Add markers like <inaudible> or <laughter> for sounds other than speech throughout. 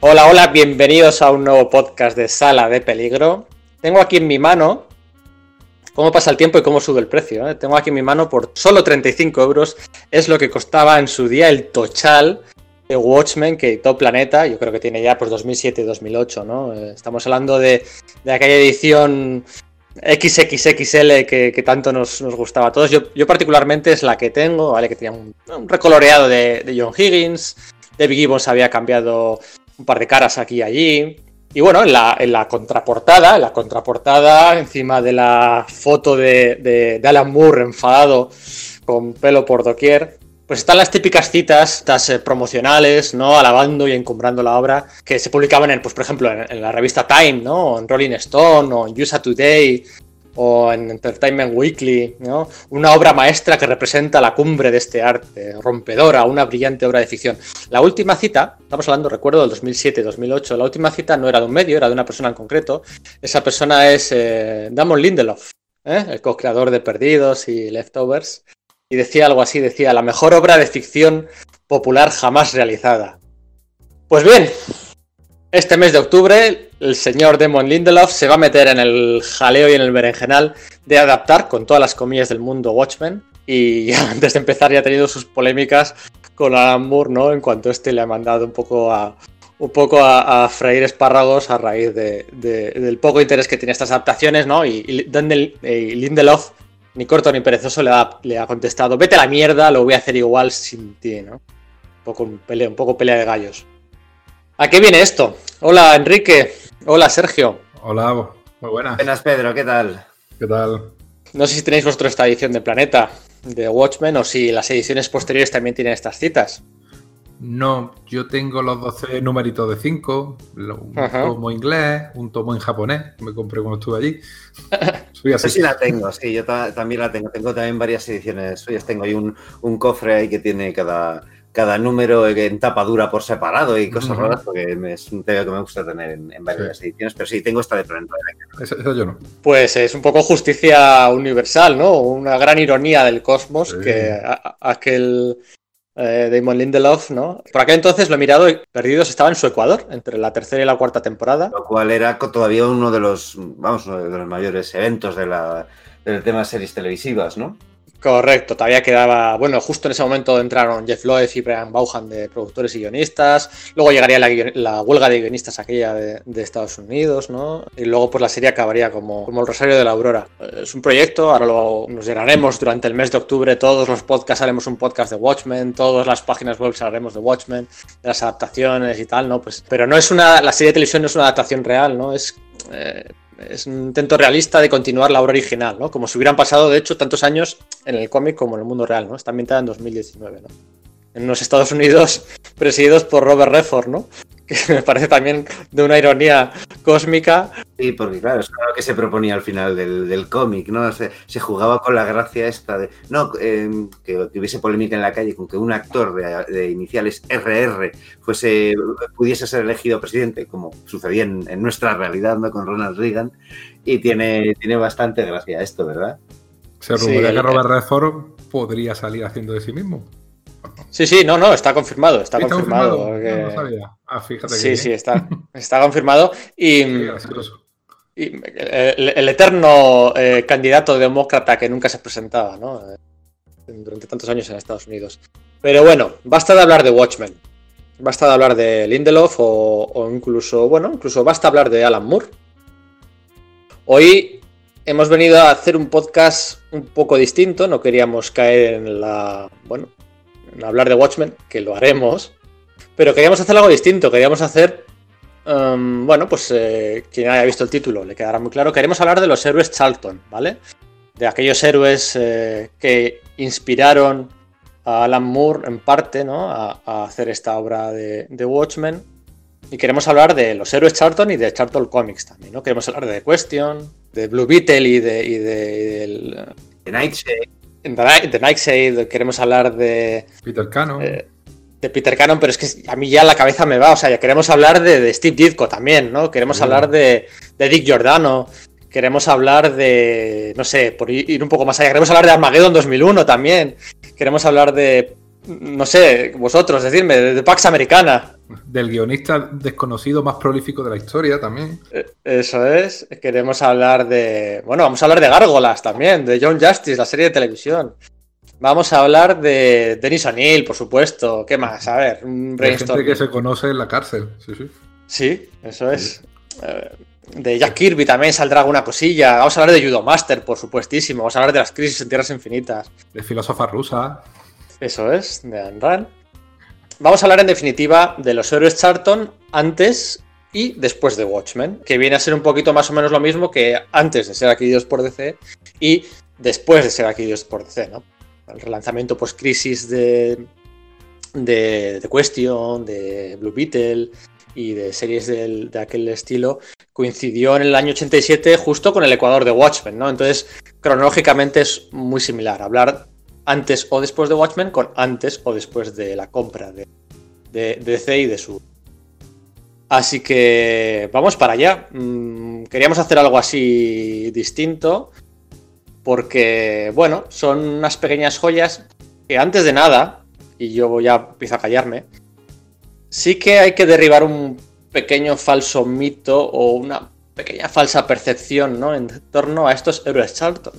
Hola, hola, bienvenidos a un nuevo podcast de Sala de Peligro. Tengo aquí en mi mano cómo pasa el tiempo y cómo sube el precio. eh? Tengo aquí en mi mano por solo 35 euros. Es lo que costaba en su día el Tochal de Watchmen que editó Planeta. Yo creo que tiene ya pues 2007 y 2008, ¿no? Eh, Estamos hablando de, de aquella edición XXXL que, tanto nos, gustaba a todos. Yo, particularmente es la que tengo, ¿vale? Que tenía un, un recoloreado de, de John Higgins. David Gibbons había cambiado un par de caras aquí y allí. Y bueno, en la, en la contraportada, en la contraportada, encima de la foto de, de- Alan Moore enfadado con pelo por doquier, pues están las típicas citas, estas eh, promocionales, ¿no? Alabando y encumbrando la obra, que se publicaban en, pues, por ejemplo, en, la revista Time, ¿no? En Rolling Stone, o en USA Today, o en Entertainment Weekly, ¿no? Una obra maestra que representa la cumbre de este arte, rompedora, una brillante obra de ficción. La última cita, estamos hablando, recuerdo, del 2007-2008, la última cita no era de un medio, era de una persona en concreto. Esa persona es eh, Damon Lindelof, ¿eh? el co-creador de Perdidos y Leftovers. Y decía algo así, decía, la mejor obra de ficción popular jamás realizada. Pues bien, este mes de octubre, el señor Damon Lindelof se va a meter en el jaleo y en el berenjenal de adaptar con todas las comillas del mundo Watchmen. Y <laughs> antes de empezar ya ha tenido sus polémicas con Alan Moore, ¿no? En cuanto este le ha mandado un poco a, un poco a, a freír espárragos a raíz de- de- del poco interés que tiene estas adaptaciones, ¿no? Daniel- y Lindelof, ni corto ni perezoso, le ha, le ha contestado, vete a la mierda, lo voy a hacer igual sin ti, ¿no? Un poco, un pelea, un poco pelea de gallos. ¿A qué viene esto? Hola Enrique, hola Sergio. Hola, muy buenas. Buenas, Pedro, ¿qué tal? ¿Qué tal? No sé si tenéis vosotros esta edición de Planeta, de Watchmen, o si las ediciones posteriores también tienen estas citas. No, yo tengo los 12 numeritos de 5, un Ajá. tomo inglés, un tomo en japonés, que me compré cuando estuve allí. <laughs> Soy Yo así. sí la tengo, sí, yo ta- también la tengo. Tengo también varias ediciones suyas. Tengo ahí un, un cofre ahí que tiene cada, cada número en tapa dura por separado y cosas raras, porque es un tema que me gusta tener en, en varias ediciones. Pero sí, tengo esta de Planeta. Esa yo no. Pues es un poco justicia universal, ¿no? Una gran ironía del cosmos Sí. que a- a- aquel eh, Damon Lindelof, ¿no? Por aquel entonces lo he mirado y Perdidos estaba en su Ecuador, entre la tercera y la cuarta temporada. Lo cual era todavía uno de los, vamos, uno de los mayores eventos de la, del tema de series televisivas, ¿no? Correcto, todavía quedaba. Bueno, justo en ese momento entraron Jeff Loeb y Brian Vaughan de productores y guionistas. Luego llegaría la, huelga de guionistas aquella de, Estados Unidos, ¿no? Y luego, pues la serie acabaría como, como el Rosario de la Aurora. Es un proyecto, ahora lo, nos llenaremos durante el mes de octubre. Todos los podcasts haremos un podcast de Watchmen, todas las páginas web haremos de Watchmen, de las adaptaciones y tal, ¿no? Pues, pero no es una. La serie de televisión no es una adaptación real, ¿no? Es. eh, es un intento realista de continuar la obra original, ¿no? Como si hubieran pasado, de hecho, tantos años en el cómic como en el mundo real, ¿no? Está ambientada en 2019, ¿no? En unos Estados Unidos <laughs> presididos por Robert Redford, ¿no? <laughs> Que me parece también de una ironía cósmica. Sí, porque claro, es lo que se proponía al final del, del cómic, ¿no? Se, se jugaba con la gracia esta de, no, eh, que, que hubiese polémica en la calle con que un actor de, de iniciales RR fuese, pudiese ser elegido presidente, como sucedía en, en nuestra realidad, ¿no? Con Ronald Reagan, y tiene, tiene bastante gracia esto, ¿verdad? Se rumorea que Robert Redford podría salir haciendo de sí mismo. Sí, sí, no, no, está confirmado, está ¿Sí confirmado. que- No, no sabía. Ah, fíjate Sí, que sí, está, <laughs> está confirmado. Y, el, el eterno eh, candidato demócrata que nunca se presentaba, ¿no? Eh, Durante tantos años en Estados Unidos. Pero bueno, basta de hablar de Watchmen. Basta de hablar de Lindelof o, o incluso, bueno, incluso basta hablar de Alan Moore. Hoy hemos venido a hacer un podcast un poco distinto. No queríamos caer en la, bueno, en hablar de Watchmen, que lo haremos. Pero queríamos hacer algo distinto. Queríamos hacer Um, bueno, pues eh, quien haya visto el título le quedará muy claro. Queremos hablar de los héroes Charlton, ¿vale? De aquellos héroes eh, que inspiraron a Alan Moore en parte, ¿no? A, hacer esta obra de, de, Watchmen. Y queremos hablar de los héroes Charlton y de Charlton Comics también, ¿no? Queremos hablar de The Question, de Blue Beetle y de. De, y The Nightshade. De, de Nightshade, queremos hablar de. Peter Cannon. Eh, de Peter Cannon, pero es que a mí ya la cabeza me va. O sea, ya queremos hablar de, de Steve Ditko también, ¿no? Queremos Sí. hablar de, de Dick Giordano. Queremos hablar de. No sé, por ir ir un poco más allá. Queremos hablar de Armageddon 2001 también. Queremos hablar de. No sé, vosotros, decidme, de, Pax Americana. Del guionista desconocido más prolífico de la historia también. Eh, eso es. Queremos hablar de. Bueno, vamos a hablar de Gárgolas también, de John Justice, la serie de televisión. Vamos a hablar de Denis O'Neill, por supuesto. ¿Qué más? A ver, un gente que se conoce en la cárcel, sí, sí. Sí, eso es. Eh, de Jack Kirby también saldrá alguna cosilla. Vamos a hablar de Judo Master, por supuestísimo. Vamos a hablar de las crisis en tierras infinitas. De filósofa rusa. Eso es, de Anran. Vamos a hablar en definitiva de los héroes Charlton antes y después de Watchmen, que viene a ser un poquito más o menos lo mismo que antes de ser adquiridos por DC y después de ser adquiridos por DC, ¿no? El relanzamiento post-crisis de, de, de Question, de Blue Beetle, y de series de aquel estilo coincidió en el año 87 justo con el Ecuador de Watchmen, ¿no? Entonces, cronológicamente es muy similar, hablar antes o después de Watchmen con antes o después de la compra de, de, DC y de su... Así que vamos para allá. Mm, queríamos hacer algo así distinto porque, bueno, son unas pequeñas joyas que antes de nada, y yo ya empiezo a callarme, sí que hay que derribar un pequeño falso mito o una pequeña falsa percepción ¿no? en torno a estos héroes Charlton.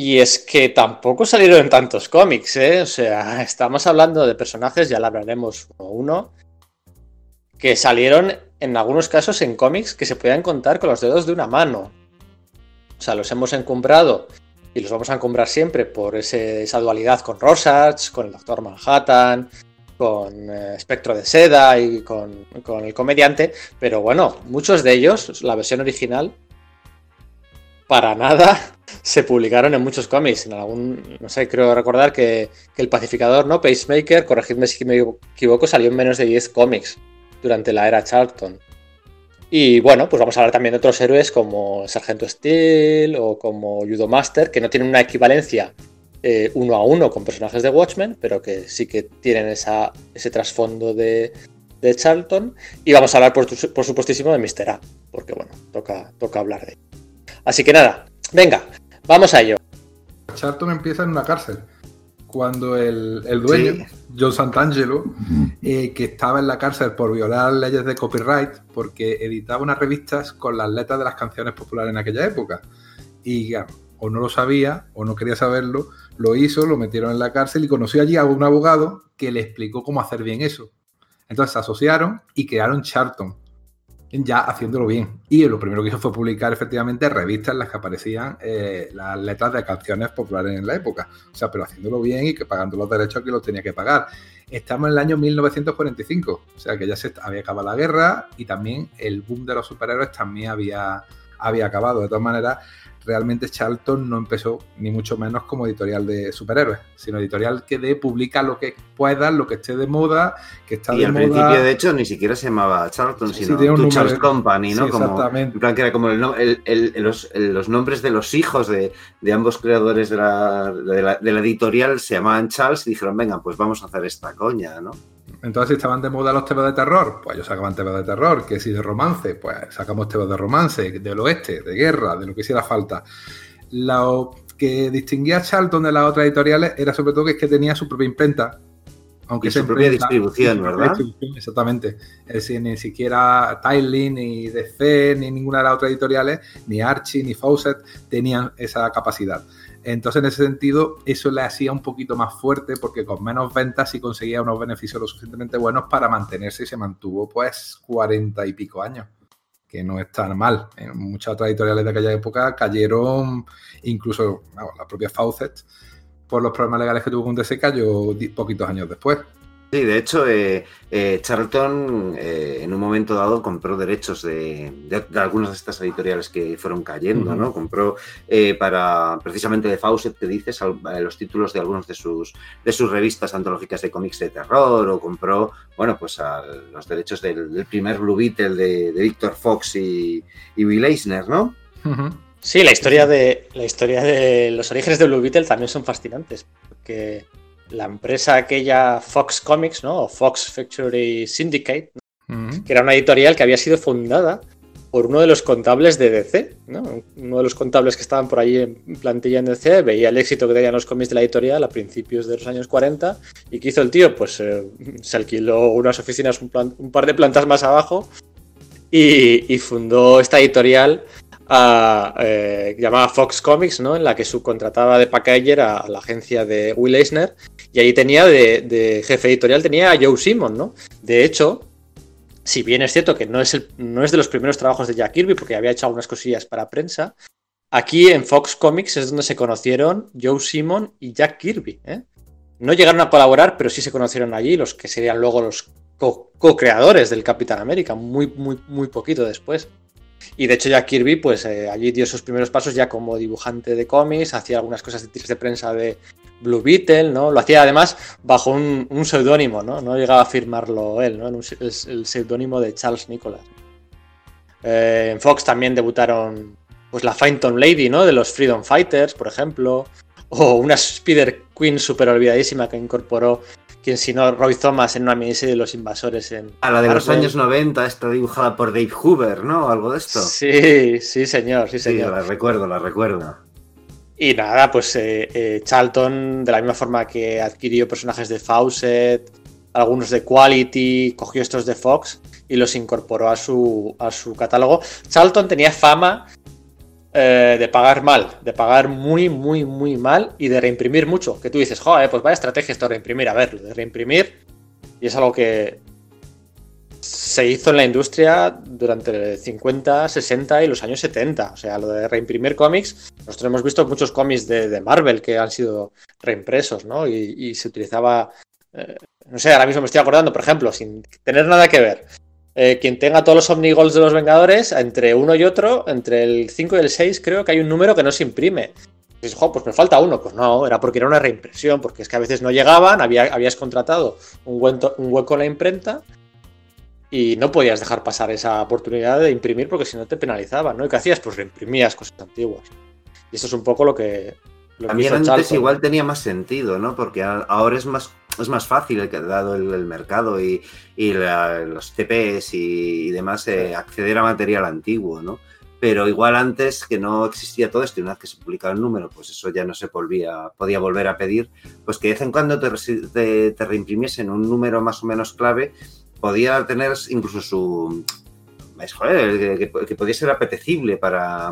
Y es que tampoco salieron en tantos cómics, ¿eh? O sea, estamos hablando de personajes, ya lo hablaremos uno uno, que salieron en algunos casos en cómics que se podían contar con los dedos de una mano. O sea, los hemos encumbrado y los vamos a encumbrar siempre por esa dualidad con Rorschach, con el Doctor Manhattan, con eh, Espectro de Seda y con, el comediante, pero bueno, muchos de ellos, la versión original, para nada <laughs> se publicaron en muchos cómics. En algún, no sé, creo recordar que, el pacificador, ¿no? Pacemaker, corregidme si me equivoco, salió en menos de 10 cómics durante la era Charlton. Y bueno, pues vamos a hablar también de otros héroes como Sargento Steel o como Judo Master, que no tienen una equivalencia eh, uno a uno con personajes de Watchmen, pero que sí que tienen ese trasfondo de, Charlton. Y vamos a hablar, por, supuestísimo, de Mr. A, porque bueno, toca, toca hablar de ello. Así que nada, venga, vamos a ello. Charlton empieza en una cárcel. Cuando el, dueño, John Santangelo, eh, que estaba en la cárcel por violar leyes de copyright, porque editaba unas revistas con las letras de las canciones populares en aquella época. Y o no lo sabía o no quería saberlo, lo hizo, lo metieron en la cárcel y conoció allí a un abogado que le explicó cómo hacer bien eso. Entonces se asociaron y crearon Charlton, ya haciéndolo bien. Y lo primero que hizo fue publicar efectivamente revistas en las que aparecían eh, las letras de canciones populares en la época. O sea, pero haciéndolo bien y que pagando los derechos que los tenía que pagar. Estamos en el año 1945, o sea que ya se había acabado la guerra y también el boom de los superhéroes también había, había acabado. De todas maneras, realmente Charlton no empezó ni mucho menos como editorial de superhéroes, sino editorial que de publica lo que pueda, lo que esté de moda, que está y de al principio, de hecho, ni siquiera se llamaba Charlton, sino Charles Company, ¿no? exactamente. En plan, que era como los, nombres de los hijos de, ambos creadores de la, de la editorial se llamaban Charles y dijeron, venga, pues vamos a hacer esta coña, ¿no? Entonces, si estaban de moda los temas de terror, pues ellos sacaban temas de terror. Que si de romance, pues sacamos temas de romance, del oeste, de guerra, de lo que hiciera falta. Lo que distinguía a Charlton de las otras editoriales era sobre todo que es que tenía su propia imprenta. Aunque y su propia distribución, ¿verdad? exactamente. Es decir, ni siquiera Tiley, ni DC, ni ninguna de las otras editoriales, ni Archie, ni Fawcett tenían esa capacidad. Entonces, en ese sentido, eso le hacía un poquito más fuerte porque con menos ventas sí conseguía unos beneficios lo suficientemente buenos para mantenerse y se mantuvo pues cuarenta y pico años, que no es tan mal. En muchas otras editoriales de aquella época cayeron, incluso la propia Fawcett, por los problemas legales que tuvo con DC, cayó poquitos años después. Sí, de hecho, eh, eh, Charlton eh, en un momento dado compró derechos de, algunas de estas editoriales que fueron cayendo, ¿no? Compró para precisamente de Fawcett, que dices, los títulos de algunos de sus, de sus revistas antológicas de cómics de terror, o compró, bueno, pues los derechos del, primer Blue Beetle de, de Victor Fox y, Will Eisner, ¿no? Sí, la historia de la historia de los orígenes de Blue Beetle también son fascinantes, porque la empresa aquella Fox Comics, ¿no? O Fox Factory Syndicate, que era una editorial que había sido fundada por uno de los contables de DC, ¿no? Uno de los contables que estaban por ahí en plantilla en DC, veía el éxito que tenían los cómics de la editorial a principios de los años 40 y ¿qué hizo el tío? Pues eh, se alquiló unas oficinas un, par de plantas más abajo y, fundó esta editorial eh, llamada Fox Comics, ¿no? En la que subcontrataba de packager a, la agencia de Will Eisner y ahí tenía de, jefe editorial tenía a Joe Simon, ¿no? De hecho, si bien es cierto que no es, no es de los primeros trabajos de Jack Kirby, porque había hecho algunas cosillas para prensa, aquí en Fox Comics es donde se conocieron Joe Simon y Jack Kirby. ¿eh? No llegaron a colaborar, pero sí se conocieron allí, los que serían luego los co-creadores del Capitán América, muy, muy, muy poquito después. Y de hecho Jack Kirby, pues eh, allí dio sus primeros pasos ya como dibujante de cómics, hacía algunas cosas de tiros de prensa de, Blue Beetle, ¿no? Lo hacía además bajo un, seudónimo, ¿no? No llegaba a firmarlo él, ¿no? el, seudónimo de Charles Nicholas. Eh, en Fox también debutaron pues la Phantom Lady, ¿no? De los Freedom Fighters, por ejemplo. O una Spider Queen súper olvidadísima que incorporó quien si no Roy Thomas en una miniserie de los invasores en... A la de los años 90, esta dibujada por Dave Hoover, ¿no? Algo de esto. Sí, sí señor, sí señor. Sí, la recuerdo, la recuerdo. Y nada, pues eh, eh, Charlton, de la misma forma que adquirió personajes de Fawcett, algunos de Quality, cogió estos de Fox y los incorporó a su, a su catálogo. Charlton tenía fama eh, de pagar mal, de pagar muy, muy, muy mal y de reimprimir mucho. Que tú dices, joder, pues vaya estrategia esto de reimprimir. A ver, de reimprimir, y es algo que se hizo en la industria durante 50, 60 y los años 70. O sea, lo de reimprimir cómics, nosotros hemos visto muchos cómics de, Marvel que han sido reimpresos, ¿no? Y, se utilizaba, eh, no sé, ahora mismo me estoy acordando, por ejemplo, sin tener nada que ver. Eh, quien tenga todos los Omnigols de los Vengadores, entre uno y otro, entre el 5 y el 6, creo que hay un número que no se imprime. Y dices, pues me falta uno. Pues no, era porque era una reimpresión, porque es que a veces no llegaban, había, habías contratado un, un hueco en la imprenta y no podías dejar pasar esa oportunidad de imprimir porque si no te penalizaban, ¿no? ¿Y qué hacías? Pues reimprimías cosas antiguas. Y eso es un poco lo que... Lo También antes igual tenía más sentido, ¿no? Porque ahora es más, es más fácil, dado el, mercado y, los TPs y, demás, eh, acceder a material antiguo, ¿no? Pero igual antes que no existía todo esto y una vez que se publicaba el número, pues eso ya no se volvía, podía volver a pedir, pues que de vez en cuando te, te, te reimprimiesen un número más o menos clave podía tener incluso su... Joder, que, que podía ser apetecible para,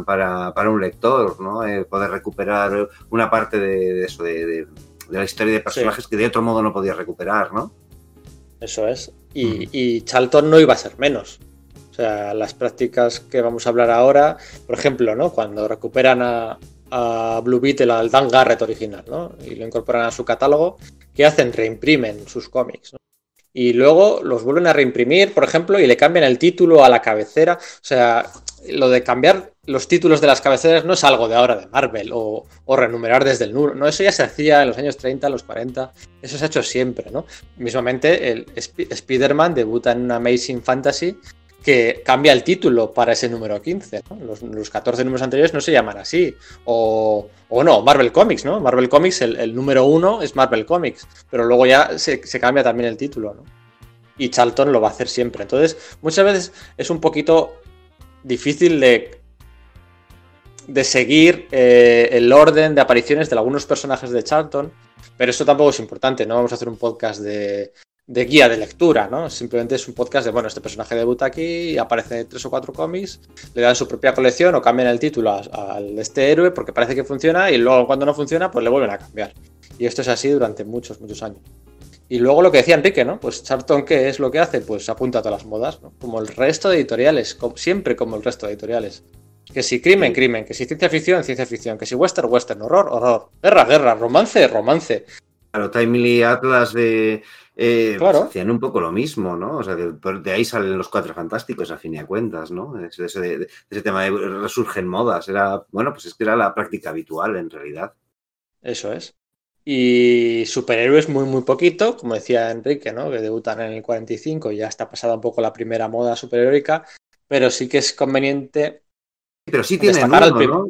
un lector, ¿no? Eh, poder recuperar una parte de, eso, de, la historia de personajes que de otro modo no podía recuperar, ¿no? Eso es. Y, y Charlton no iba a ser menos. O sea, las prácticas que vamos a hablar ahora, por ejemplo, ¿no? Cuando recuperan a, a Blue Beetle, al Dan Garrett original, ¿no? Y lo incorporan a su catálogo, ¿qué hacen? Reimprimen sus cómics, ¿no? y luego los vuelven a reimprimir, por ejemplo, y le cambian el título a la cabecera. O sea, lo de cambiar los títulos de las cabeceras no es algo de ahora de Marvel o, renumerar desde el número. No, eso ya se hacía en los años 30, los 40. Eso se ha hecho siempre, ¿no? Mismamente, el Spider-Man debuta en Amazing Fantasy que cambia el título para ese número 15. Los, 14 números anteriores no se llaman así. O, no, Marvel Comics, ¿no? Marvel Comics, el, número 1 es Marvel Comics, pero luego ya se, cambia también el título, ¿no? Y Charlton lo va a hacer siempre. Entonces, muchas veces es un poquito difícil de, de seguir eh, el orden de apariciones de algunos personajes de Charlton, pero eso tampoco es importante, no vamos a hacer un podcast de, de guía de lectura, ¿no? Simplemente es un podcast de, bueno, este personaje debuta aquí aparece tres o cuatro cómics, le dan su propia colección o cambian el título a, este héroe porque parece que funciona y luego cuando no funciona, pues le vuelven a cambiar. Y esto es así durante muchos, muchos años. Y luego lo que decía Enrique, ¿no? Pues Charlton, ¿qué es lo que hace? Pues apunta a todas las modas, ¿no? Como el resto de editoriales, siempre como el resto de editoriales. Que si crimen, crimen, que si ciencia ficción, ciencia ficción, que si western, western, horror, horror, guerra, guerra, romance, romance. Claro, Timely Atlas de eh, pues hacían un poco lo mismo, ¿no? O sea, de, ahí salen los cuatro fantásticos, a fin de cuentas, ¿no? Ese, ese, tema de resurgen modas. Era, bueno, pues es que era la práctica habitual en realidad. Eso es. Y superhéroes muy, muy poquito, como decía Enrique, ¿no? Que debutan en el 45 y ya está pasada un poco la primera moda superheroica, pero sí que es conveniente. Pero sí tiene uno, ¿no?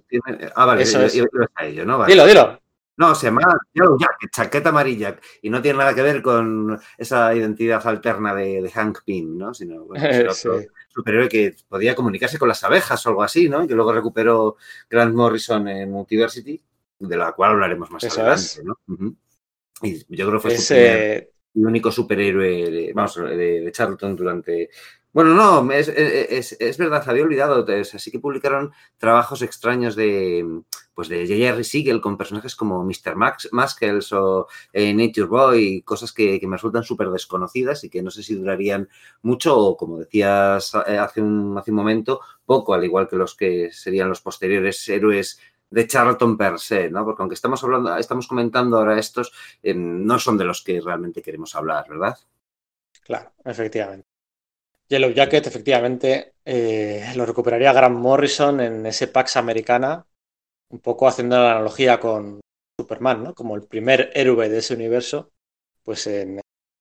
Ah, vale, Eso es. Ello, ¿no? Dilo, dilo. No, se llama Yellow Jacket, chaqueta amarilla, y no tiene nada que ver con esa identidad alterna de, Hank Pym, ¿no? Sino bueno, <laughs> otro superhéroe que podía comunicarse con las abejas o algo así, ¿no? Que luego recuperó Grant Morrison en Multiversity, de la cual hablaremos más adelante, ¿no? Y yo creo que fue su el único superhéroe vamos, de Charlton durante bueno, no, es, es, verdad, había olvidado. Así que publicaron trabajos extraños de, pues de Jerry Siegel con personajes como Mr. Max, Maskels o eh, Nature Boy, cosas que, me resultan súper desconocidas y que no sé si durarían mucho o, como decías eh, hace un, hace un momento, poco, al igual que los que serían los posteriores héroes de Charlton per se, ¿no? Porque aunque estamos hablando, estamos comentando ahora estos, eh, no son de los que realmente queremos hablar, ¿verdad? Claro, efectivamente. Yellow Jacket, efectivamente, eh, lo recuperaría Grant Morrison en ese Pax Americana, un poco haciendo la analogía con Superman, ¿no? Como el primer héroe de ese universo, pues en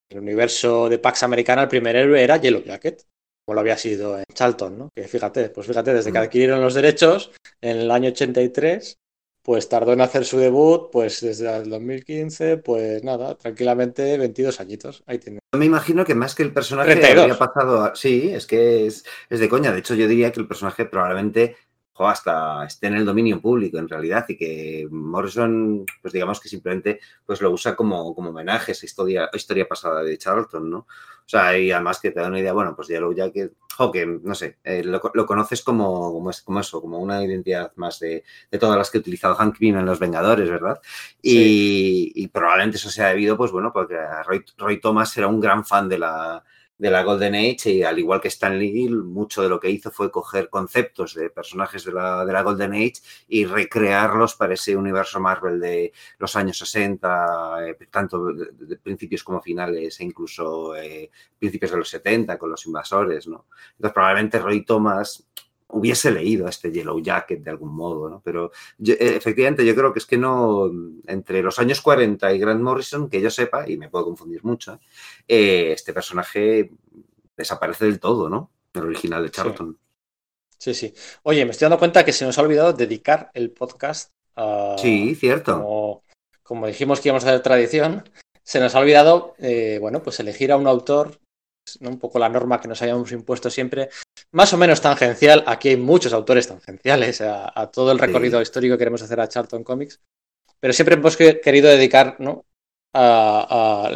el universo de Pax Americana el primer héroe era Yellow Jacket, como lo había sido en Charlton, ¿no? Que fíjate, pues fíjate, desde que mm. adquirieron los derechos en el año 83 pues tardó en hacer su debut, pues desde el 2015, pues nada, tranquilamente 22 añitos. Ahí tiene. Me imagino que más que el personaje había pasado. Sí, es que es, es, de coña. De hecho, yo diría que el personaje probablemente hasta esté en el dominio público en realidad y que Morrison, pues digamos que simplemente pues lo usa como, como homenaje a esa historia, historia pasada de Charlton, ¿no? O sea, y además que te da una idea, bueno, pues ya lo ya que, que no sé, eh, lo, conoces como, como, es, como eso, como una identidad más de, de todas las que ha utilizado Hank Pym en Los Vengadores, ¿verdad? Y, y, probablemente eso sea debido, pues bueno, porque Roy, Roy Thomas era un gran fan de la, de la Golden Age y al igual que Stan Lee, mucho de lo que hizo fue coger conceptos de personajes de la, de la Golden Age y recrearlos para ese universo Marvel de los años 60, eh, tanto de, principios como finales e incluso eh, principios de los 70 con los invasores, ¿no? Entonces probablemente Roy Thomas hubiese leído a este Yellow Jacket de algún modo, ¿no? Pero eh, efectivamente yo creo que es que no, entre los años 40 y Grant Morrison, que yo sepa, y me puedo confundir mucho, eh, este personaje desaparece del todo, ¿no? El original de Charlton. Sí. sí, Oye, me estoy dando cuenta que se nos ha olvidado dedicar el podcast a... Sí, cierto. Como, dijimos que íbamos a hacer tradición, se nos ha olvidado, eh, bueno, pues elegir a un autor un poco la norma que nos hayamos impuesto siempre, más o menos tangencial. Aquí hay muchos autores tangenciales a, todo el recorrido histórico que queremos hacer a Charlton Comics, pero siempre hemos querido dedicar ¿no? a,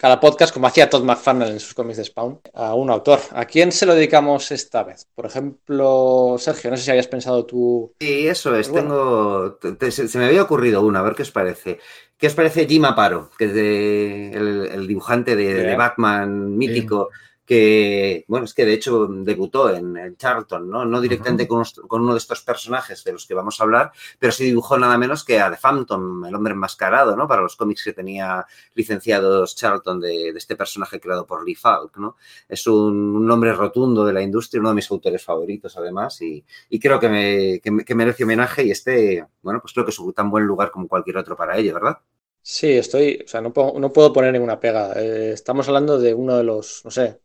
cada podcast, como hacía Todd McFarlane en sus cómics de Spawn, a un autor. ¿A quién se lo dedicamos esta vez? Por ejemplo, Sergio, no sé si habías pensado tú. Sí, eso es. Tengo. se, me había ocurrido una, a ver qué os parece. ¿Qué os parece Jim Aparo, que es el, dibujante de, Batman mítico? Que, bueno, es que de hecho debutó en, Charlton, ¿no? No directamente con, uno de estos personajes de los que vamos a hablar, pero sí dibujó nada menos que a The Phantom, el hombre enmascarado, ¿no? Para los cómics que tenía licenciados Charlton de, este personaje creado por Lee Falk, ¿no? Es un, nombre rotundo de la industria, uno de mis autores favoritos además, y, creo que, me, que, merece homenaje y este, bueno, pues creo que es un tan buen lugar como cualquier otro para ello, ¿verdad? Sí, estoy, o sea, no puedo, no puedo poner ninguna pega. Eh, estamos hablando de uno de los, no sé,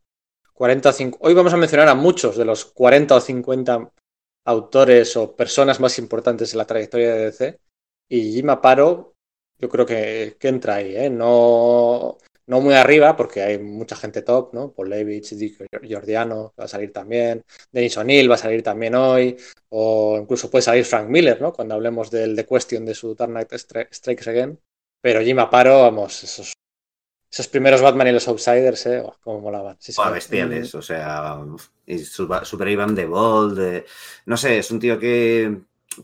40 o 50. Hoy vamos a mencionar a muchos de los 40 o 50 autores o personas más importantes en la trayectoria de DC. Y Jim Aparo, yo creo que, entra ahí, ¿eh? No, no muy arriba, porque hay mucha gente top, ¿no? Paul Levitch, Dick Giordiano va a salir también, Denis O'Neill va a salir también hoy, o incluso puede salir Frank Miller, ¿no? Cuando hablemos del The Question de su Dark Knight Strikes Again. Pero Jim Aparo, vamos, esos esos primeros Batman y los Outsiders, ¿eh? Como molaban. Sí, bestiales, o sea, y Super Ivan de Bold. no sé, es un tío que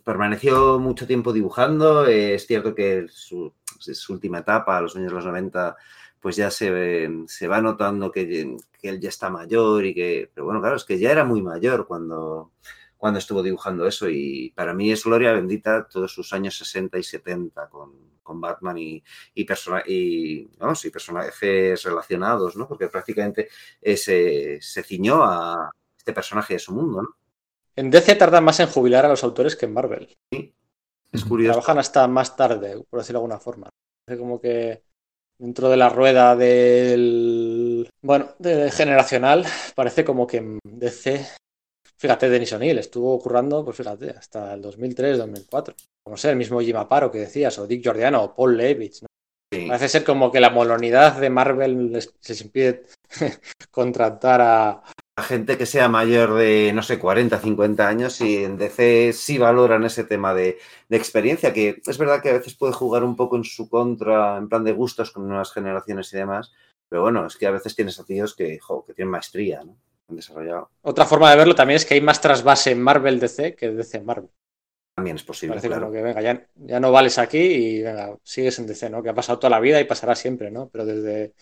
permaneció mucho tiempo dibujando. es cierto que su, su, última etapa, a los años de los 90, pues ya se, se va notando que, que, él ya está mayor y que. Pero bueno, claro, es que ya era muy mayor cuando, cuando estuvo dibujando eso y para mí es gloria bendita todos sus años 60 y 70 con con Batman y, y, y, y personajes relacionados, ¿no? Porque prácticamente se, se ciñó a este personaje de su mundo, ¿no? En DC tardan más en jubilar a los autores que en Marvel. Sí, es curioso. Trabajan hasta más tarde, por decirlo de alguna forma. Es como que dentro de la rueda del. Bueno, de generacional, parece como que en DC fíjate, Denis O'Neill estuvo currando, pues fíjate, hasta el 2003, 2004. Como sé, el mismo Jim Aparo que decías, o Dick Giordano, o Paul Levitz. ¿no? Parece ser como que la molonidad de Marvel les, les impide <laughs> contratar a, a gente que sea mayor de, no sé, 40, 50 años y en DC sí valoran ese tema de, de, experiencia, que es verdad que a veces puede jugar un poco en su contra, en plan de gustos con nuevas generaciones y demás, pero bueno, es que a veces tienes a tíos que, jo, que tienen maestría, ¿no? Han desarrollado. Otra forma de verlo también es que hay más trasvase en Marvel DC que DC en Marvel. También es posible. Parece claro. como que, venga, ya, ya, no vales aquí y venga, sigues en DC, ¿no? Que ha pasado toda la vida y pasará siempre, ¿no? Pero desde,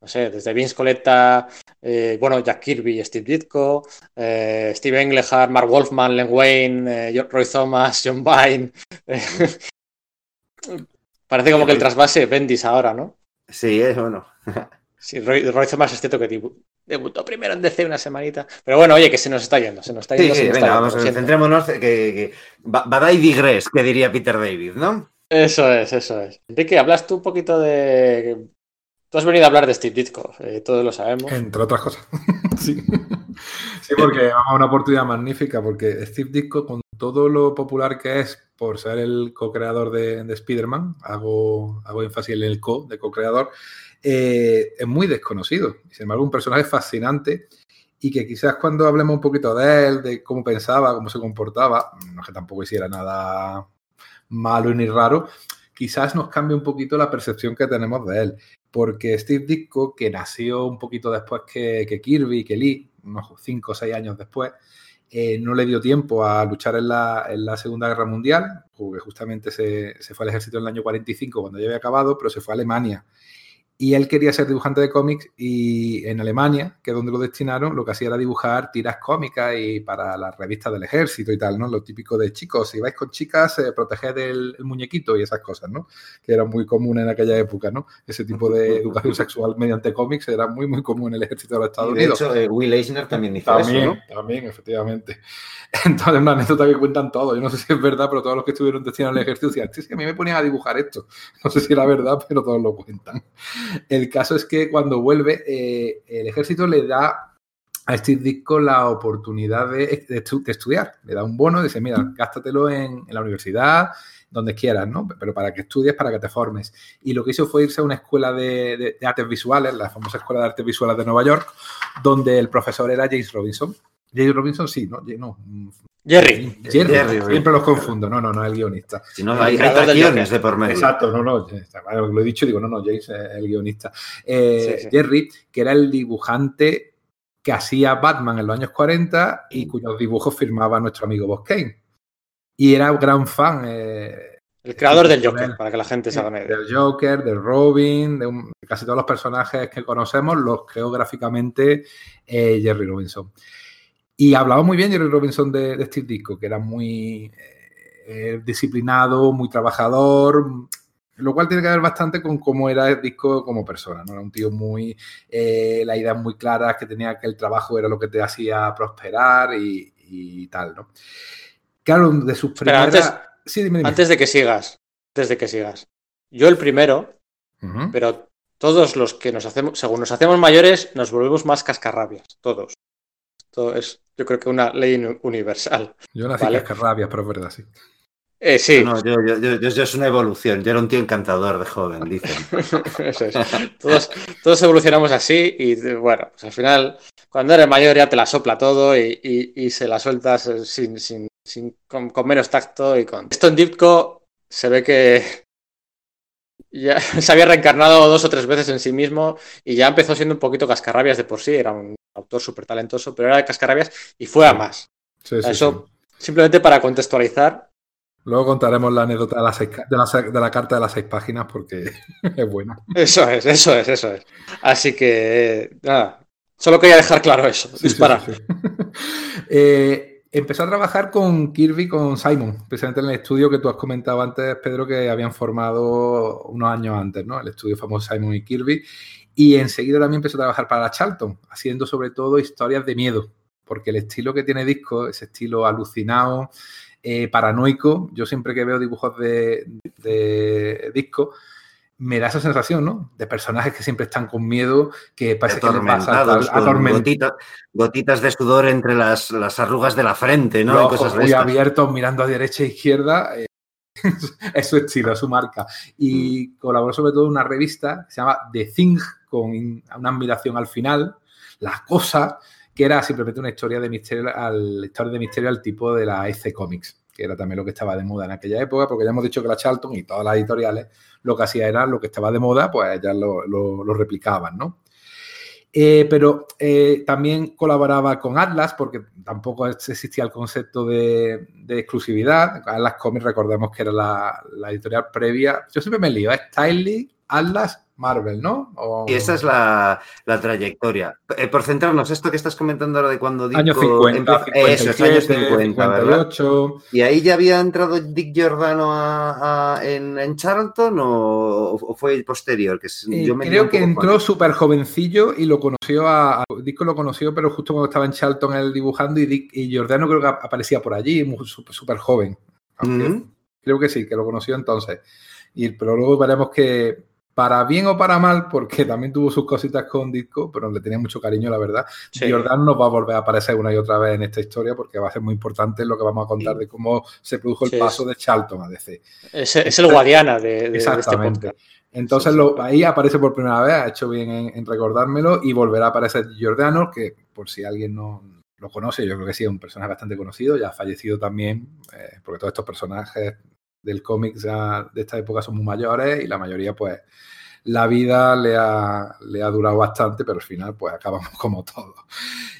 no sé, desde Vince Coletta, eh, bueno, Jack Kirby, Steve Ditko, eh, Steve Englehart, Mark Wolfman, Len Wayne, eh, Roy Thomas, John Vine. <laughs> Parece como que el trasvase Bendis ahora, ¿no? Sí, es bueno. <laughs> sí, Roy, Roy, Thomas es cierto que debutó primero en DC una semanita. Pero bueno, oye, que se nos está yendo, se nos está yendo. Sí, sí, venga, está vamos, yendo, centrémonos, que, que Badai digress, que diría Peter David, ¿no? Eso es, eso es. Enrique, hablas tú un poquito de Tú has venido a hablar de Steve Ditko, eh, todos lo sabemos. Entre otras cosas. <laughs> sí. sí, porque vamos a una oportunidad magnífica, porque Steve Ditko, con todo lo popular que es por ser el co-creador de, de Spider-Man, hago, hago énfasis en el co de co-creador, eh, es muy desconocido. Sin embargo, un personaje fascinante y que quizás cuando hablemos un poquito de él, de cómo pensaba, cómo se comportaba, no que tampoco hiciera nada malo ni raro, quizás nos cambie un poquito la percepción que tenemos de él porque Steve Ditko, que nació un poquito después que, que Kirby, que Lee, unos 5 o 6 años después, eh, no le dio tiempo a luchar en la, en la Segunda Guerra Mundial, porque justamente se, se, fue al ejército en el año 45 cuando ya había acabado, pero se fue a Alemania. Y él quería ser dibujante de cómics y en Alemania, que es donde lo destinaron, lo que hacía era dibujar tiras cómicas y para las revistas del ejército y tal, ¿no? Lo típico de chicos, si vais con chicas, eh, proteged el, el, muñequito y esas cosas, ¿no? Que era muy común en aquella época, ¿no? Ese tipo de <laughs> educación sexual mediante cómics era muy, muy común en el ejército de los Estados y de Unidos. hecho, eh, Will Eisner también hizo también, eso, ¿no? También, efectivamente. <laughs> Entonces, una anécdota que cuentan todos. Yo no sé si es verdad, pero todos los que estuvieron destinados al ejército decían, sí, sí, a mí me ponían a dibujar esto. <laughs> No sé si era verdad, pero todos lo cuentan. El caso es que cuando vuelve, eh, el ejército le da a Steve Ditko la oportunidad de, de, de, estudiar. Le da un bono, dice, mira, gástatelo en, en, la universidad, donde quieras, ¿no? Pero para que estudies, para que te formes. Y lo que hizo fue irse a una escuela de, de artes visuales, la famosa Escuela de Artes Visuales de Nueva York, donde el profesor era James Robinson. James Robinson, sí, ¿no? no Jerry. Jerry. Jerry. Siempre los confundo. No, no, no, el guionista. Si no, hay, hay guiones de por medio. Exacto, no, no. Lo he dicho, digo, no, no, James es el guionista. Eh, sí, sí. Jerry, que era el dibujante que hacía Batman en los años 40 y cuyos dibujos firmaba nuestro amigo Bob Kane. Y era un gran fan. Eh, el creador del Joker, el, para que la gente se haga medio. Del Joker, del Robin, de, un, de, casi todos los personajes que conocemos, los creó gráficamente eh, Jerry Robinson. Y hablaba muy bien Jerry Robinson de, de Steve Ditko, que era muy eh, disciplinado, muy trabajador, lo cual tiene que ver bastante con cómo era el disco como persona, ¿no? Era un tío muy, eh, la idea muy clara, que tenía que el trabajo era lo que te hacía prosperar y, y tal, ¿no? Claro, de sus primeras... Antes, sí, dime, dime. antes de que sigas, antes de que sigas. Yo el primero, uh -huh. pero todos los que nos hacemos, según nos hacemos mayores, nos volvemos más cascarrabias, todos. Es, yo creo que una ley universal. Yo nací ¿vale? cascarrabias, pero es verdad, sí. Eh, sí. No, yo, yo, yo, yo, es una evolución. Yo era un tío encantador de joven, dicen. <laughs> Eso es. Todos, todos, evolucionamos así y bueno, pues al final, cuando eres mayor ya te la sopla todo y, y, y se la sueltas sin, sin, sin con, con, menos tacto y con... Esto en Dipco se ve que <laughs> ya se había reencarnado dos o tres veces en sí mismo y ya empezó siendo un poquito cascarrabias de por sí, era un autor súper talentoso, pero era de cascarrabias y fue a más. Sí, sí, Eso, sí. simplemente para contextualizar, Luego contaremos la anécdota de la, seis, de, la, de la, carta de las seis páginas porque <laughs> es buena. Eso es, eso es, eso es. Así que, nada, solo quería dejar claro eso, disparar. <laughs> Eh, empezó a trabajar con Kirby, con Simon, precisamente en el estudio que tú has comentado antes, Pedro, que habían formado unos años antes, ¿no? El estudio famoso Simon y Kirby. Y enseguida también empezó a trabajar para la Charlton, haciendo sobre todo historias de miedo, porque el estilo que tiene Disco, ese estilo alucinado, eh, paranoico. Yo siempre que veo dibujos de, de, disco me da esa sensación, ¿no? De personajes que siempre están con miedo, que parece que le pasa gotitas, gotitas, de sudor entre las, las, arrugas de la frente, ¿no? Ojos muy abiertos, mirando a derecha e izquierda. Eh, <laughs> es su estilo, su marca. Y mm. colaboró sobre todo en una revista que se llama The Thing, con una admiración al final, La Cosa, que era simplemente una historia de misterio al, historia de misterio al tipo de la EC Comics que era también lo que estaba de moda en aquella época, porque ya hemos dicho que la Charlton y todas las editoriales lo que hacía era lo que estaba de moda, pues ya lo, replicaban, ¿no? Eh, pero eh, también colaboraba con Atlas, porque tampoco existía el concepto de, exclusividad. Atlas Comics, recordemos que era la, la, editorial previa. Yo siempre me lío, es Tiley, Atlas Marvel, ¿no? Y esa es la, trayectoria. Eh, por centrarnos, esto que estás comentando ahora de cuando Dick... Año 50, eso, años 50, ¿Y ahí ya había entrado Dick Giordano en, Charlton o, fue posterior? Que eh, yo creo que entró súper jovencillo y lo conoció a, Dick lo conoció, pero justo cuando estaba en Charlton él dibujando y, Dick, y Giordano creo que aparecía por allí, súper joven. Creo que sí, que lo conoció entonces. Y, pero luego veremos que para bien o para mal, porque <laughs> también tuvo sus cositas con Disco, pero le tenía mucho cariño, la verdad. Jordan nos va a volver a aparecer una y otra vez en esta historia porque va a ser muy importante lo que vamos a contar de cómo se produjo el paso de Charlton a DC. Es, el Guadiana de, de este Exactamente. Entonces ahí aparece por primera vez, ha hecho bien en, recordármelo y volverá a aparecer Giordano, que por si alguien no lo conoce, yo creo que sí, es un personaje bastante conocido, ya ha fallecido también, eh, porque todos estos personajes del cómic de esta época son muy mayores y la mayoría, pues, la vida le ha, le ha durado bastante, pero al final, pues, acabamos <laughs> como todo.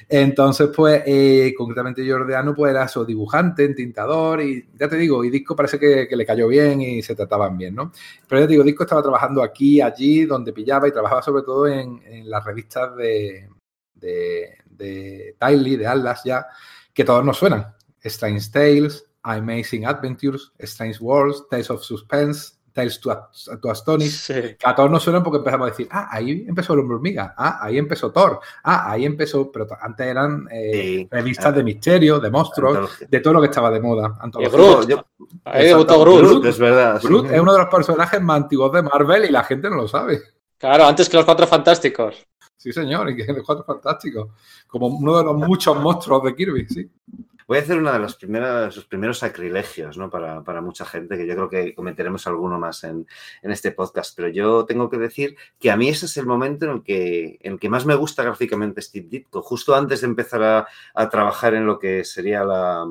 Entonces, pues, eh, concretamente Jordiano, pues, era su dibujante, entintador y, ya te digo, y Disco parece que, le cayó bien y se trataban bien, ¿no? Pero ya te digo, Disco estaba trabajando aquí, allí, donde pillaba y trabajaba sobre todo en, las revistas de, de, de Tiley, de Atlas ya, que todos nos suenan. Strange Tales, Amazing Adventures, Strange Worlds, Tales of Suspense, Tales to, Astonish, que a todos nos suenan porque empezamos a decir, ah, ahí empezó el hombre hormiga, ah, ahí empezó Thor, ah, ahí empezó, pero antes eran eh, revistas de misterio, de monstruos, de todo lo que estaba de moda. Groot, ahí debutó Groot. Es verdad. Groot es uno de los personajes más antiguos de Marvel y la gente no lo sabe. Claro, antes que los Cuatro Fantásticos. Sí, señor, y que los Cuatro Fantásticos. Como uno de los muchos monstruos de Kirby, sí. Voy a hacer uno de los primeros, los primeros sacrilegios ¿no? para, mucha gente, que yo creo que cometeremos alguno más en, este podcast, pero yo tengo que decir que a mí ese es el momento en el que, en que más me gusta gráficamente Steve Ditko, justo antes de empezar a trabajar en lo que sería la,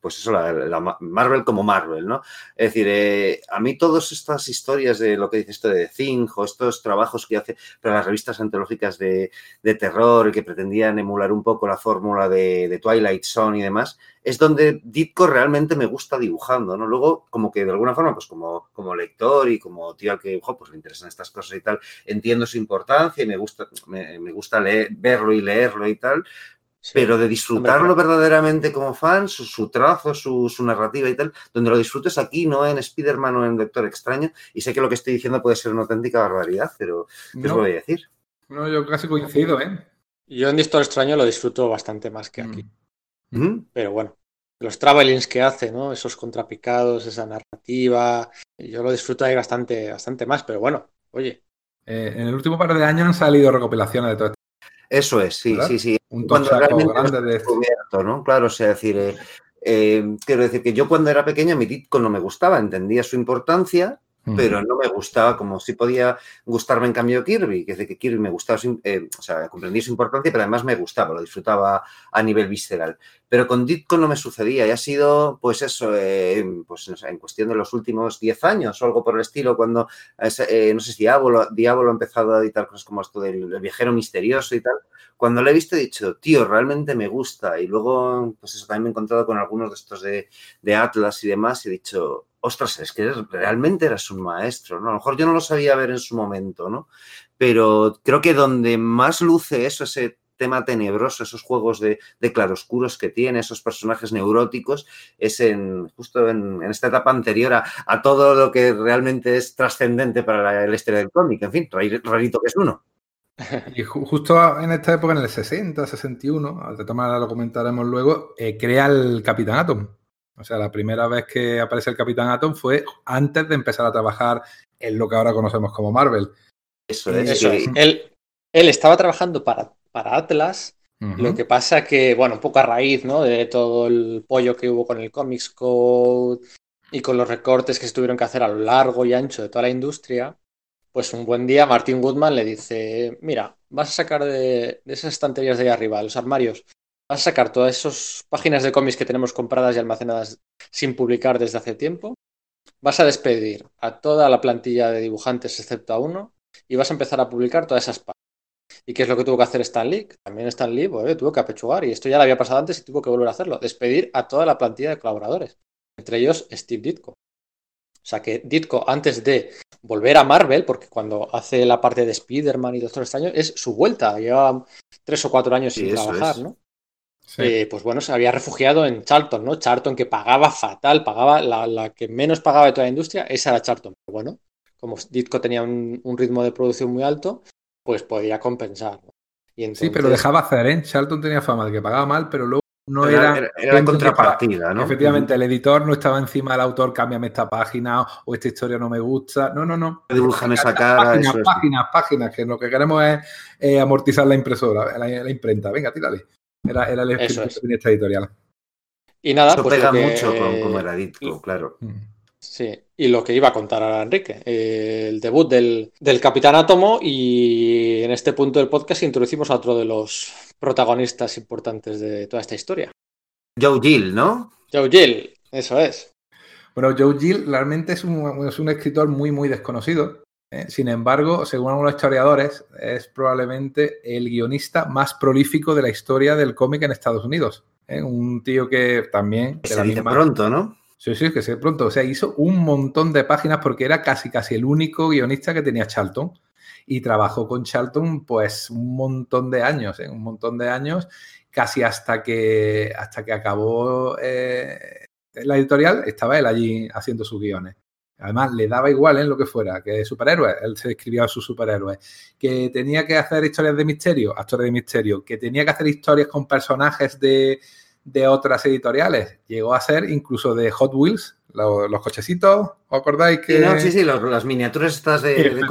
pues eso, la, Marvel como Marvel, ¿no? Es decir, eh, a mí todas estas historias de lo que dice esto de Think o estos trabajos que hace para las revistas antológicas de, terror y que pretendían emular un poco la fórmula de, Twilight Zone y demás, es donde Ditko realmente me gusta dibujando, ¿no? Luego, como que de alguna forma, pues como, como lector y como tío al que dibujo, pues me interesan estas cosas y tal, entiendo su importancia y me gusta, me, gusta leer, verlo y leerlo y tal, pero de disfrutarlo verdaderamente como fan, su, trazo, su, narrativa y tal, donde lo disfrutes aquí, no en Spider-Man o en Doctor Extraño. Y sé que lo que estoy diciendo puede ser una auténtica barbaridad, pero ¿qué os voy a decir? No, yo casi coincido, ¿eh? Yo en Doctor Extraño lo disfruto bastante más que aquí. Mm. Pero bueno, los travelings que hace, ¿no? Esos contrapicados, esa narrativa, yo lo disfruto ahí bastante, bastante más, pero bueno, oye. Eh, en el último par de años han salido recopilaciones de todo eso es, sí, sí, sí. Un cuando realmente grande de... descubierto, ¿no? Claro, o sea, decir, eh, eh, quiero decir que yo cuando era pequeña mi Ditko no me gustaba, entendía su importancia, pero no me gustaba como si podía gustarme en cambio Kirby, que es de que Kirby me gustaba, eh, o sea, comprendí su importancia, pero además me gustaba, lo disfrutaba a nivel visceral. Pero con Ditko no me sucedía y ha sido, pues eso, eh, pues en cuestión de los últimos 10 años o algo por el estilo, cuando, eh, no sé si Diablo, Diablo ha empezado a editar cosas como esto del viajero misterioso y tal, cuando lo he visto he dicho, tío, realmente me gusta. Y luego, pues eso, también me he encontrado con algunos de estos de, de Atlas y demás y he dicho, ostras, es que realmente eras un maestro, ¿no? A lo mejor yo no lo sabía ver en su momento, ¿no? Pero creo que donde más luce eso, ese tema tenebroso, esos juegos de, claroscuros que tiene, esos personajes neuróticos, es en justo en, esta etapa anterior a, todo lo que realmente es trascendente para la, historia del cómic. En fin, rarito que es uno. <laughs> Y justo en esta época, en el 60, 61, al tomar lo comentaremos luego, eh, crea el Capitán Atom. O sea, la primera vez que aparece el Capitán Atom fue antes de empezar a trabajar es lo que ahora conocemos como Marvel. Eso es. Eso es. Él, él estaba trabajando para, para Atlas. Lo que pasa que, bueno, un poco a raíz ¿no? de todo el pollo que hubo con el Comics Code y con los recortes que se tuvieron que hacer a lo largo y ancho de toda la industria, pues un buen día Martin Woodman le dice, mira, vas a sacar de, de esas estanterías de ahí arriba, de los armarios, vas a sacar todas esas páginas de cómics que tenemos compradas y almacenadas sin publicar desde hace tiempo, vas a despedir a toda la plantilla de dibujantes excepto a uno y vas a empezar a publicar todas esas páginas. ¿Y qué es lo que tuvo que hacer Stan Lee? También Stan Lee pues, tuvo que apechugar y esto ya lo había pasado antes y tuvo que volver a hacerlo, despedir a toda la plantilla de colaboradores, entre ellos Steve Ditko. O sea que Ditko, antes de volver a Marvel, porque cuando hace la parte de Spider-Man y Doctor Extraño, es su vuelta. Lleva tres o cuatro años sin Sí, trabajar, es. ¿no? Sí. Eh, pues bueno, se había refugiado en Charlton, ¿no? Charlton que pagaba fatal, pagaba la, la que menos pagaba de toda la industria, esa era Charlton. Pero bueno, como Ditko tenía un, un ritmo de producción muy alto, pues podía compensar. Sí, pero dejaba hacer, ¿eh? Charlton tenía fama de que pagaba mal, pero luego no Era- era. la contrapartida, ¿no? Efectivamente, el editor no estaba encima del autor, cámbiame esta página o esta historia no me gusta. No, no, no. Dibújame esa cara. Páginas, eso es. páginas, páginas, que lo que queremos es eh, amortizar la impresora, la, la imprenta. Venga, tírale. Era, era el espíritu es. tenía esta editorial. Y nada, Eso pues pega que- mucho con cómo era Ditko, claro. Sí, y lo que iba a contar ahora Enrique, eh, el debut del, del Capitán Átomo y en este punto del podcast introducimos a otro de los protagonistas importantes de toda esta historia. Joe Gill, ¿no? Joe Gill, eso es. Bueno, Joe Gill realmente es un, es un escritor muy, muy desconocido. ¿eh? Sin embargo, según algunos historiadores, es probablemente el guionista más prolífico de la historia del cómic en Estados Unidos. ¿eh? Un tío que también... de Se la dice misma- pronto, ¿no? Sí, sí, que se pronto. O sea, hizo un montón de páginas porque era casi, casi el único guionista que tenía Charlton. Y trabajó con Charlton, pues, un montón de años, ¿eh? un montón de años, casi hasta que, hasta que acabó eh, la editorial, estaba él allí haciendo sus guiones. Además, le daba igual en lo que fuera, que superhéroes, él se escribía a sus superhéroes, que tenía que hacer historias de misterio, actores de misterio, que tenía que hacer historias con personajes de, de otras editoriales. Llegó a ser incluso de Hot Wheels, los, los cochecitos, ¿os acordáis que Sí, no, sí, sí, los- las miniaturas estas de, de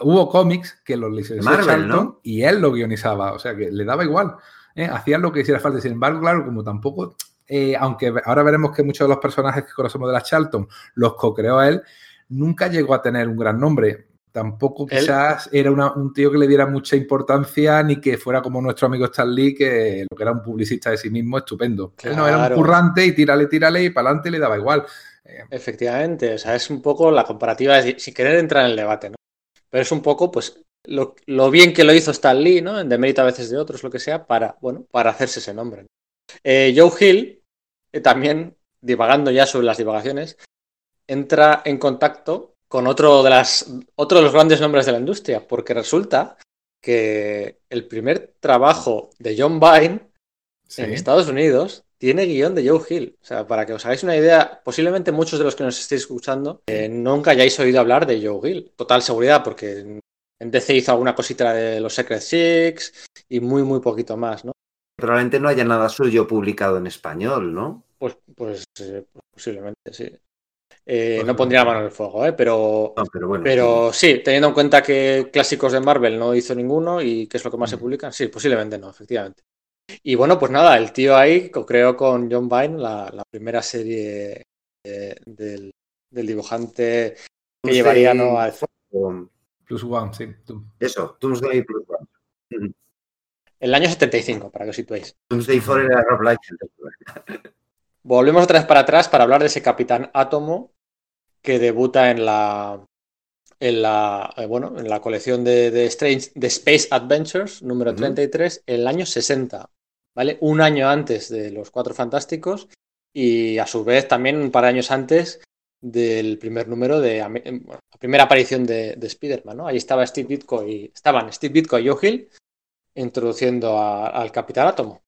hubo cómics que los licenció Marvel, Charlton ¿no? y él lo guionizaba, o sea que le daba igual, ¿eh? hacían lo que hiciera falta. Sin embargo, claro, como tampoco, eh, aunque ahora veremos que muchos de los personajes que conocemos de la Charlton los co-creó él, nunca llegó a tener un gran nombre. Tampoco Él- quizás era una- un tío que le diera mucha importancia ni que fuera como nuestro amigo Stan Lee, que lo que era un publicista de sí mismo estupendo. Él no era un currante y tírale, tírale y para adelante le daba igual. Eh, Efectivamente, o sea, es un poco la comparativa, de- sin querer entrar en el debate, ¿no? Pero es un poco, pues, lo, lo bien que lo hizo Stan Lee, ¿no? En demérito a veces de otros, lo que sea, para, bueno, para hacerse ese nombre. ¿no? Eh, Joe Hill, eh, también, divagando ya sobre las divagaciones, entra en contacto con otro de, las, otro de los grandes nombres de la industria, porque resulta que el primer trabajo de John Vine sí. en Estados Unidos tiene guion de Joe Hill. O sea, para que os hagáis una idea, posiblemente muchos de los que nos estéis escuchando eh, nunca hayáis oído hablar de Joe Hill. Total seguridad, porque en- en DC hizo alguna cosita de los Secret Six y muy, muy poquito más, ¿no? Probablemente no haya nada suyo publicado en español, ¿no? Pues, pues eh, posiblemente, sí. Eh, no pondría la mano en el fuego, ¿eh? Pero, No, pero bueno. pero sí, teniendo en cuenta que clásicos de Marvel no hizo ninguno y que es lo que más se publican, sí, posiblemente no, efectivamente. Y bueno, pues nada, el tío ahí co-creó con John Vine la, la primera serie eh, del, del dibujante que Doomsday- llevaría ¿no? a- o- Plus One, sí. tú. Eso, Doomsday Plus One. el año 75, para que os situéis. Doomsday 4 era Rob. Volvemos otra vez para atrás para hablar de ese Capitán Átomo que debuta en la en la eh, bueno en la colección de, de Strange de Space Adventures número Ujú. 33 en el año 60 vale un año antes de los Cuatro Fantásticos y a su vez también un par de años antes del primer número de bueno, la primera aparición de, de Spider-Man ¿no? ahí estaba Steve Ditko y estaban Steve Ditko y Joe Hill introduciendo a- al Capitán Átomo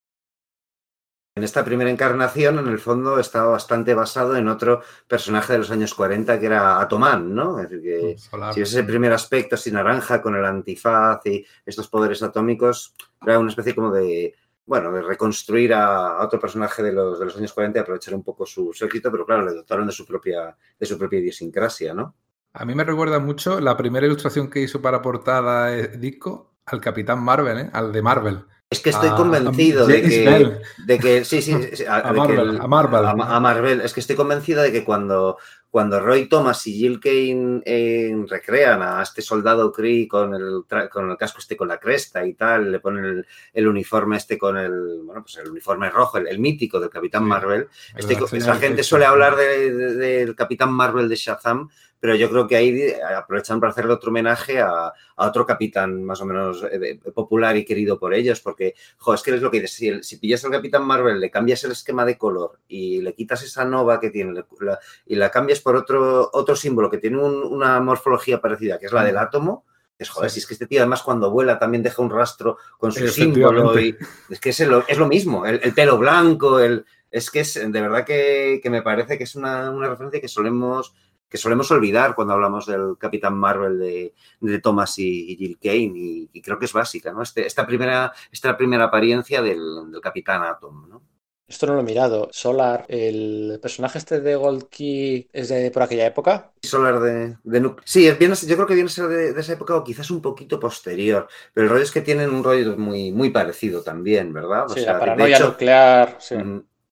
En esta primera encarnación, en el fondo, estaba bastante basado en otro personaje de los años 40 que era Atoman, ¿no? Es decir, que Solar. si ves ese primer aspecto así naranja con el antifaz y estos poderes atómicos, era una especie como de, bueno, de reconstruir a, a otro personaje de los, de los años 40 y aprovechar un poco su, su éxito, pero claro, le dotaron de su propia, de su propia idiosincrasia, ¿no? A mí me recuerda mucho la primera ilustración que hizo para portada disco al Capitán Marvel, ¿eh? al de Marvel. Es que estoy convencido de, que, de, que, Sí, sí. a, Marvel, a, Marvel, a, Marvel. Es que estoy convencido de que cuando, cuando Roy Thomas y Jill Kane eh, recrean a este soldado Kree con el, con el casco este con la cresta y tal, le ponen el, uniforme este con el, bueno, pues el uniforme rojo, el, mítico del Capitán Marvel. Este, esa gente suele hablar del Capitán Marvel de Shazam, pero yo creo que ahí aprovechan para hacerle otro homenaje a, otro capitán más o menos eh, popular y querido por ellos, porque, jo, es que es lo que dices, si, pillas al Capitán Marvel, le cambias el esquema de color y le quitas esa nova que tiene y la cambias por otro, otro símbolo que tiene una morfología parecida, que es la del átomo, es joder, si es que este tío además cuando vuela también deja un rastro con su símbolo y es que es lo, es lo mismo, el, pelo blanco, el, es que es de verdad que, me parece que es una, una referencia que solemos que solemos olvidar cuando hablamos del Capitán Marvel de, Thomas y, Jill Kane, y, creo que es básica, ¿no? Este, esta, primera, esta primera apariencia del, Capitán Atom, ¿no? Esto no lo he mirado. Solar, el personaje este de Gold Key es de por aquella época. Solar de, de Sí, yo creo que viene a ser de, esa época o quizás un poquito posterior. Pero el rollo es que tienen un rollo muy, muy parecido también, ¿verdad? sí, la paranoia nuclear. Sí.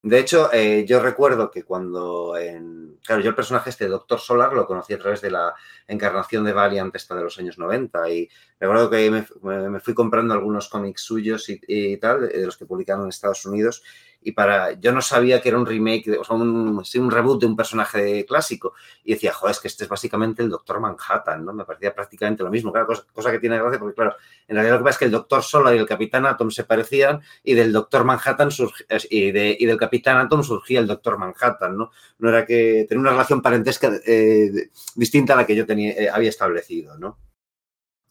De hecho, eh, yo recuerdo que cuando en. Claro, yo el personaje este, Doctor Solar, lo conocí a través de la encarnación de Valiant esta de los años 90. Y recuerdo que me, fui comprando algunos cómics suyos y, y, tal, de los que publicaron en Estados Unidos y para yo no sabía que era un remake, o sea, un, reboot de un personaje clásico y decía, joder, es que este es básicamente el Doctor Manhattan, ¿no? Me parecía prácticamente lo mismo, claro, cosa, que tiene gracia porque, claro, en realidad lo que pasa es que el Doctor Solar y el Capitán Atom se parecían y del Doctor Manhattan y, de, y, del Capitán Atom surgía el Doctor Manhattan, ¿no? No era que tenía una relación parentesca eh, distinta a la que yo tenía, eh, había establecido, ¿no?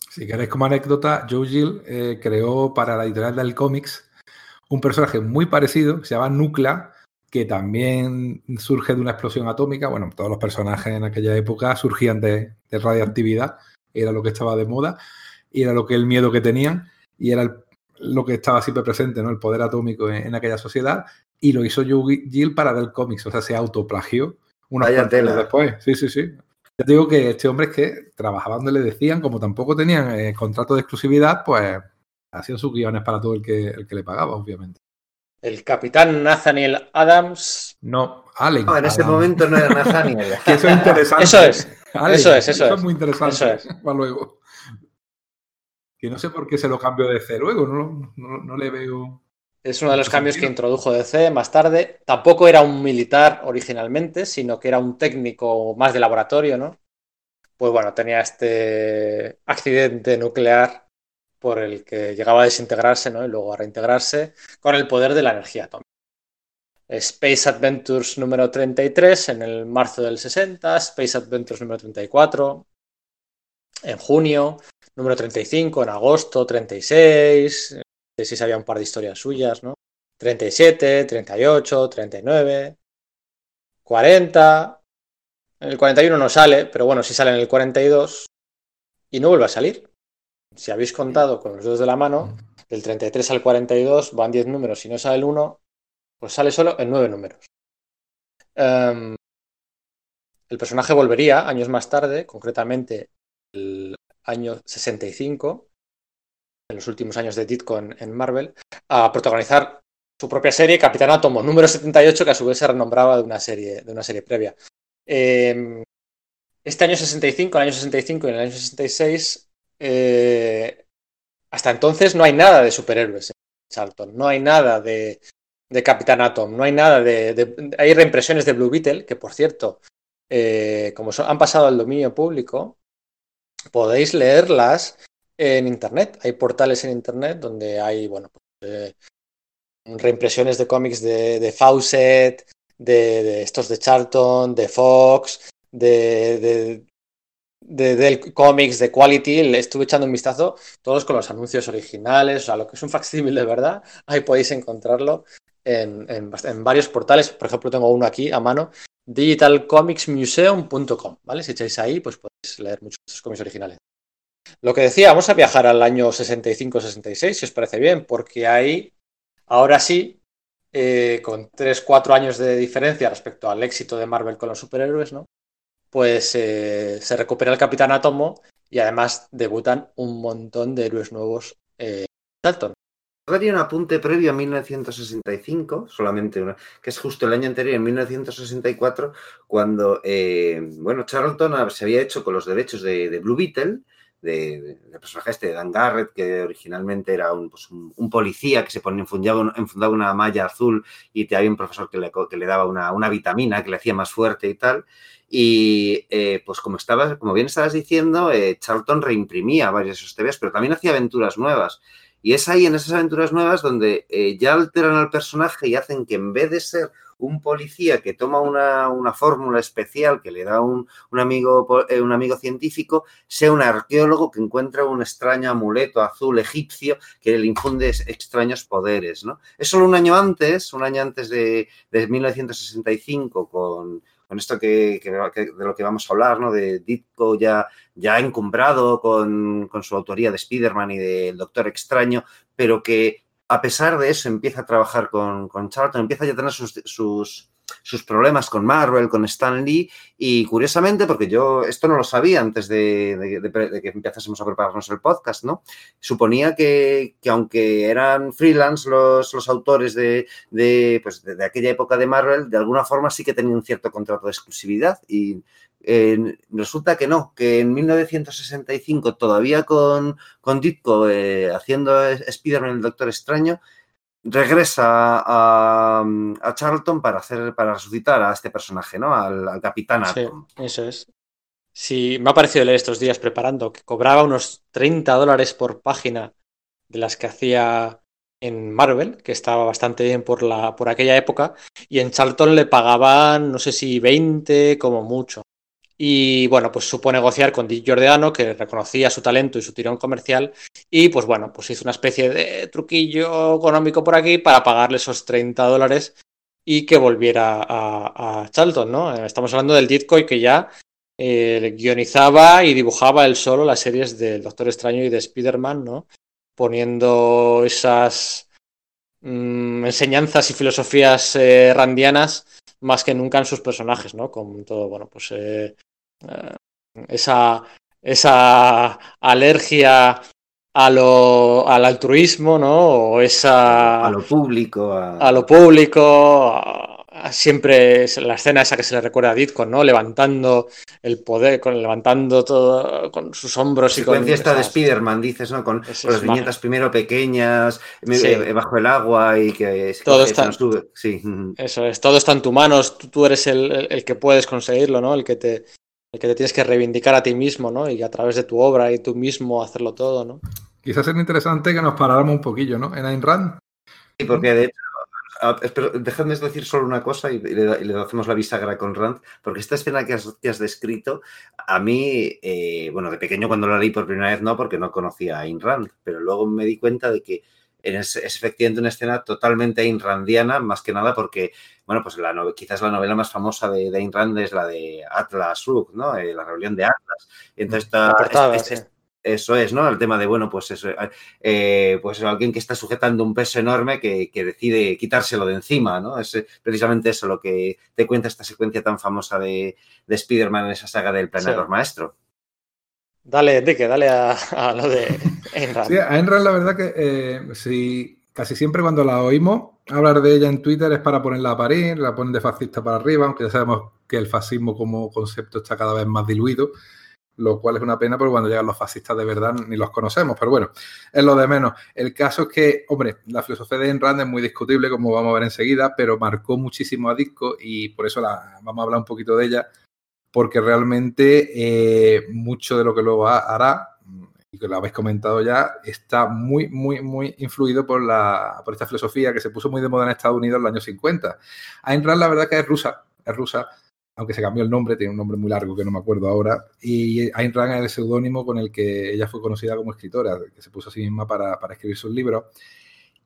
Si queréis como anécdota, Joe Gill eh, creó para la editorial del cómics un personaje muy parecido, se llama Nucla, que también surge de una explosión atómica. Bueno, todos los personajes en aquella época surgían de, radiactividad, era lo que estaba de moda, y era lo que el miedo que tenían, y era lo que estaba siempre presente, ¿no? El poder atómico en, aquella sociedad, y lo hizo Joe Gill para del cómics, o sea, se autoplagió unos tela. después. Sí, sí, sí. Ya digo que este hombre es que trabajaba donde le decían, como tampoco tenían eh, contrato de exclusividad, pues hacían sus guiones para todo el que, el que le pagaba, obviamente. El capitán Nathaniel Adams. No, Allen. No, en ese momento no era <laughs> Nathaniel. eso es interesante. Eso es. eso es, eso, es. muy interesante. Eso es. Para luego. Que no sé por qué se lo cambió de C luego, no, no, le veo. Es uno de los cambios que introdujo DC más tarde. Tampoco era un militar originalmente, sino que era un técnico más de laboratorio, ¿no? Pues bueno, tenía este accidente nuclear por el que llegaba a desintegrarse ¿no? y luego a reintegrarse con el poder de la energía atómica. Space Adventures número 33 en el marzo del 60, Space Adventures número 34 en junio, número 35 en agosto, 36, si había un par de historias suyas, ¿no? 37, 38, 39, 40, en el 41 no sale, pero bueno, sí sale en el 42 y no vuelve a salir si habéis contado con los dedos de la mano, del 33 al 42 van 10 números. Si no sale el 1, pues sale solo en 9 números. Em, el personaje volvería años más tarde, concretamente el año 65, en los últimos años de Ditko en, Marvel, a protagonizar su propia serie, Capitán Átomo, número 78, que a su vez se renombraba de una serie, de una serie previa. Em, este año 65, el año 65 y en el año 66 eh, hasta entonces no hay nada de superhéroes en Charlton, no hay nada de, Capitán Atom, no hay nada de, Hay reimpresiones de Blue Beetle, que por cierto, eh, como han pasado al dominio público, podéis leerlas en Internet. Hay portales en Internet donde hay, bueno, pues, eh, reimpresiones de cómics de, Fawcett, de, estos de Charlton, de Fox, de, de, del cómics de Quality, le estuve echando un vistazo, todos con los anuncios originales, o sea, lo que es un facsímil de verdad, ahí podéis encontrarlo en, en, varios portales, por ejemplo, tengo uno aquí a mano, digitalcomicsmuseum.com, ¿vale? Si echáis ahí, pues podéis leer muchos de cómics originales. Lo que decía, vamos a viajar al año 65-66, si os parece bien, porque ahí, ahora sí, eh, con 3-4 años de diferencia respecto al éxito de Marvel con los superhéroes, ¿no? Pues eh, se recupera el Capitán Átomo y además debutan un montón de héroes nuevos eh, Charlton. Daría un apunte previo a 1965, solamente una, que es justo el año anterior, en 1964, cuando, eh, bueno, Charlton se había hecho con los derechos de, Blue Beetle, del de, personaje este de Dan Garrett, que originalmente era un, pues policía que se ponía, enfundaba, enfundaba, una malla azul y te había un profesor que le, que le daba una, una, vitamina que le hacía más fuerte y tal. Y eh, pues como, estabas, como bien estabas diciendo, eh, Charlton reimprimía varios de TVs, pero también hacía aventuras nuevas. Y es ahí, en esas aventuras nuevas, donde eh, ya alteran al personaje y hacen que en vez de ser un policía que toma una, fórmula especial que le da un, amigo, eh, un amigo científico, sea un arqueólogo que encuentra un extraño amuleto azul egipcio que le infunde extraños poderes. ¿no? Es solo un año antes, un año antes de, de 1965, con con esto que, de lo que vamos a hablar, ¿no? De Ditko ya, ya encumbrado con, con su autoría de Spider-Man y del Doctor Extraño, pero que a pesar de eso empieza a trabajar con, con Charlton, empieza ya a tener sus, sus sus problemas con Marvel, con Stan Lee, y curiosamente, porque yo esto no lo sabía antes de, que empezásemos a prepararnos el podcast, ¿no? Suponía que, aunque eran freelance los, los autores pues, de, de, aquella época de Marvel, de alguna forma sí que tenían cierto contrato de exclusividad, y resulta que no, que en 1965, todavía con, con Ditko eh, haciendo Spider-Man el Doctor Extraño, regresa a, Charlton para hacer, para resucitar a este personaje, ¿no? Al, Capitán Atom. Sí, eso es. Sí, me ha parecido leer estos días preparando que cobraba unos 30 dólares por página de las que hacía en Marvel, que estaba bastante bien por, la, por aquella época, y en Charlton le pagaban, no sé si 20 como mucho. Y bueno, pues supo negociar con Dick Giordano, que reconocía su talento y su tirón comercial, y pues bueno, pues hizo una especie de truquillo económico por aquí para pagarle esos 30 dólares y que volviera a, Charlton, ¿no? Estamos hablando del Ditko que ya eh, guionizaba y dibujaba él solo las series del Doctor Extraño y de Spider-Man, ¿no? Poniendo esas mm, enseñanzas y filosofías eh, randianas más que nunca en sus personajes, ¿no? Con todo, bueno, pues eh, esa, esa alergia a lo, al altruismo, ¿no? O esa... A lo público. A, lo público. siempre la escena esa que se le recuerda a Ditko, ¿no? Levantando el poder, con, levantando todo con sus hombros. y con esta de Spider-Man, dices, ¿no? Con, las viñetas primero pequeñas, eh, bajo el agua y que... Todo está... Sí. Eso es, todo está en tu manos, tú, eres el, el, que puedes conseguirlo, ¿no? El que te el que te tienes que reivindicar a ti mismo, ¿no? Y a través de tu obra y tú mismo hacerlo todo, ¿no? Quizás sería interesante que nos paráramos un poquillo, ¿no? En Ayn Rand. Sí, porque de hecho, dejadme decir solo una cosa y le, hacemos la bisagra con Rand, porque esta escena que has, descrito, a mí, eh, bueno, de pequeño cuando la leí por primera vez no, porque no conocía a Ayn Rand, pero luego me di cuenta de que es, efectivamente una escena totalmente Ayn Randiana, más que nada porque, bueno, pues la quizás la novela más famosa de, Ayn Rand es la de Atlas Shrugged, ¿no? Eh, la rebelión de Atlas. entonces está... Eso es, ¿no? El tema de, bueno, pues eso, eh, pues alguien que está sujetando un peso enorme que, decide quitárselo de encima, ¿no? Es precisamente eso lo que te cuenta esta secuencia tan famosa de, de Spider-Man en esa saga del planeador maestro. Dale, Enrique, dale a, lo de Enra. Sí, a Enra la verdad que eh, casi siempre cuando la oímos hablar de ella en Twitter es para ponerla a parir, la ponen de fascista para arriba, aunque ya sabemos que el fascismo como concepto está cada vez más diluido, lo cual es una pena porque cuando llegan los fascistas de verdad ni los conocemos, pero bueno, es lo de menos. El caso es que, hombre, la filosofía de Enrand es muy discutible, como vamos a ver enseguida, pero marcó muchísimo a Disco y por eso la, vamos a hablar un poquito de ella porque realmente eh, mucho de lo que luego hará, y que lo habéis comentado ya, está muy, muy, muy influido por, la, por esta filosofía que se puso muy de moda en Estados Unidos en los años 50. Ayn Rand, la verdad que es rusa, es rusa, aunque se cambió el nombre, tiene un nombre muy largo que no me acuerdo ahora, y Ayn Rand es el seudónimo con el que ella fue conocida como escritora, que se puso a sí misma para, para escribir sus libros.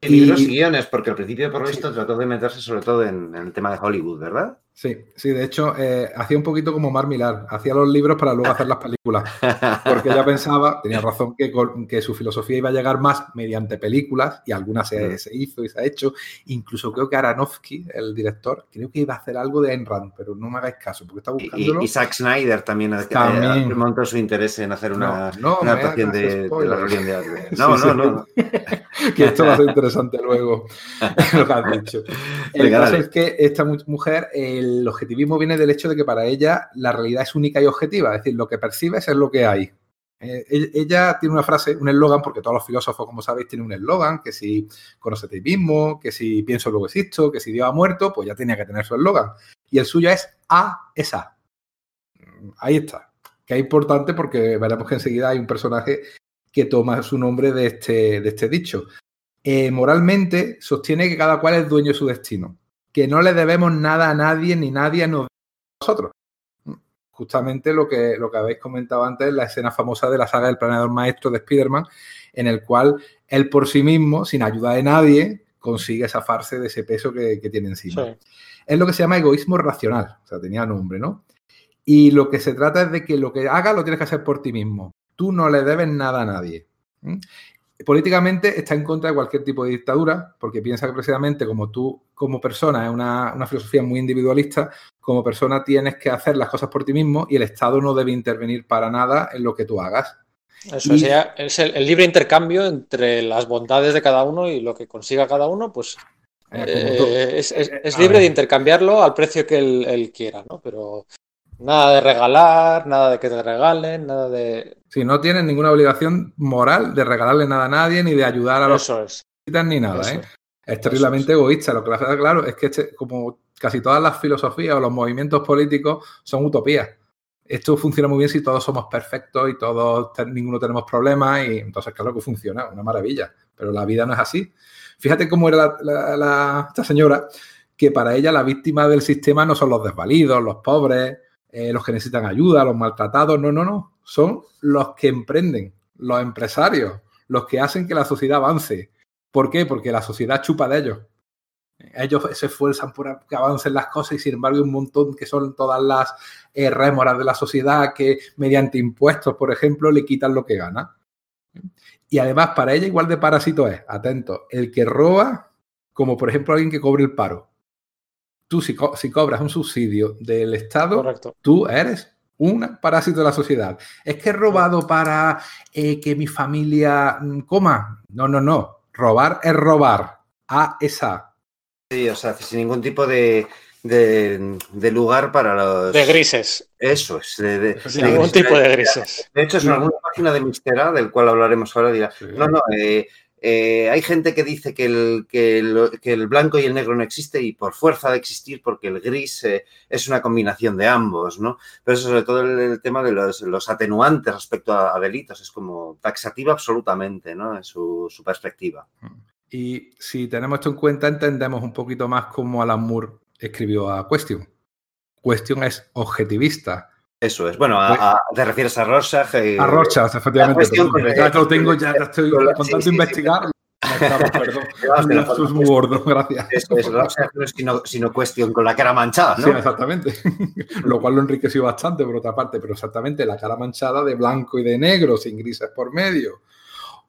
Y libros y guiones, porque al principio, por lo visto, trató de meterse sobre todo en, el tema de Hollywood, ¿verdad? Sí, sí, de hecho, eh, hacía un poquito como Mar Millar, hacía los libros para luego hacer las películas, porque ella pensaba, tenía razón, que, que su filosofía iba a llegar más mediante películas, y algunas se, hizo y se ha hecho, incluso creo que Aronofsky, el director, creo que iba a hacer algo de Ayn Rand, pero no me hagáis caso, porque está buscándolo. Y, Zack Snyder también, eh, también. montó su interés en hacer una, adaptación de, la religión de arte. No, no, <laughs> no. <laughs> que esto va a ser interesante luego, <laughs> lo que has dicho. El caso es que esta mujer... El el objetivismo viene del hecho de que para ella la realidad es única y objetiva, es decir, lo que percibes es lo que hay. Eh, ella tiene una frase, un eslogan, porque todos los filósofos, como sabéis, tienen un eslogan, que si conoce a ti mismo, que si pienso luego existo, que si Dios ha muerto, pues ya tenía que tener su eslogan. Y el suyo es A esa. Ahí está. Que es importante porque veremos que enseguida hay un personaje que toma su nombre de este, este dicho. Eh, moralmente sostiene que cada cual es dueño de su destino que no le debemos nada a nadie ni nadie a nosotros. Justamente lo que, lo que habéis comentado antes, la escena famosa de la saga del planeador maestro de Spider-Man, en el cual él por sí mismo, sin ayuda de nadie, consigue zafarse de ese peso que, tiene encima. Es lo que se llama egoísmo racional, o sea, tenía nombre, ¿no? Y lo que se trata es de que lo que hagas lo tienes que hacer por ti mismo. Tú no le debes nada a nadie políticamente está en contra de cualquier tipo de dictadura, porque piensa que precisamente como tú, como persona, es una, filosofía muy individualista, como persona tienes que hacer las cosas por ti mismo y el Estado no debe intervenir para nada en lo que tú hagas. Eso es el, libre intercambio entre las bondades de cada uno y lo que consiga cada uno, pues eh, eh, es, eh, libre de intercambiarlo al precio que él, quiera, ¿no? Pero Nada de regalar, nada de que te regalen, nada de. Sí, no tienes ninguna obligación moral de regalarle nada a nadie, ni de ayudar a los Eso es. ni nada, ¿eh? Es terriblemente egoísta. Lo que hace claro es que este, como casi todas las filosofías o los movimientos políticos son utopías. Esto funciona muy bien si todos somos perfectos y todos ninguno tenemos problemas y entonces claro que funciona, una maravilla. Pero la vida no es así. Fíjate cómo era esta señora, que para ella la víctima del sistema no son los desvalidos, los pobres, eh, los que necesitan ayuda, los maltratados, no, no, no, son los que emprenden, los empresarios, los que hacen que la sociedad avance. ¿Por qué? Porque la sociedad chupa de ellos. Ellos se esfuerzan por que avancen las cosas y sin embargo hay un montón que son todas las eh, rémoras de la sociedad que mediante impuestos, por ejemplo, le quitan lo que gana. Y además para ella igual de parásito es, atento, el que roba, como por ejemplo alguien que cobre el paro tú si, cobras un subsidio del Estado, tú eres un parásito de la sociedad. Es que he robado para eh, que mi familia mm, coma. No, no, no. Robar es robar. A esa. Sí, o sea, sin ningún tipo de, de, lugar para los. De grises. Eso es. De, sin ningún tipo de grises. De hecho, es una, página de Mistera, del cual hablaremos ahora, dirá. No, no, eh, eh, hay gente que dice que el, que, el, blanco y el negro no existe y por fuerza de existir porque el gris eh, es una combinación de ambos, ¿no? Pero eso sobre todo el, tema de los, atenuantes respecto a, delitos es como taxativa absolutamente, ¿no? En su, su, perspectiva. Y si tenemos esto en cuenta entendemos un poquito más cómo Alan Moore escribió a Question. Question es objetivista, eso es. Bueno, a, te refieres a Rorschach. Eh, a Rorschach, efectivamente. ya lo tengo, ya, estoy contando investigar. Perdón, Eso es muy gordo, <laughs> gracias. Eso es, Rorschach no es sino, sino, cuestión con la cara manchada, ¿no? Sí, exactamente. <laughs> lo cual lo enriqueció bastante, por otra parte, pero exactamente la cara manchada de blanco y de negro, sin grises por medio.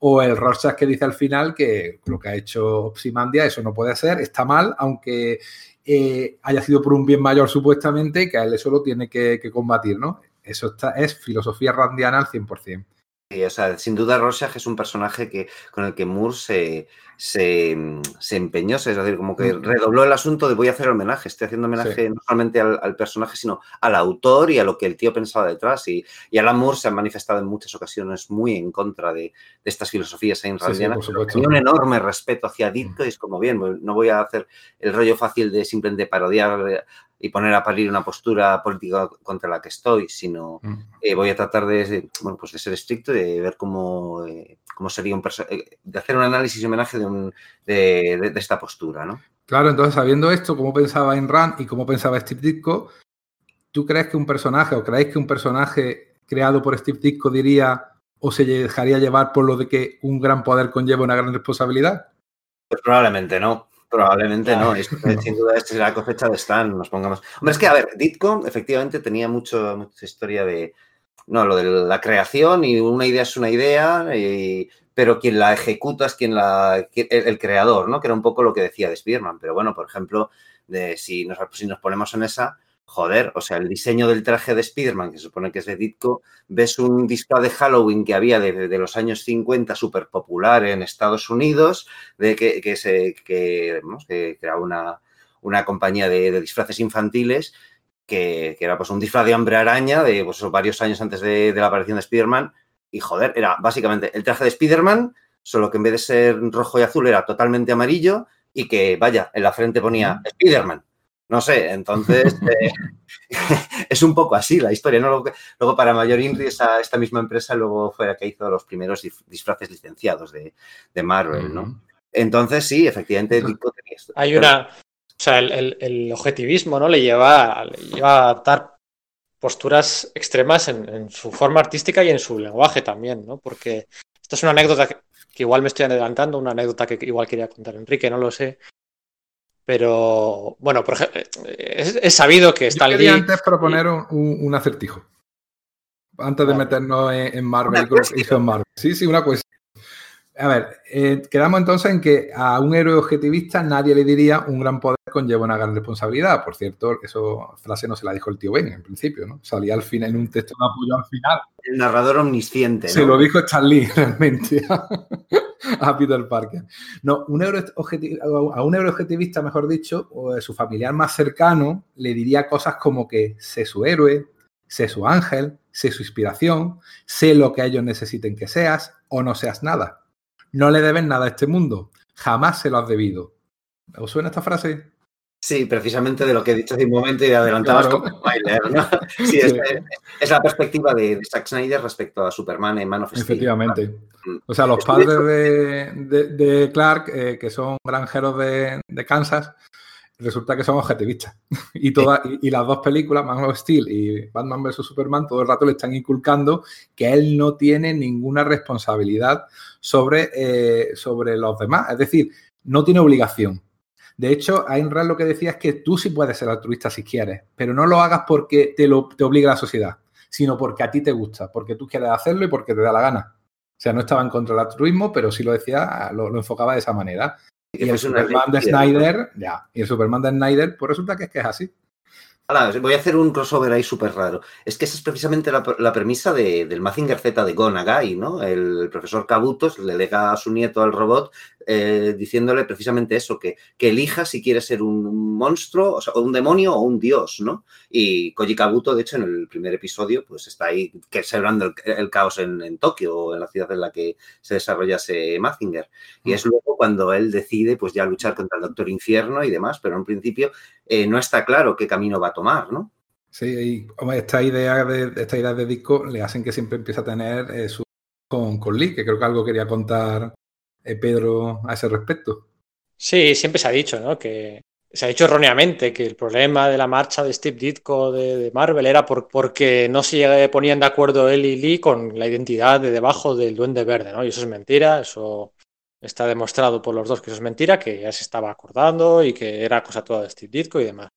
O el Rorschach que dice al final que lo que ha hecho Opsimandia, eso no puede ser, está mal, aunque eh, haya sido por un bien mayor supuestamente, que a él eso lo tiene que, combatir, ¿no? Eso está, es filosofía randiana al 100%. Sí, o sea, sin duda Rorschach es un personaje que, con el que Moore se, se, se, empeñó, es decir, como que redobló el asunto de voy a hacer homenaje, estoy haciendo homenaje no solamente al, personaje, sino al autor y a lo que el tío pensaba detrás. Y, y Alan Moore se ha manifestado en muchas ocasiones muy en contra de, estas filosofías en sí, Tiene un enorme respeto hacia Ditko y es como, bien, no voy a hacer el rollo fácil de simplemente parodiar y poner a parir una postura política contra la que estoy, sino mm. eh, voy a tratar de, bueno, pues de ser estricto de ver cómo, eh, cómo sería un eh, de hacer un análisis y homenaje de, de, esta postura, ¿no? Claro, entonces sabiendo esto, cómo pensaba Ayn Rand y cómo pensaba Steve Ditko, ¿tú crees que un personaje o creéis que un personaje creado por Steve Ditko diría o se dejaría llevar por lo de que un gran poder conlleva una gran responsabilidad? Pues probablemente no Probablemente no, sin duda es la cosecha de Stan, nos pongamos. Hombre, es que, a ver, Ditko efectivamente tenía mucho, mucha historia de, no, lo de la creación y una idea es una idea, pero quien la ejecuta es quien la, el, creador, ¿no? Que era un poco lo que decía de Spearman. Pero bueno, por ejemplo, de, si, nos, si nos ponemos en esa, joder, o sea, el diseño del traje de Spider-Man, que se supone que es de Ditko, ves un disfraz de Halloween que había de, los años 50 súper popular en Estados Unidos, de que, que se que, era una, una compañía de, disfraces infantiles, que, era pues un disfraz de hombre araña de pues, varios años antes de, la aparición de Spider-Man, y joder, era básicamente el traje de Spider-Man, solo que en vez de ser rojo y azul era totalmente amarillo, y que, vaya, en la frente ponía Spider-Man. No sé, entonces <laughs> eh, <laughs> es un poco así la historia. ¿no? Luego, para Mayor Inri, esta misma empresa luego fue la que hizo los primeros disfraces licenciados de, Marvel, ¿no? Entonces, sí, efectivamente, Hay una. O sea, el, objetivismo, ¿no? Le lleva, le a adaptar posturas extremas en, su forma artística y en su lenguaje también, ¿no? Porque esta es una anécdota que, que igual me estoy adelantando, una anécdota que igual quería contar Enrique, no lo sé, pero, bueno, por ejemplo, es, sabido que está Yo quería antes proponer un, acertijo. Antes de meternos en, Marvel, Marvel. Sí, sí, una cuestión. A ver, eh, quedamos entonces en que a un héroe objetivista nadie le diría un gran poder conlleva una gran responsabilidad. Por cierto, esa frase no se la dijo el tío Ben en principio, ¿no? Salía al final en un texto de apoyo al final. El narrador omnisciente. Se lo dijo Charlie <laughs> realmente a Peter Parker. No, un a un objetivista, mejor dicho, o su familiar más cercano, le diría cosas como que sé su héroe, sé su ángel, sé su inspiración, sé lo que ellos necesiten que seas o no seas nada. No le deben nada a este mundo. Jamás se lo has debido. ¿Os suena esta frase? Sí, precisamente de lo que he dicho hace un momento y adelantabas como ¿no? <laughs> Sí, Es, la perspectiva de, Zack Snyder respecto a Superman en Man of Steel. Efectivamente. O sea, los padres de, Clark, eh, que son granjeros de, Kansas, resulta que son objetivistas. <laughs> Y, todas, y, las dos películas, Man of Steel y Batman vs. Superman, todo el rato le están inculcando que él no tiene ninguna responsabilidad sobre, eh, sobre los demás. Es decir, no tiene obligación. De hecho, Ayn Rand lo que decía es que tú sí puedes ser altruista si quieres, pero no lo hagas porque te, lo, te obliga la sociedad, sino porque a ti te gusta, porque tú quieres hacerlo y porque te da la gana. O sea, no estaba en contra del altruismo, pero sí lo decía, lo, enfocaba de esa manera. Y, el Superman de Snyder, ya, y el Superman de Snyder, pues resulta que es que es así voy a hacer un crossover ahí súper raro. Es que esa es precisamente la, premisa del Mazinger Z de Gonagai, ¿no? El, profesor Kabuto le lega a su nieto al robot eh, diciéndole precisamente eso, que, que, elija si quiere ser un monstruo, o, un demonio o un dios, ¿no? Y Koji Kabuto, de hecho, en el primer episodio, pues está ahí que celebrando el, caos en, Tokio o en la ciudad en la que se desarrollase Mazinger. Y mm. es luego cuando él decide, pues ya luchar contra el Doctor Infierno y demás, pero en principio eh, no está claro qué camino va a tomar, ¿no? Sí, y esta idea de esta idea de disco le hacen que siempre empiece a tener eh, su con, con Lee, que creo que algo quería contar eh, Pedro a ese respecto. Sí, siempre se ha dicho, ¿no? Que se ha dicho erróneamente que el problema de la marcha de Steve Ditko de, Marvel era por, porque no se ponían de acuerdo él y Lee con la identidad de debajo del Duende Verde, ¿no? Y eso es mentira, eso está demostrado por los dos que eso es mentira, que ya se estaba acordando y que era cosa toda de Steve Ditko y demás.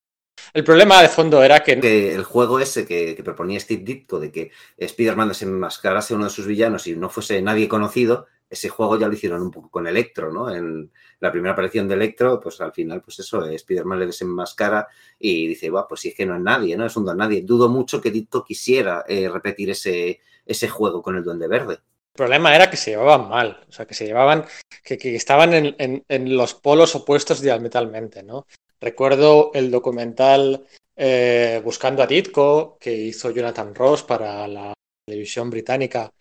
El problema de fondo era que... el juego ese que, proponía Steve Ditko de que Spider-Man desenmascarase uno de sus villanos y no fuese nadie conocido, ese juego ya lo hicieron un poco con Electro, ¿no? En la primera aparición de Electro, pues al final, pues eso, Spider-Man le desenmascara y dice, va, pues si es que no es nadie, ¿no? Es un don nadie. Dudo mucho que Ditko quisiera eh, repetir ese, ese juego con el Duende Verde. El problema era que se llevaban mal, o sea, que se llevaban, que, estaban en, los polos opuestos diametralmente, ¿no? Recuerdo el documental eh, Buscando a Ditko que hizo Jonathan Ross para la televisión británica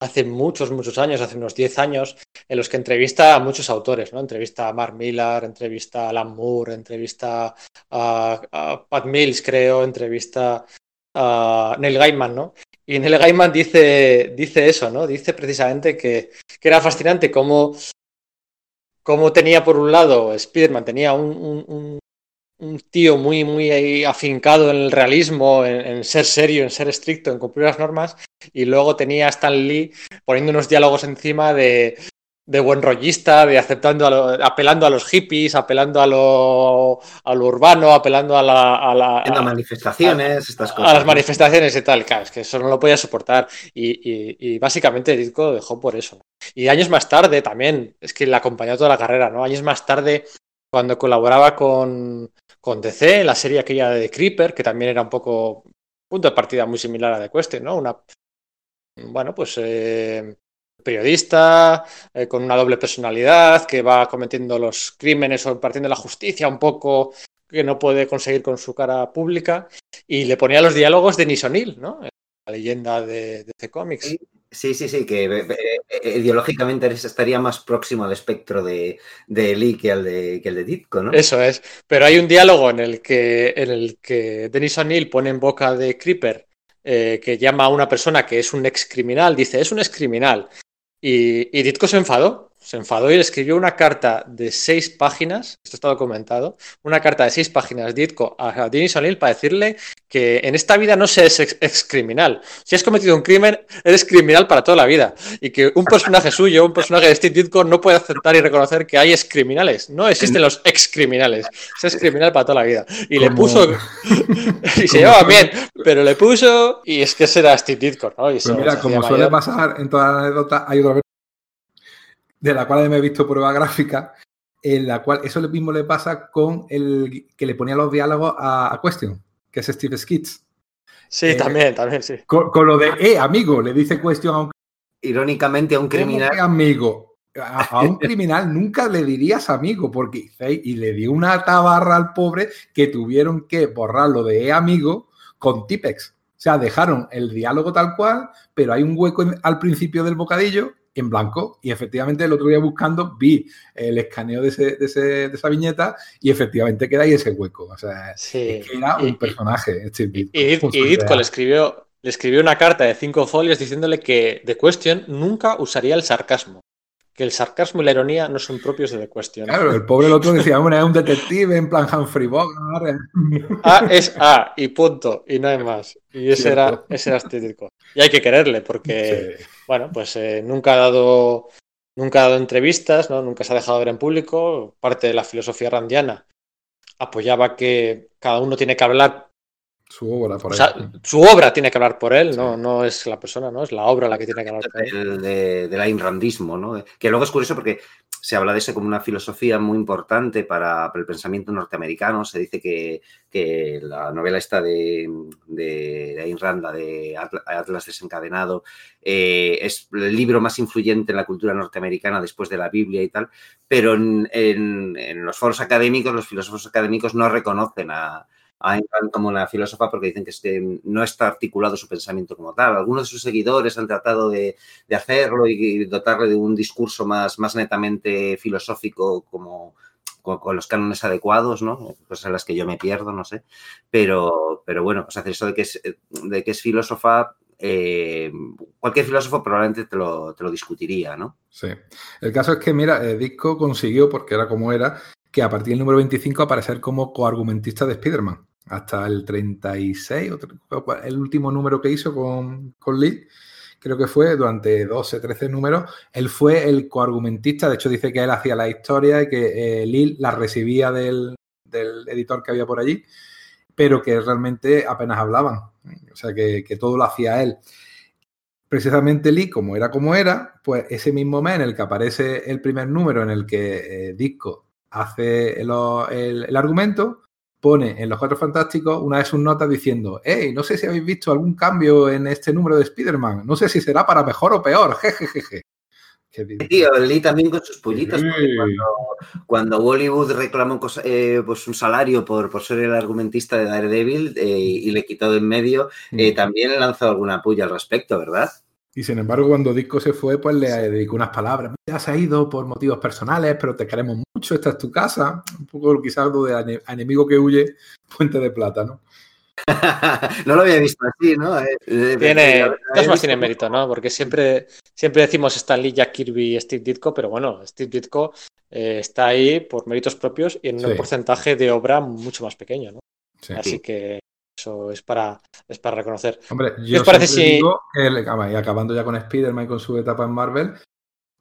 hace muchos, muchos años, hace unos 10 años, en los que entrevista a muchos autores, ¿no? Entrevista a Mark Millar, entrevista a Alan Moore, entrevista a, Pat Mills, creo, entrevista a Neil Gaiman, ¿no? Y Neil Gaiman dice, dice eso, ¿no? Dice precisamente que, era fascinante cómo, cómo, tenía por un lado Spiderman, tenía un tío muy, muy afincado en el realismo, en, ser serio, en ser estricto, en cumplir las normas, y luego tenía a Stan Lee poniendo unos diálogos encima de de buen rollista, de aceptando, a apelando a los hippies, apelando a lo, a lo urbano, apelando a la... A, la, manifestaciones, estas cosas. A las manifestaciones y tal, claro, es que eso no lo podía soportar. Y, y, básicamente el disco dejó por eso. Y años más tarde también, es que le acompañó toda la carrera, ¿no? Años más tarde, cuando colaboraba con, con DC, la serie aquella de Creeper, que también era un poco punto de partida muy similar a The Question, ¿no? Una, bueno, pues eh, periodista eh, con una doble personalidad que va cometiendo los crímenes o impartiendo la justicia un poco que no puede conseguir con su cara pública y le ponía los diálogos de Nisonil, ¿no? La leyenda de, de Comics. Sí, sí, sí, que eh, eh, ideológicamente estaría más próximo al espectro de, de Lee que al de, que el de Ditko, ¿no? Eso es. Pero hay un diálogo en el que, en el que Denis O'Neill pone en boca de Creeper que llama a una persona que es un ex criminal, dice, es un ex criminal. Y, y Ditko se enfadó, se enfadó y le escribió una carta de seis páginas, esto está documentado, una carta de seis páginas Ditko a Denis O'Neill para decirle que en esta vida no se es ex, criminal. Si has cometido un crimen, eres criminal para toda la vida. Y que un personaje <laughs> suyo, un personaje de Steve Ditko, no puede aceptar y reconocer que hay ex criminales. No existen los ex criminales. Es criminal para toda la vida. Y le puso. <laughs> <laughs> y se llevaba bien, pero le puso. Y es que será Steve Ditko, ¿no? Y pues mira, como suele pasar en todas las anécdotas, hay otra de la cual me he visto prueba gráfica, en la cual eso mismo le pasa con el que le ponía los diálogos a, Question, que es Steve Skits. Sí, eh, también, también, sí. Con, lo de, eh, amigo, le dice Question a un... Irónicamente a un criminal. amigo. A, un criminal nunca le dirías amigo, porque y le dio una tabarra al pobre que tuvieron que borrarlo de eh, amigo con Tipex. O sea, dejaron el diálogo tal cual, pero hay un hueco al principio del bocadillo en blanco. Y efectivamente el otro día buscando vi el escaneo de, esa viñeta y efectivamente queda ahí ese hueco. O sea, era un personaje. y, Ditko le escribió, le escribió una carta de cinco folios diciéndole que The Question nunca usaría el sarcasmo que el sarcasmo y la ironía no son propios de The Question. Claro, el pobre el otro decía, bueno, es un detective en plan Humphrey Bogart. A es A y punto, y no hay más. Y ese era, ese era estético. Y hay que quererle, porque, bueno, pues eh, nunca ha dado nunca ha dado entrevistas, ¿no? nunca se ha dejado ver en público. Parte de la filosofía randiana apoyaba que cada uno tiene que hablar su obra por su obra tiene que hablar por él, no, no es la persona, ¿no? Es la obra la que tiene que hablar por él. De, del Ayn Randismo, ¿no? Que luego es curioso porque se habla de eso como una filosofía muy importante para, el pensamiento norteamericano. Se dice que, la novela esta de, de, Ayn Rand, de Atlas desencadenado, eh, es el libro más influyente en la cultura norteamericana después de la Biblia y tal, pero en los foros académicos, los filósofos académicos no reconocen a, a como una filósofa porque dicen que no está articulado su pensamiento como tal. Algunos de sus seguidores han tratado de, hacerlo y, dotarle de un discurso más, más netamente filosófico como con, los cánones adecuados, ¿no? Cosas en las que yo me pierdo, no sé. Pero, pero bueno, o sea, eso de que es, de que es filósofa, eh, cualquier filósofo probablemente te lo, te lo, discutiría, ¿no? Sí. El caso es que, mira, el disco consiguió, porque era como era, que a partir del número 25 aparecer como coargumentista de Spider-Man. Hasta el 36, el último número que hizo con, con Lee, creo que fue durante 12, 13 números, él fue el coargumentista, de hecho dice que él hacía la historia y que eh, Lee la recibía del, editor que había por allí, pero que realmente apenas hablaban, o sea que, todo lo hacía él. Precisamente Lee, como era como era, pues ese mismo mes en el que aparece el primer número en el que eh, Disco hace el argumento, pone en Los Cuatro Fantásticos una de sus notas diciendo, hey, no sé si habéis visto algún cambio en este número de Spider-Man, no sé si será para mejor o peor, <laughs> jejejeje. Tío, Lee también con sus pollitos. Cuando, Bollywood reclamó eh, pues un salario por, por, ser el argumentista de Daredevil eh, y le quitó de en medio, eh, mm. también lanzó alguna puya al respecto, ¿verdad? Y sin embargo, cuando Disco se fue, pues le dedicó unas palabras. Ya se ha ido por motivos personales, pero te queremos mucho, esta es tu casa. Un poco quizás algo de enemigo que huye, puente de plata, ¿no? <laughs> no lo había visto así, ¿no? Eh, tiene, es más tiene mérito, ¿no? Porque siempre, siempre decimos Stan Lee, Jack Kirby y Steve Ditko, pero bueno, Steve Ditko eh, está ahí por méritos propios y en un porcentaje de obra mucho más pequeño, ¿no? Así que eso es para, es para reconocer. Hombre, yo parece si... digo acabando ya con Spider-Man y con su etapa en Marvel,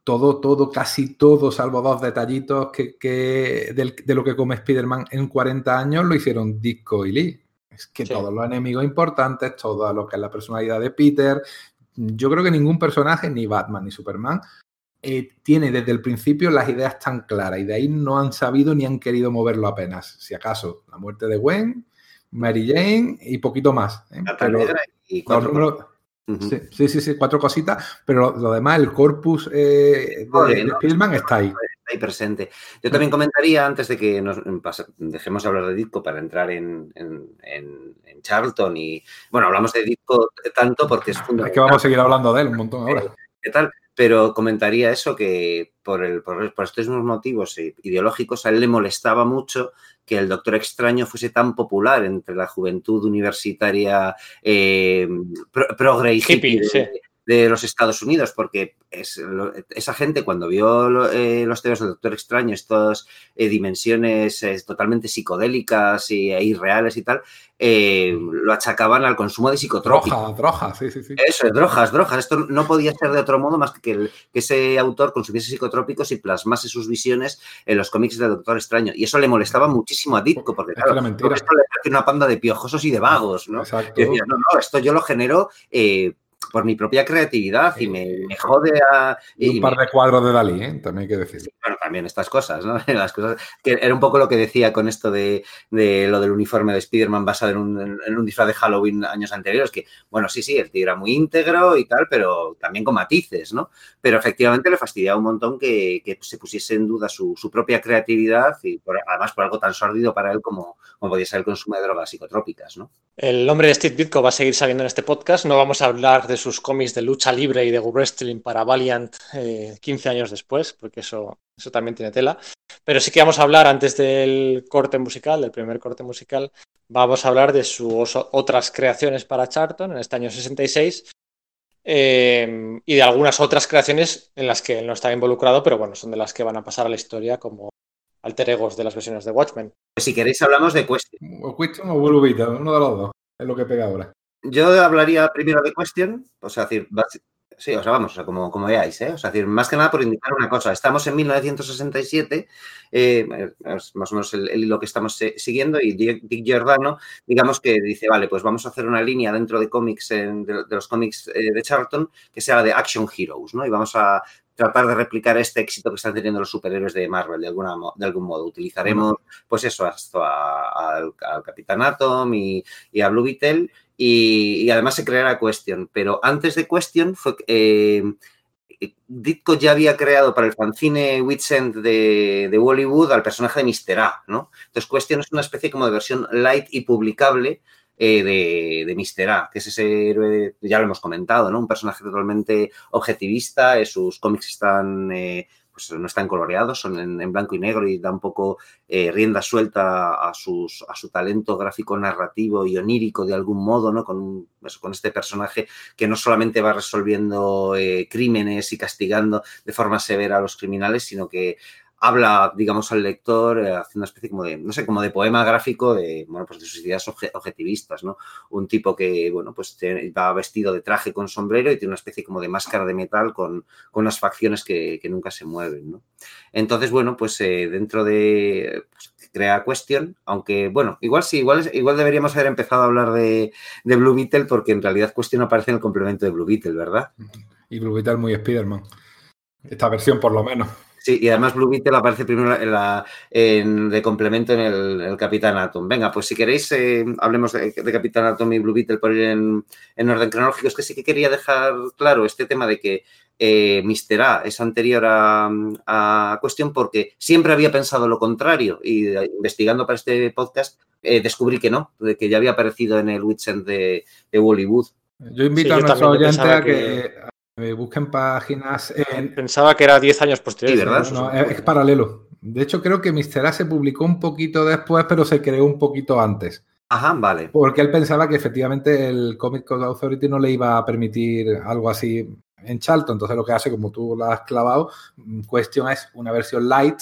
todo, todo, casi todo, salvo dos detallitos que, de lo que come Spider-Man en 40 años, lo hicieron Disco y Lee. Es que todos los enemigos importantes, todo lo que es la personalidad de Peter, yo creo que ningún personaje, ni Batman ni Superman, eh, tiene desde el principio las ideas tan claras y de ahí no han sabido ni han querido moverlo apenas. Si acaso, la muerte de Gwen, Mary Jane y poquito más. ¿eh? y sí, sí, sí, cuatro cositas, pero lo, demás, el corpus eh, de, Spielman está ahí. Está ahí presente. Yo también comentaría, antes de que nos dejemos hablar de disco para entrar en, Charlton y, bueno, hablamos de disco tanto porque es fundamental. Es que vamos a seguir hablando de él un montón ahora. ¿Qué tal? pero comentaría eso que por, el, por, estos mismos motivos ideológicos a él le molestaba mucho que el Doctor Extraño fuese tan popular entre la juventud universitaria eh, de, los Estados Unidos, porque esa gente cuando vio eh, los temas del Doctor Extraño, estas eh, dimensiones eh, totalmente psicodélicas y, e irreales y tal, lo achacaban al consumo de psicotrópicos. Droga, drogas, sí, sí, sí. Eso, drogas, drogas. Esto no podía ser de otro modo más que que, ese autor consumiese psicotrópicos y plasmase sus visiones en los cómics del Doctor Extraño. Y eso le molestaba muchísimo a Ditko, porque claro, esto le parece una panda de piojosos y de vagos, ¿no? Exacto. Y decía, no, no, esto yo lo genero por mi propia creatividad y me, jode a... Y, un par de cuadros de Dalí, ¿eh? también hay que decir. bueno, también estas cosas, ¿no? <laughs> Las cosas que era un poco lo que decía con esto de, lo del uniforme de Spider-Man basado en un, disfraz de Halloween años anteriores, que, bueno, sí, sí, el tío era muy íntegro y tal, pero también con matices, ¿no? Pero efectivamente le fastidiaba un montón que, se pusiese en duda su, propia creatividad y además por algo tan sórdido para él como, como podía ser el consumo de drogas psicotrópicas, ¿no? El nombre de Steve Ditko va a seguir saliendo en este podcast, no vamos a hablar de sus cómics de lucha libre y de wrestling para Valiant 15 eh, años después, porque eso, eso también tiene tela. Pero sí que vamos a hablar antes del corte musical, del primer corte musical, vamos a hablar de sus otras creaciones para Charlton en este año 66 eh, y de algunas otras creaciones en las que él no está involucrado, pero bueno, son de las que van a pasar a la historia como alter egos de las versiones de Watchmen. Si queréis hablamos de Question. O Question o uno de los dos, es lo que pega ahora. Yo hablaría primero de Question, o sea, decir, sí, o sea, vamos, o sea, como, como veáis, ¿eh? O sea, decir, más que nada por indicar una cosa. Estamos en 1967, eh, es más o menos el, hilo que estamos siguiendo, y Dick Giordano, digamos que dice, vale, pues vamos a hacer una línea dentro de cómics, de, los cómics eh, de Charlton, que sea la de Action Heroes, ¿no? Y vamos a tratar de replicar este éxito que están teniendo los superhéroes de Marvel de, alguna, de algún modo. Utilizaremos, pues eso, al Capitán Atom y, a Blue Beetle y, además se creará Question. Pero antes de Question fue... Eh, Ditko ya había creado para el fanzine Witsend de, de Hollywood al personaje de Mr. A, ¿no? Entonces Question es una especie como de versión light y publicable eh, de, de Mr. A, que es ese héroe, ya lo hemos comentado, ¿no? Un personaje totalmente objetivista, eh, sus cómics están, pues no están coloreados, son en, blanco y negro y da un poco rienda suelta a, sus, a su talento gráfico narrativo y onírico de algún modo, ¿no? Con, con este personaje que no solamente va resolviendo crímenes y castigando de forma severa a los criminales, sino que habla, digamos, al lector eh, haciendo una especie como de, no sé, como de poema gráfico de, bueno, pues de sus ideas objetivistas, ¿no? Un tipo que, bueno, pues va vestido de traje con sombrero y tiene una especie como de máscara de metal con, unas facciones que, nunca se mueven, ¿no? Entonces, bueno, pues eh, dentro de... Pues, crea Question, aunque, bueno, igual sí, igual, igual deberíamos haber empezado a hablar de, de Blue Beetle porque en realidad Question aparece en el complemento de Blue Beetle, ¿verdad? Y Blue Beetle muy Spider-Man. Esta versión, por lo menos. Sí, y además Blue Beetle aparece primero en la, de complemento en el, Capitán Atom. Venga, pues si queréis, eh, hablemos de, Capitán Atom y Blue Beetle por ir en, orden cronológico. Es que sí que quería dejar claro este tema de que eh, Mr. A es anterior a, a, cuestión porque siempre había pensado lo contrario y investigando para este podcast eh, descubrí que no, de que ya había aparecido en el Witchend de, de Hollywood. Yo invito a nuestros oyentes a que, busquen páginas. Pensaba que era 10 años posterior. ¿verdad? No, es, paralelo. De hecho, creo que Mr. A se publicó un poquito después, pero se creó un poquito antes. Ajá, vale. Porque él pensaba que efectivamente el Comic Code Authority no le iba a permitir algo así en Charlton. Entonces, lo que hace, como tú lo has clavado, cuestión es una versión light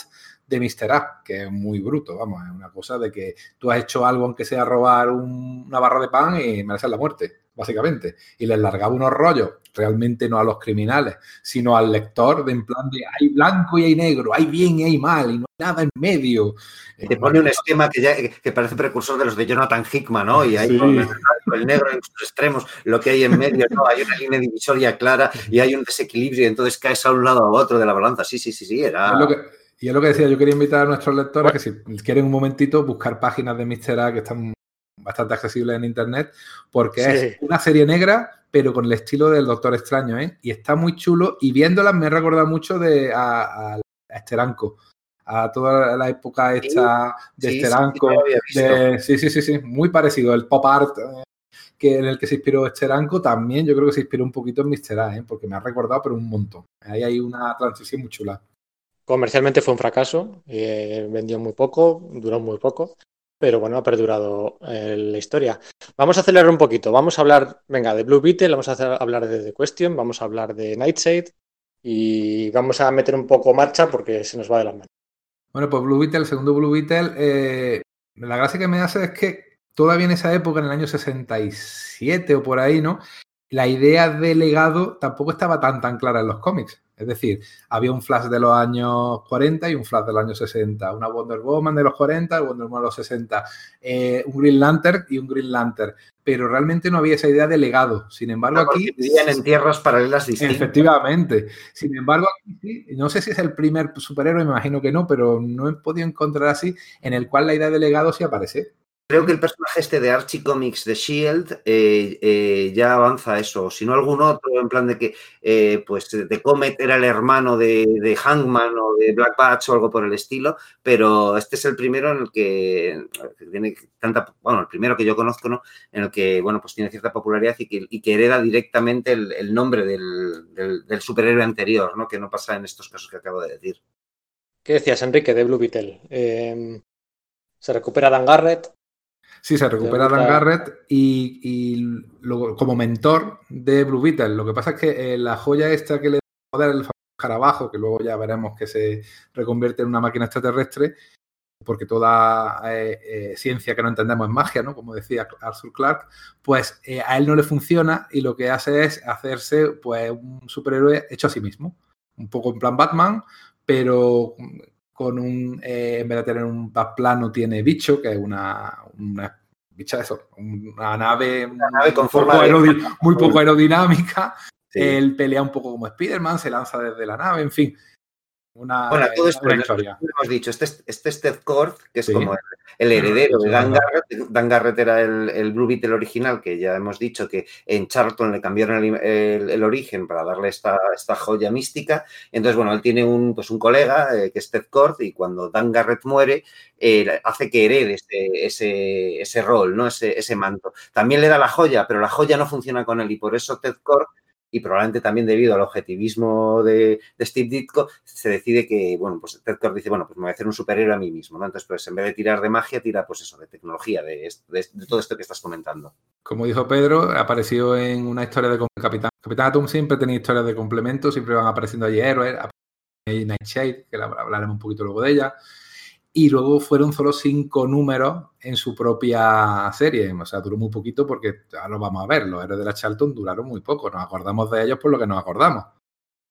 de Mr. A, que es muy bruto, vamos, es una cosa de que tú has hecho algo aunque sea robar una barra de pan y mereces la muerte, básicamente. Y les largaba unos rollos, realmente no a los criminales, sino al lector, de en plan de hay blanco y hay negro, hay bien y hay mal, y no hay nada en medio. Te pone un esquema que, ya, que parece precursor de los de Jonathan Hickman, ¿no? Y hay el negro en sus extremos, lo que hay en medio, ¿no? Hay una línea divisoria clara y hay un desequilibrio, y entonces caes a un lado a otro de la balanza. Sí, sí, sí, sí, era... y es lo que decía, yo quería invitar a nuestros lectores que si quieren un momentito buscar páginas de Mr. A que están bastante accesibles en internet, porque es una serie negra, pero con el estilo del Doctor Extraño, ¿eh? Y está muy chulo y viéndolas me recordado mucho de a, a Esteranco a toda la época esta de sí, Esteranco. Sí, sí, sí, sí, muy parecido. El pop art eh, que en el que se inspiró Esteranco también yo creo que se inspiró un poquito en Mr. A, ¿eh? porque me ha recordado, pero un montón. Ahí hay una transición muy chula. Comercialmente fue un fracaso, eh, vendió muy poco, duró muy poco, pero bueno, ha perdurado la historia. Vamos a acelerar un poquito, vamos a hablar, venga, de Blue Beetle, vamos a hablar de The Question, vamos a hablar de Nightshade y vamos a meter un poco marcha porque se nos va de las manos. Bueno, pues Blue Beetle, el segundo Blue Beetle, eh, la gracia que me hace es que todavía en esa época, en el año 67 o por ahí, ¿no? La idea de legado tampoco estaba tan tan clara en los cómics. Es decir, había un Flash de los años 40 y un Flash de los años 60, una Wonder Woman de los 40 y Wonder Woman de los 60, eh, un Green Lantern y un Green Lantern. Pero realmente no había esa idea de legado. Sin embargo, aquí. Vivían en tierras paralelas distintas. Efectivamente. Sin embargo, aquí no sé si es el primer superhéroe, me imagino que no, pero no he podido encontrar así en el cual la idea de legado sí aparece. Creo que el personaje este de Archie Comics de Shield eh, eh, ya avanza eso, si no algún otro, en plan de que eh, pues de Comet era el hermano de, Hangman o de Black Batch o algo por el estilo, pero este es el primero en el que, tiene tanta, bueno, el primero que yo conozco, ¿no? En el que, bueno, pues tiene cierta popularidad y que, hereda directamente el, nombre del, superhéroe anterior, ¿no? Que no pasa en estos casos que acabo de decir. ¿Qué decías, Enrique, de Blue Beetle? se recupera Dan Garrett, Sí, se recupera Dan Garrett y, como mentor de Blue Beetle. Lo que pasa es que eh, la joya esta que le da el escarabajo, que luego ya veremos que se reconvierte en una máquina extraterrestre, porque toda eh, eh, ciencia que no entendemos es magia, ¿no? Como decía Arthur Clarke, pues a él no le funciona y lo que hace es hacerse pues un superhéroe hecho a sí mismo. Un poco en plan Batman, pero con un, eh, en vez de tener un plano, tiene bicho, que es una, una bicha eso, una nave, con forma muy poco aerodinámica. Él pelea un poco como Spider-Man, se lanza desde la nave, en fin. Una, bueno, todo esto historia. hemos dicho, este, este es Ted Kord, que es como el, heredero de Dan Garrett. Dan Garrett era el, Blue Beetle original, que ya hemos dicho que en Charlton le cambiaron el, origen para darle esta, esta, joya mística. Entonces, bueno, él tiene un, pues un colega eh, que es Ted Kord y cuando Dan Garrett muere, eh, hace que herede ese, ese, rol, ¿no? Ese, ese manto. También le da la joya, pero la joya no funciona con él y por eso Ted Kord y probablemente también debido al objetivismo de, Steve Ditko, se decide que, bueno, pues Ted dice, bueno, pues me voy a hacer un superhéroe a mí mismo. Entonces, pues en vez de tirar de magia, tira, pues eso, de tecnología, de, todo esto que estás comentando. Como dijo Pedro, apareció en una historia de Capitán. Capitán Atom siempre tenía historias de complemento, siempre van apareciendo allí héroes, Nightshade, que hablaremos un poquito luego de ella y luego fueron solo cinco números en su propia serie. O sea, duró muy poquito porque ya lo vamos a ver. Los héroes de la Charlton duraron muy poco. Nos acordamos de ellos por lo que nos acordamos.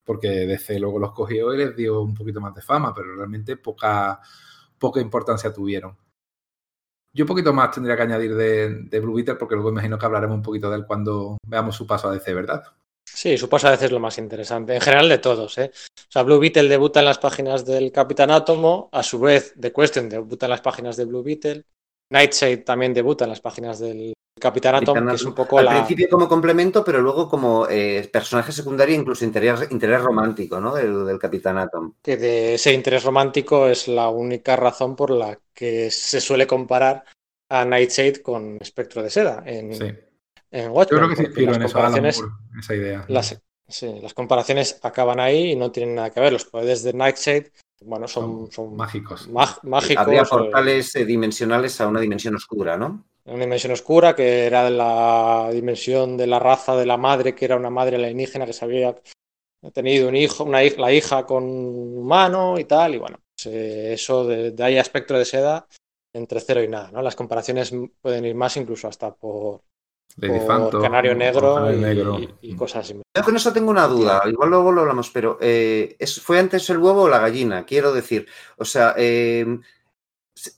Porque DC luego los cogió y les dio un poquito más de fama, pero realmente poca, poca importancia tuvieron. Yo poquito más tendría que añadir de, de Blue Beetle porque luego imagino que hablaremos un poquito de él cuando veamos su paso a DC, ¿verdad? Sí, su paso a veces es lo más interesante, en general de todos. ¿eh? O sea, Blue Beetle debuta en las páginas del Capitán Átomo, a su vez The Question debuta en las páginas de Blue Beetle, Nightshade también debuta en las páginas del Capitán Atom, que es un poco Al principio como complemento, pero luego como eh, personaje secundario, incluso interés, interés romántico, ¿no? Del, del, Capitán Atom. Que de ese interés romántico es la única razón por la que se suele comparar a Nightshade con Espectro de Seda en, sí. Yo creo que se inspiró en esa idea. Las, las comparaciones acaban ahí y no tienen nada que ver. Los poderes de Nightshade, bueno, son, son, mágicos. mágicos. Habría portales eh, dimensionales a una dimensión oscura, ¿no? Una dimensión oscura que era la dimensión de la raza de la madre, que era una madre alienígena que se había tenido un hijo, una hija, la hija con humano y tal, y bueno, eh, eso de, de ahí a espectro de seda entre cero y nada, ¿no? Las comparaciones pueden ir más incluso hasta por, Lady por Phantom, Canario Negro, Canario y, Negro. y- y cosas así. Yo con eso tengo una duda, igual luego lo hablamos, pero eh, ¿es- ¿fue antes el huevo o la gallina? Quiero decir, o sea, eh,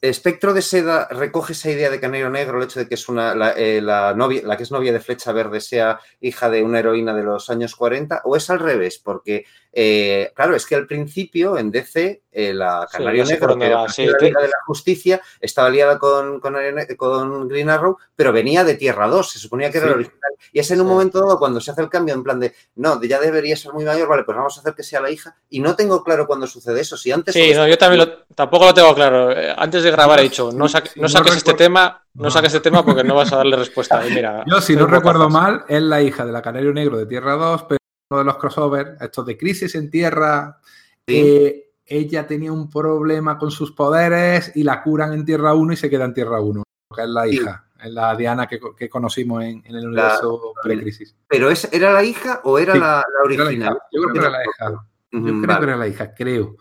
Espectro de Seda recoge esa idea de Canario Negro, el hecho de que es una, la, eh, la novia, la que es novia de Flecha Verde sea hija de una heroína de los años 40, o es al revés, porque, eh, claro, es que al principio en DC eh, la Canario Negro, que era va, sí, la te- Liga de la Justicia, estaba liada con, con, con Green Arrow, pero venía de Tierra 2, se suponía que era Sí. la original. Y es en un Sí. momento dado cuando se hace el cambio en plan de, no, ya debería ser muy mayor, vale, pues vamos a hacer que sea la hija. Y no tengo claro cuándo sucede eso. Si antes. Sí, no, yo también lo- tampoco lo tengo claro. Eh, Antes de grabar he dicho, no, sa- Sí, no no saques este tema, no No. saques este tema porque no vas a darle respuesta. Y <laughs> mira, Yo, si no recuerdo mal, es la hija de la Canario Negro de Tierra 2, pero uno de los crossovers, estos de Crisis en Tierra, Sí. eh, ella tenía un problema con sus poderes y la curan en Tierra 1 y se queda en Tierra 1, que es la Sí. hija, es la Diana que, que conocimos en, en el universo pre-crisis. ¿Pero es, era la hija o era Sí, la, la Era la original? Yo creo que era la hija. Yo Ujú, creo vale. que era la hija, creo.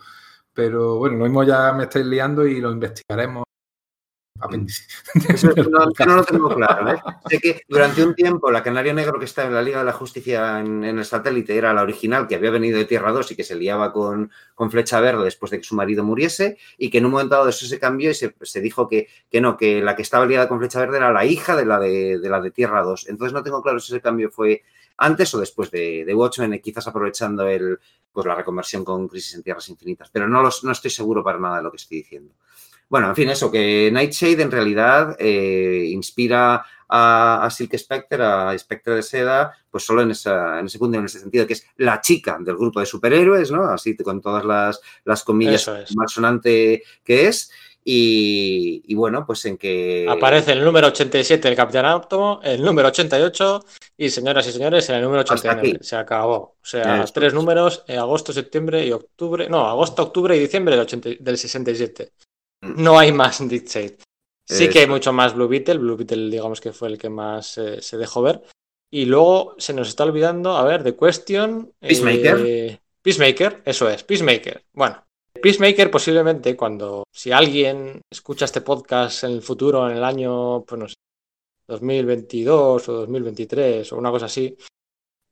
Pero bueno, lo mismo ya me estáis liando y lo investigaremos. Apéndice. Eso no, lo tengo <laughs> claro. ¿eh? Sé que durante un tiempo la Canario Negro que está en la Liga de la Justicia en, en el satélite era la original que había venido de Tierra 2 y que se liaba con, con Flecha Verde después de que su marido muriese y que en un momento dado eso se cambió y se, se dijo que, que no, que la que estaba liada con Flecha Verde era la hija de la de, de la de Tierra 2. Entonces no tengo claro si ese cambio fue antes o después de, de Watchmen, quizás aprovechando el, pues la reconversión con Crisis en Tierras Infinitas. Pero no, los, no estoy seguro para nada de lo que estoy diciendo. Bueno, en fin, eso, que Nightshade en realidad eh, inspira a, a, Silk Spectre, a Spectre de Seda, pues solo en, esa, en, ese punto, en ese sentido, que es la chica del grupo de superhéroes, ¿no? Así con todas las, las comillas es. que es. Y, y, bueno, pues en que. Aparece el número 87 del Capitán Átomo, el número 88 y, señoras y señores, en el número 89. Se acabó. O sea, Eso. tres números, en agosto, septiembre y octubre. No, agosto, octubre y diciembre del, 80, del 67. No hay más <laughs> Shade. Sí Eso. que hay mucho más Blue Beetle. Blue Beetle, digamos que fue el que más eh, se dejó ver. Y luego se nos está olvidando, a ver, The Question. Peacemaker. Eh, Peacemaker, eso es, Peacemaker. Bueno, Peacemaker posiblemente cuando, si alguien escucha este podcast en el futuro, en el año, pues no sé, 2022 o 2023 o una cosa así,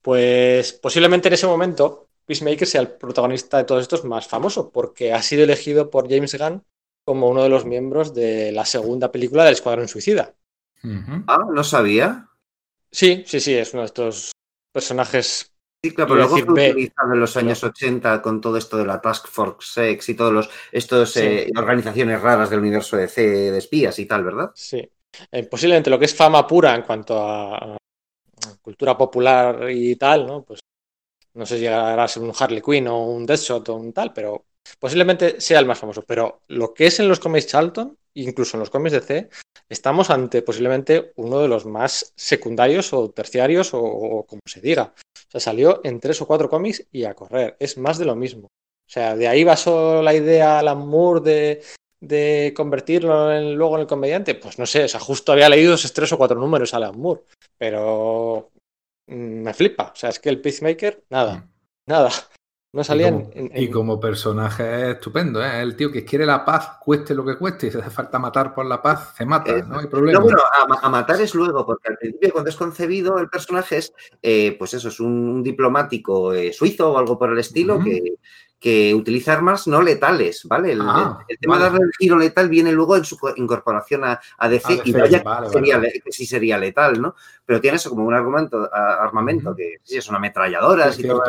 pues posiblemente en ese momento Peacemaker sea el protagonista de todos estos más famoso, porque ha sido elegido por James Gunn como uno de los miembros de la segunda película del Escuadrón Suicida. Uh -huh. Ah, no sabía. Sí, sí, sí, es uno de estos personajes Sí, claro, pero luego fue B, utilizado en los años pero... 80 con todo esto de la Task Force Sex y todas los estos sí. eh, organizaciones raras del universo de C de espías y tal, ¿verdad? Sí. Eh, posiblemente lo que es fama pura en cuanto a, a, cultura popular y tal, ¿no? Pues no sé si llegará a ser un Harley Quinn o un Deadshot o un tal, pero posiblemente sea el más famoso. Pero lo que es en los cómics Charlton, incluso en los cómics de C, estamos ante posiblemente uno de los más secundarios o terciarios o, o como se diga. O sea, salió en tres o cuatro cómics y a correr. Es más de lo mismo. O sea, de ahí basó la idea Alan Moore de, de convertirlo en, luego en el comediante. Pues no sé, o sea, justo había leído esos tres o cuatro números Alan Moore. Pero mmm, me flipa. O sea, es que el Peacemaker, nada. Nada. No salía y, como, en, en, y como personaje es estupendo, ¿eh? El tío que quiere la paz, cueste lo que cueste, y si hace falta matar por la paz, se mata, eh, no hay problema. No, bueno, a, a, matar es luego, porque al principio cuando es concebido el personaje es, eh, pues eso, es un, un diplomático eh, suizo o algo por el estilo uh -huh. que, que utiliza armas no letales, ¿vale? El, ah, el, el tema vale. de darle el giro letal viene luego en su incorporación a, a DC, a DC y vaya vale, que, sería, vale. que sí sería letal, ¿no? Pero tiene eso como un argumento, a, armamento uh -huh. que sí es una ametralladora, sí, todo,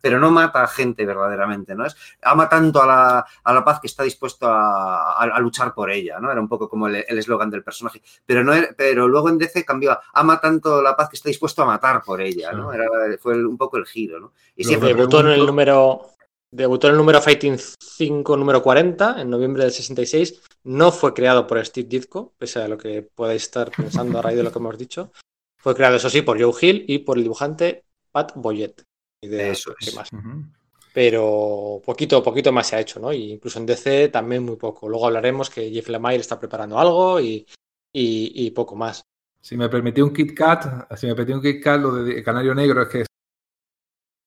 pero no mata a gente verdaderamente, ¿no? Es, ama tanto a la, a la paz que está dispuesto a, a, luchar por ella, ¿no? Era un poco como el eslogan del personaje. Pero, no pero luego en DC cambió a ama tanto la paz que está dispuesto a matar por ella, ¿no? Era, fue el, un poco el giro, ¿no? Y siempre debutó en el número Debutó en el número Fighting 5, número 40, en noviembre del 66. No fue creado por Steve Ditko, pese a lo que podáis estar pensando a raíz de lo que hemos dicho. Fue creado, eso sí, por Joe Hill y por el dibujante Pat Boyette. De eso es. Más. Uh -huh. Pero poquito, poquito más se ha hecho, ¿no? Y incluso en DC también muy poco. Luego hablaremos que Jeff Lemire está preparando algo y, y, y poco más. Si me permitió un Kit Kat, si me permitió un Kit Kat, lo de Canario Negro es que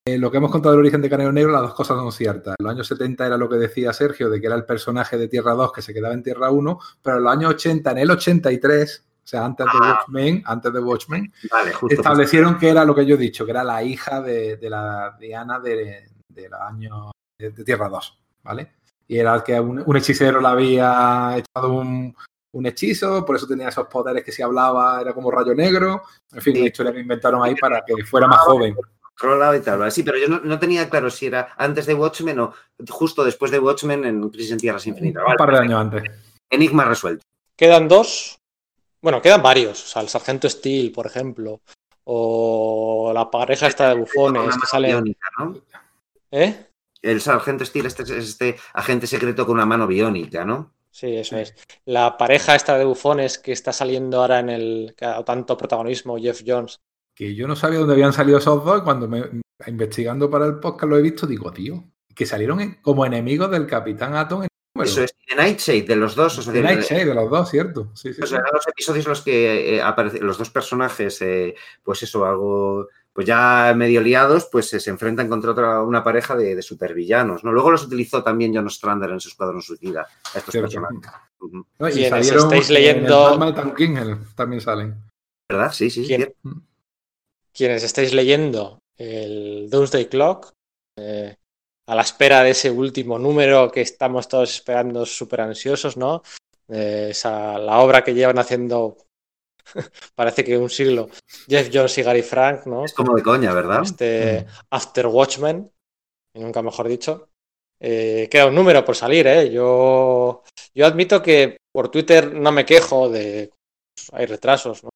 eh, lo que hemos contado del origen de Canelo Negro, las dos cosas son ciertas. En los años 70 era lo que decía Sergio, de que era el personaje de Tierra 2 que se quedaba en Tierra 1, pero en los años 80, en el 83, o sea, antes de Ah. Watchmen, antes de Watchmen, Vale, justo. establecieron que era lo que yo he dicho, que era la hija de, de la Diana de, de los años de, de Tierra 2, ¿vale? Y era que un, un hechicero le había echado un, un hechizo, por eso tenía esos poderes que si hablaba era como rayo negro. En fin, Sí. una historia que inventaron ahí para que fuera más joven. Y tal. Sí, pero yo no, no tenía claro si era antes de Watchmen o justo después de Watchmen en Crisis en Tierras Infinitas. Un par de años antes. Enigma resuelto. Quedan dos. Bueno, quedan varios. O sea, el Sargento Steel, por ejemplo. O la pareja esta de bufones que salen. biónica, ¿no? ¿Eh? El sargento Steel este es este agente secreto con una mano biónica, ¿no? Sí, eso es. La pareja esta de bufones que está saliendo ahora en el que ha dado tanto protagonismo, Jeff Jones. Que yo no sabía dónde habían salido esos dos y cuando me investigando para el podcast lo he visto, digo, tío, que salieron en- como enemigos del Capitán Atom en número. Eso es. Y de Nightshade, de los dos. O sea, De de- Nightshade, de los dos, ¿cierto? Sí, sí, sí. eran los episodios en los que eh, aparecen los dos personajes, eh, pues eso, algo, pues ya medio liados, pues eh, se enfrentan contra otra, una pareja de, de supervillanos, ¿no? Luego los utilizó también John Ostrander en su Escuadrón Suicida, a estos Cierto. personajes. No, y Quienes salieron estáis en leyendo- el Batman King el- también salen. ¿Verdad? Sí, sí, sí. Quienes estáis leyendo el Doomsday Clock, eh, a la espera de ese último número que estamos todos esperando súper ansiosos, ¿no? Eh, esa, la obra que llevan haciendo, <laughs> parece que un siglo, Jeff Jones y Gary Frank, ¿no? Es como de coña, ¿verdad? Este Mm. After Watchmen, y nunca mejor dicho. Eh, queda un número por salir, ¿eh? Yo, yo admito que por Twitter no me quejo de... Hay retrasos, ¿no?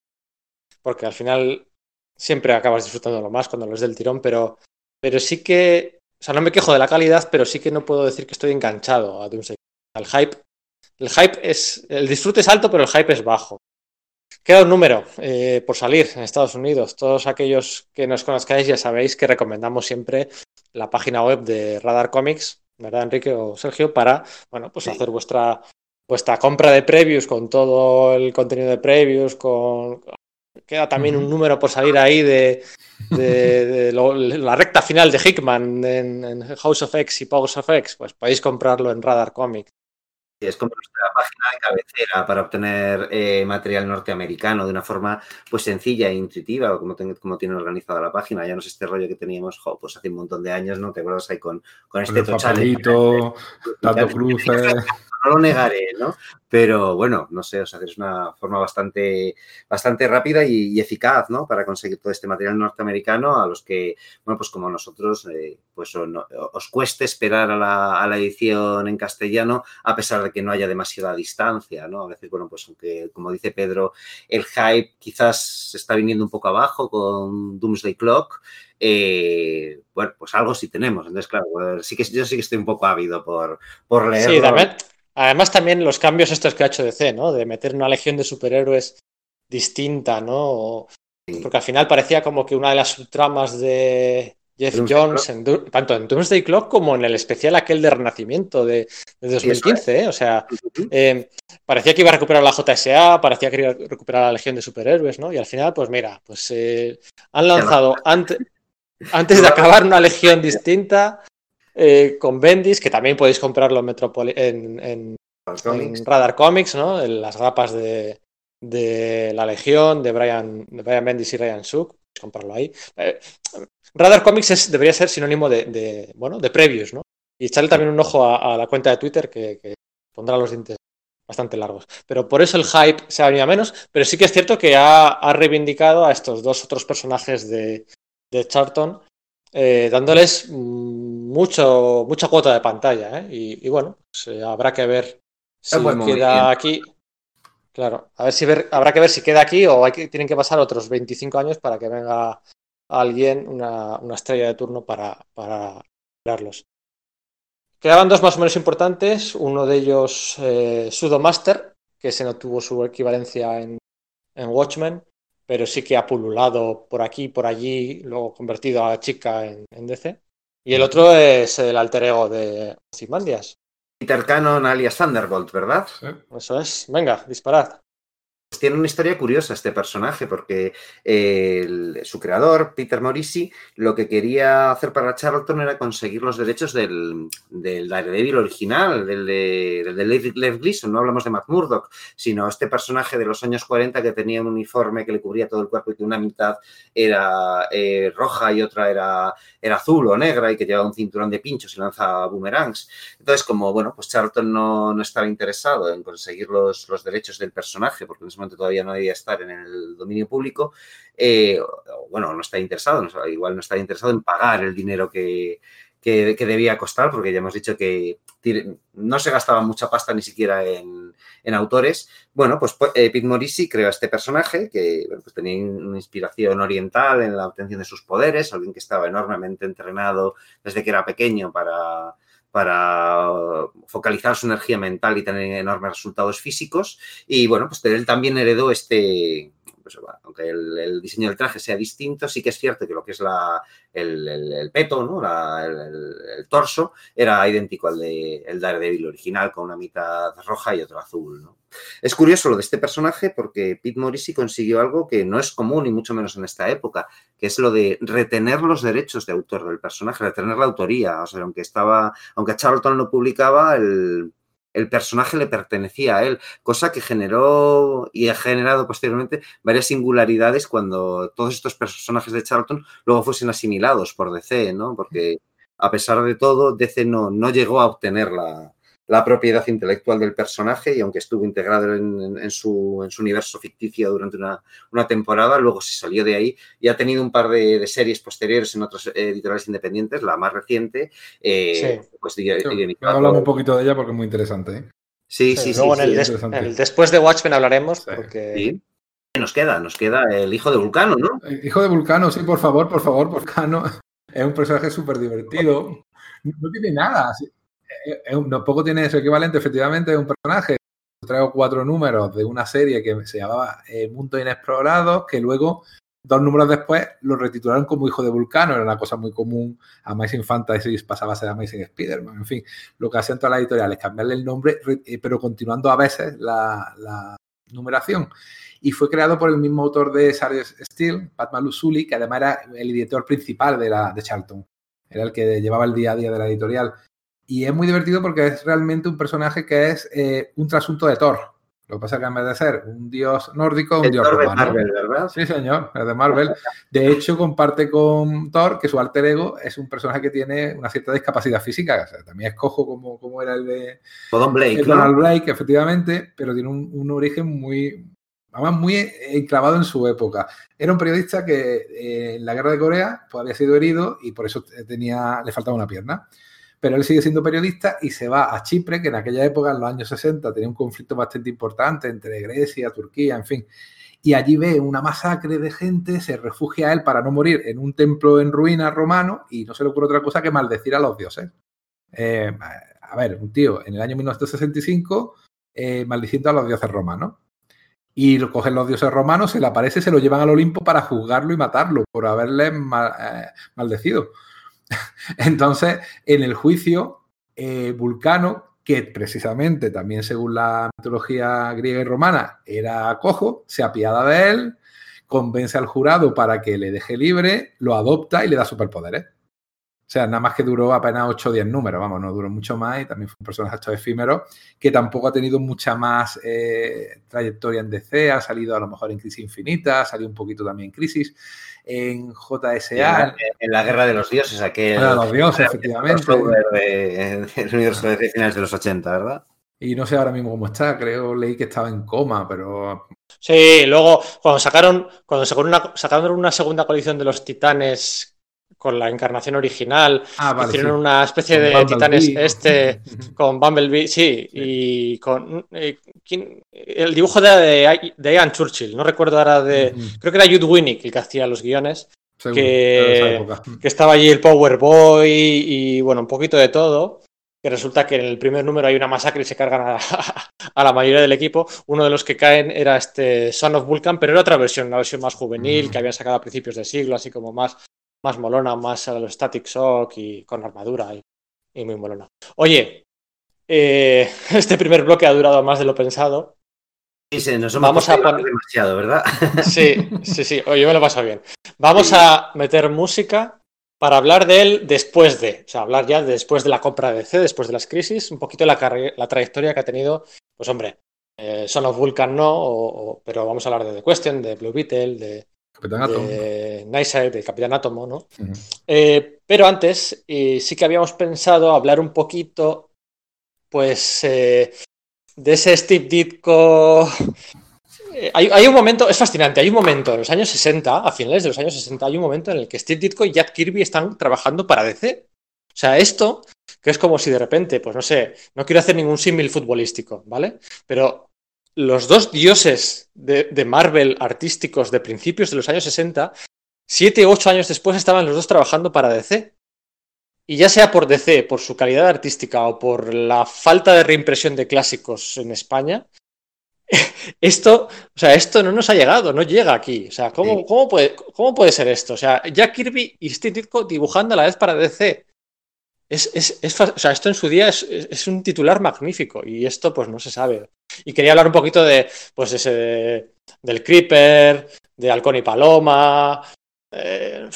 Porque al final siempre acabas disfrutándolo más cuando lo es del tirón, pero, pero sí que... O sea, no me quejo de la calidad, pero sí que no puedo decir que estoy enganchado a Doomsday. El hype, el hype es... El disfrute es alto, pero el hype es bajo. Queda un número eh, por salir en Estados Unidos. Todos aquellos que nos conozcáis ya sabéis que recomendamos siempre la página web de Radar Comics, ¿verdad, Enrique o Sergio? Para, bueno, pues Sí. hacer vuestra, vuestra compra de previews con todo el contenido de previews, con... Queda también un número por salir ahí de, de- de lo- la recta final de Hickman en, en House of X y Powers of X. Pues podéis comprarlo en Radar Comics. Sí, Es como nuestra página de cabecera para obtener eh, material norteamericano de una forma pues sencilla e intuitiva, como, ten- como tiene organizada la página. Ya no es este rollo que teníamos jo, pues hace un montón de años, ¿no? ¿Te acuerdas ahí con, con Con este el papelito, <laughs> dando cruces. No lo negaré, ¿no? Pero bueno, no sé, o sea, es una forma bastante, bastante rápida y, y eficaz, ¿no? Para conseguir todo este material norteamericano a los que, bueno, pues como nosotros, eh, pues o no- os cueste esperar a la, a la edición en castellano a pesar de que no haya demasiada distancia, ¿no? A veces, bueno, pues aunque, como dice Pedro, el hype quizás se está viniendo un poco abajo con Doomsday Clock, eh, bueno, pues algo sí tenemos. Entonces, claro, pues, sí que yo sí que estoy un poco ávido por, por leerlo. Sí, también, además también los cambios estos que ha hecho DC, ¿no? De meter una legión de superhéroes distinta, ¿no? O-. Porque al final parecía como que una de las subtramas de Jeff Doomsday Jones, en Du- tanto en Doomsday Clock como en el especial aquel de Renacimiento de, de 2015, ¿eh? O sea, eh, parecía que iba a recuperar la JSA, parecía que iba a recuperar la legión de superhéroes, ¿no? Y al final, pues mira, pues eh, han lanzado ante- <laughs> antes de acabar una legión distinta eh, con Bendis, que también podéis comprarlo en, Metropoli- en, Radar Comics, ¿no? En las grapas de, de la Legión, de Brian, de Brian Bendis y Ryan Suk, podéis comprarlo ahí. Eh, Radar Comics es- debería ser sinónimo de, de, bueno, de previews, ¿no? Y echarle también un ojo a, a la cuenta de Twitter que, que pondrá los dientes bastante largos. Pero por eso el hype se ha venido a menos, pero sí que es cierto que ha, ha reivindicado a estos dos otros personajes de, de Charlton, eh, dándoles mucho, mucha cuota de pantalla. ¿eh? Y, y bueno, pues, eh, habrá que ver si queda aquí. Claro, a ver si ver, habrá que ver si queda aquí o hay que, tienen que pasar otros 25 años para que venga alguien, una, una estrella de turno para, para mirarlos. Quedaban dos más o menos importantes, uno de ellos eh, Sudomaster, que se no tuvo su equivalencia en, en Watchmen, pero sí que ha pululado por aquí, por allí, luego convertido a chica en, en DC. Y el otro es el alter ego de Ozymandias. Peter Cannon alias Thunderbolt, ¿verdad? Sí. Eso es. Venga, disparad. Tiene una historia curiosa este personaje, porque su creador, Peter Morisi, lo que quería hacer para Charlton era conseguir los derechos del, del Daredevil original, del de, Lev Gleason, no hablamos de Matt Murdock, sino este personaje de los años 40 que tenía un uniforme que le cubría todo el cuerpo y que una mitad era eh, roja y otra era, era azul o negra y que llevaba un cinturón de pinchos y lanza boomerangs. Entonces, como, bueno, pues Charlton no, no estaba interesado en conseguir los, los derechos del personaje, porque en ese todavía no debía estar en el dominio público, eh, bueno, no está interesado, igual no está interesado en pagar el dinero que, debía costar, porque ya hemos dicho que no se gastaba mucha pasta ni siquiera en, autores. Bueno, pues, pues eh, Pete Morisi creó este personaje que pues tenía una inspiración oriental en la obtención de sus poderes, alguien que estaba enormemente entrenado desde que era pequeño para, para focalizar su energía mental y tener enormes resultados físicos. Y bueno, pues él también heredó este, pues, aunque el, diseño del traje sea distinto, sí que es cierto que lo que es la, el, peto, ¿no? el, torso, era idéntico al de el Daredevil original, con una mitad roja y otra azul. Es curioso lo de este personaje porque Pete Morisi consiguió algo que no es común y mucho menos en esta época, que es lo de retener los derechos de autor del personaje, retener la autoría. O sea, aunque estaba, aunque Charlton lo publicaba, el, personaje le pertenecía a él, cosa que generó y ha generado posteriormente varias singularidades cuando todos estos personajes de Charlton luego fuesen asimilados por DC, ¿no? Porque a pesar de todo, DC no, no llegó a obtener la, la propiedad intelectual del personaje y aunque estuvo integrado en, su, universo ficticio durante una, temporada, luego se salió de ahí y ha tenido un par de, series posteriores en otras editoriales independientes, la más reciente. Eh, pues, hablamos un poquito de ella porque es muy interesante. ¿eh? Sí, sí, sí. en el, después de Watchmen hablaremos porque... Nos queda, nos queda el hijo de Vulcano, ¿no? El hijo de Vulcano, sí, por favor, por favor, Vulcano. <laughs> Es un personaje súper divertido. No tiene nada. Eh, eh, un poco tiene su equivalente, efectivamente, es un personaje. Traigo cuatro números de una serie que se llamaba eh, Mundo Inexplorado, que luego, dos números después, lo retitularon como Hijo de Vulcano. Era una cosa muy común. Amazing Fantasy pasaba a ser Amazing Spider-Man. En fin, lo que hacen todas las editoriales, cambiarle el nombre, pero continuando a veces la, numeración y fue creado por el mismo autor de Sarge Steel, Pat Malusuli, que además era el editor principal de, la, de Charlton. Era el que llevaba el día a día de la editorial. Y es muy divertido porque es realmente un personaje que es eh, un trasunto de Thor. Lo que pasa es que en vez de ser un dios nórdico, un dios romano. de Marvel, ¿verdad? Sí, señor, es de Marvel. De hecho, comparte con Thor que su alter ego es un personaje que tiene una cierta discapacidad física. también es cojo como, como era el de Don Blake. Donald Blake, efectivamente, pero tiene un, origen muy, además muy enclavado en su época. Era un periodista que eh, en la guerra de Corea pues, había sido herido y por eso tenía, le faltaba una pierna pero él sigue siendo periodista y se va a Chipre, que en aquella época, en los años 60, tenía un conflicto bastante importante entre Grecia, Turquía, en fin. Y allí ve una masacre de gente, se refugia a él para no morir en un templo en ruinas romano y no se le ocurre otra cosa que maldecir a los dioses. Eh, a ver, un tío en el año 1965 eh, maldiciendo a los dioses romanos. Y lo cogen los dioses romanos, se le aparece, se lo llevan al Olimpo para juzgarlo y matarlo por haberle eh, maldecido. <laughs> Entonces, en el juicio, eh, Vulcano, que precisamente también según la mitología griega y romana era cojo, se apiada de él, convence al jurado para que le deje libre, lo adopta y le da superpoderes. O sea, nada más que duró apenas 8 o 10 números, vamos, no duró mucho más y también fue un personaje efímero que tampoco ha tenido mucha más eh, trayectoria en DC, ha salido a lo mejor en Crisis Infinita, ha salido un poquito también en Crisis, en JSA. En la, Guerra de los Dioses, aquel. de los Dioses, efectivamente. el universo de finales de los 80, ¿verdad? Y no sé ahora mismo cómo está, creo, leí que estaba en coma, pero... Sí, luego cuando sacaron, cuando sacaron una, sacaron una segunda coalición de los titanes con la encarnación original. Ah, hicieron una especie de titanes este <laughs> con Bumblebee, sí, y con eh, el dibujo de, de, Ian Churchill, no recuerdo ahora de, creo que era Jude Winnick el que hacía los guiones, que, que, estaba allí el Power Boy y bueno, un poquito de todo. Que resulta que en el primer número hay una masacre y se cargan a, <laughs> a la mayoría del equipo. Uno de los que caen era este Son of Vulcan, pero era otra versión, una versión más juvenil que habían sacado a principios de siglo, así como más más molona, más a los Static Shock y con armadura y, muy molona. Oye, eh, <laughs> este primer bloque ha durado más de lo pensado. sí, nos hemos Vamos a poner- demasiado, ¿verdad? <laughs> Sí, sí, sí. Oye, me lo paso bien. Vamos a meter música para hablar de él después de, o sea, hablar ya de después de la compra de DC, después de las crisis, un poquito la, la trayectoria que ha tenido, pues hombre, eh, Son of Vulcan no, o- o- pero vamos a hablar de The Question, de Blue Beetle, de, Capitán Atom. de Nightside, de Capitán Átomo, ¿no? Eh, pero antes, eh, sí que habíamos pensado hablar un poquito, pues, eh, de ese Steve Ditko. Eh, hay, hay un momento, es fascinante, hay un momento en los años 60, a finales de los años 60, hay un momento en el que Steve Ditko y Jack Kirby están trabajando para DC. O sea, esto, que es como si de repente, pues no sé, no quiero hacer ningún símil futbolístico, ¿vale? Pero los dos dioses de, de Marvel artísticos de principios de los años 60 siete u ocho años después estaban los dos trabajando para DC. Y ya sea por DC, por su calidad artística o por la falta de reimpresión de clásicos en España, <laughs> esto, o sea, esto no nos ha llegado, no llega aquí. O sea, ¿cómo, Sí. cómo puede, ¿cómo puede ser esto? O sea, Jack Kirby y Steve Ditko dibujando a la vez para DC. Es, es- es o sea, esto en su día es, es- un titular magnífico y esto pues no se sabe. Y quería hablar un poquito de, pues ese, de- del Creeper, de Halcón y Paloma, eh,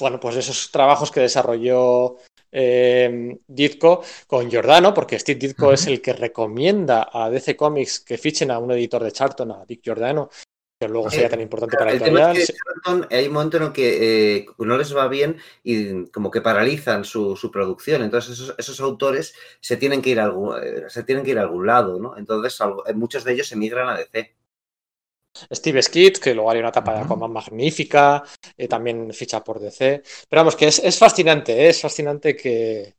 bueno, pues esos trabajos que desarrolló eh, Ditko con Giordano, porque Steve Ditko es el que recomienda a DC Comics que fichen a un editor de Charlton, a Dick Giordano, luego sería tan importante para la El tema es que hay un momento en el que eh, no les va bien y como que paralizan su, su producción. Entonces esos, esos autores se tienen que ir a algún, eh, se tienen que ir a algún lado, ¿no? Entonces algo- eh, muchos de ellos emigran a DC. Steve Skid, que luego haría una etapa de. Aquaman magnífica, eh, también ficha por DC. Pero vamos, que es, es fascinante, ¿eh? es fascinante que,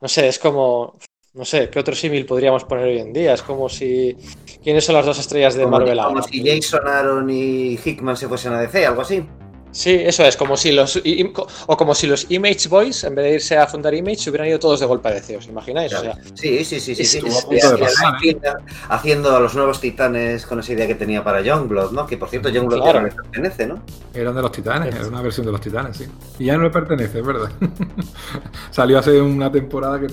no sé, es como, no sé, ¿qué otro símil podríamos poner hoy en día? Es como si, ¿quiénes son las dos estrellas de Como, Marvel como ahora? si Jason Aaron y Hickman se fuesen a DC, algo así. Sí, eso es, como si los, o como si los Image Boys, en vez de irse a fundar Image, se hubieran ido todos de golpe a DC, ¿os imagináis? O sea, Sí, sí, sí, sí. de pasar, Haciendo a los nuevos titanes con esa idea que tenía para Youngblood, ¿no? Que por cierto, Youngblood Claro. ya no le pertenece, ¿no? Eran de los titanes, era una versión de los titanes, sí. Y ya no le pertenece, es verdad. <laughs> Salió hace una temporada que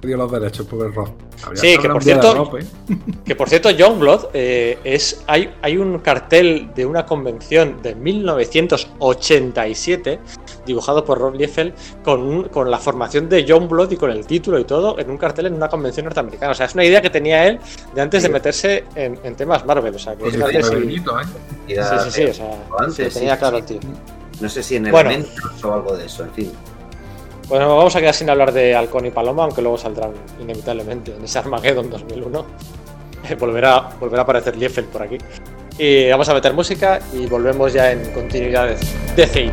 perdió los derechos, pobre Rob. Habría Sí, que por de cierto- Rob, ¿eh? <laughs> Que por cierto, Youngblood eh, es. Hay, hay un cartel de una convención de 1987, dibujado por Rob Liefeld, con, un- con la formación de Youngblood y con el título y todo, en un cartel en una convención norteamericana. O sea, es una idea que tenía él de antes de meterse en, en temas Marvel. O sea, que Pues diecinueve si- añitos, ¿eh? Sí, sí, sí, o sea, antes, sí, sí, tenía sí, claro sí. el tío. No sé si en Bueno. elementos o algo de eso, en fin. Bueno, vamos a quedar sin hablar de Halcón y Paloma, aunque luego saldrán inevitablemente en ese Armageddon 2001. Eh, <laughs> volverá, volverá a aparecer Liefeld por aquí. Y vamos a meter música y volvemos ya en continuidad de.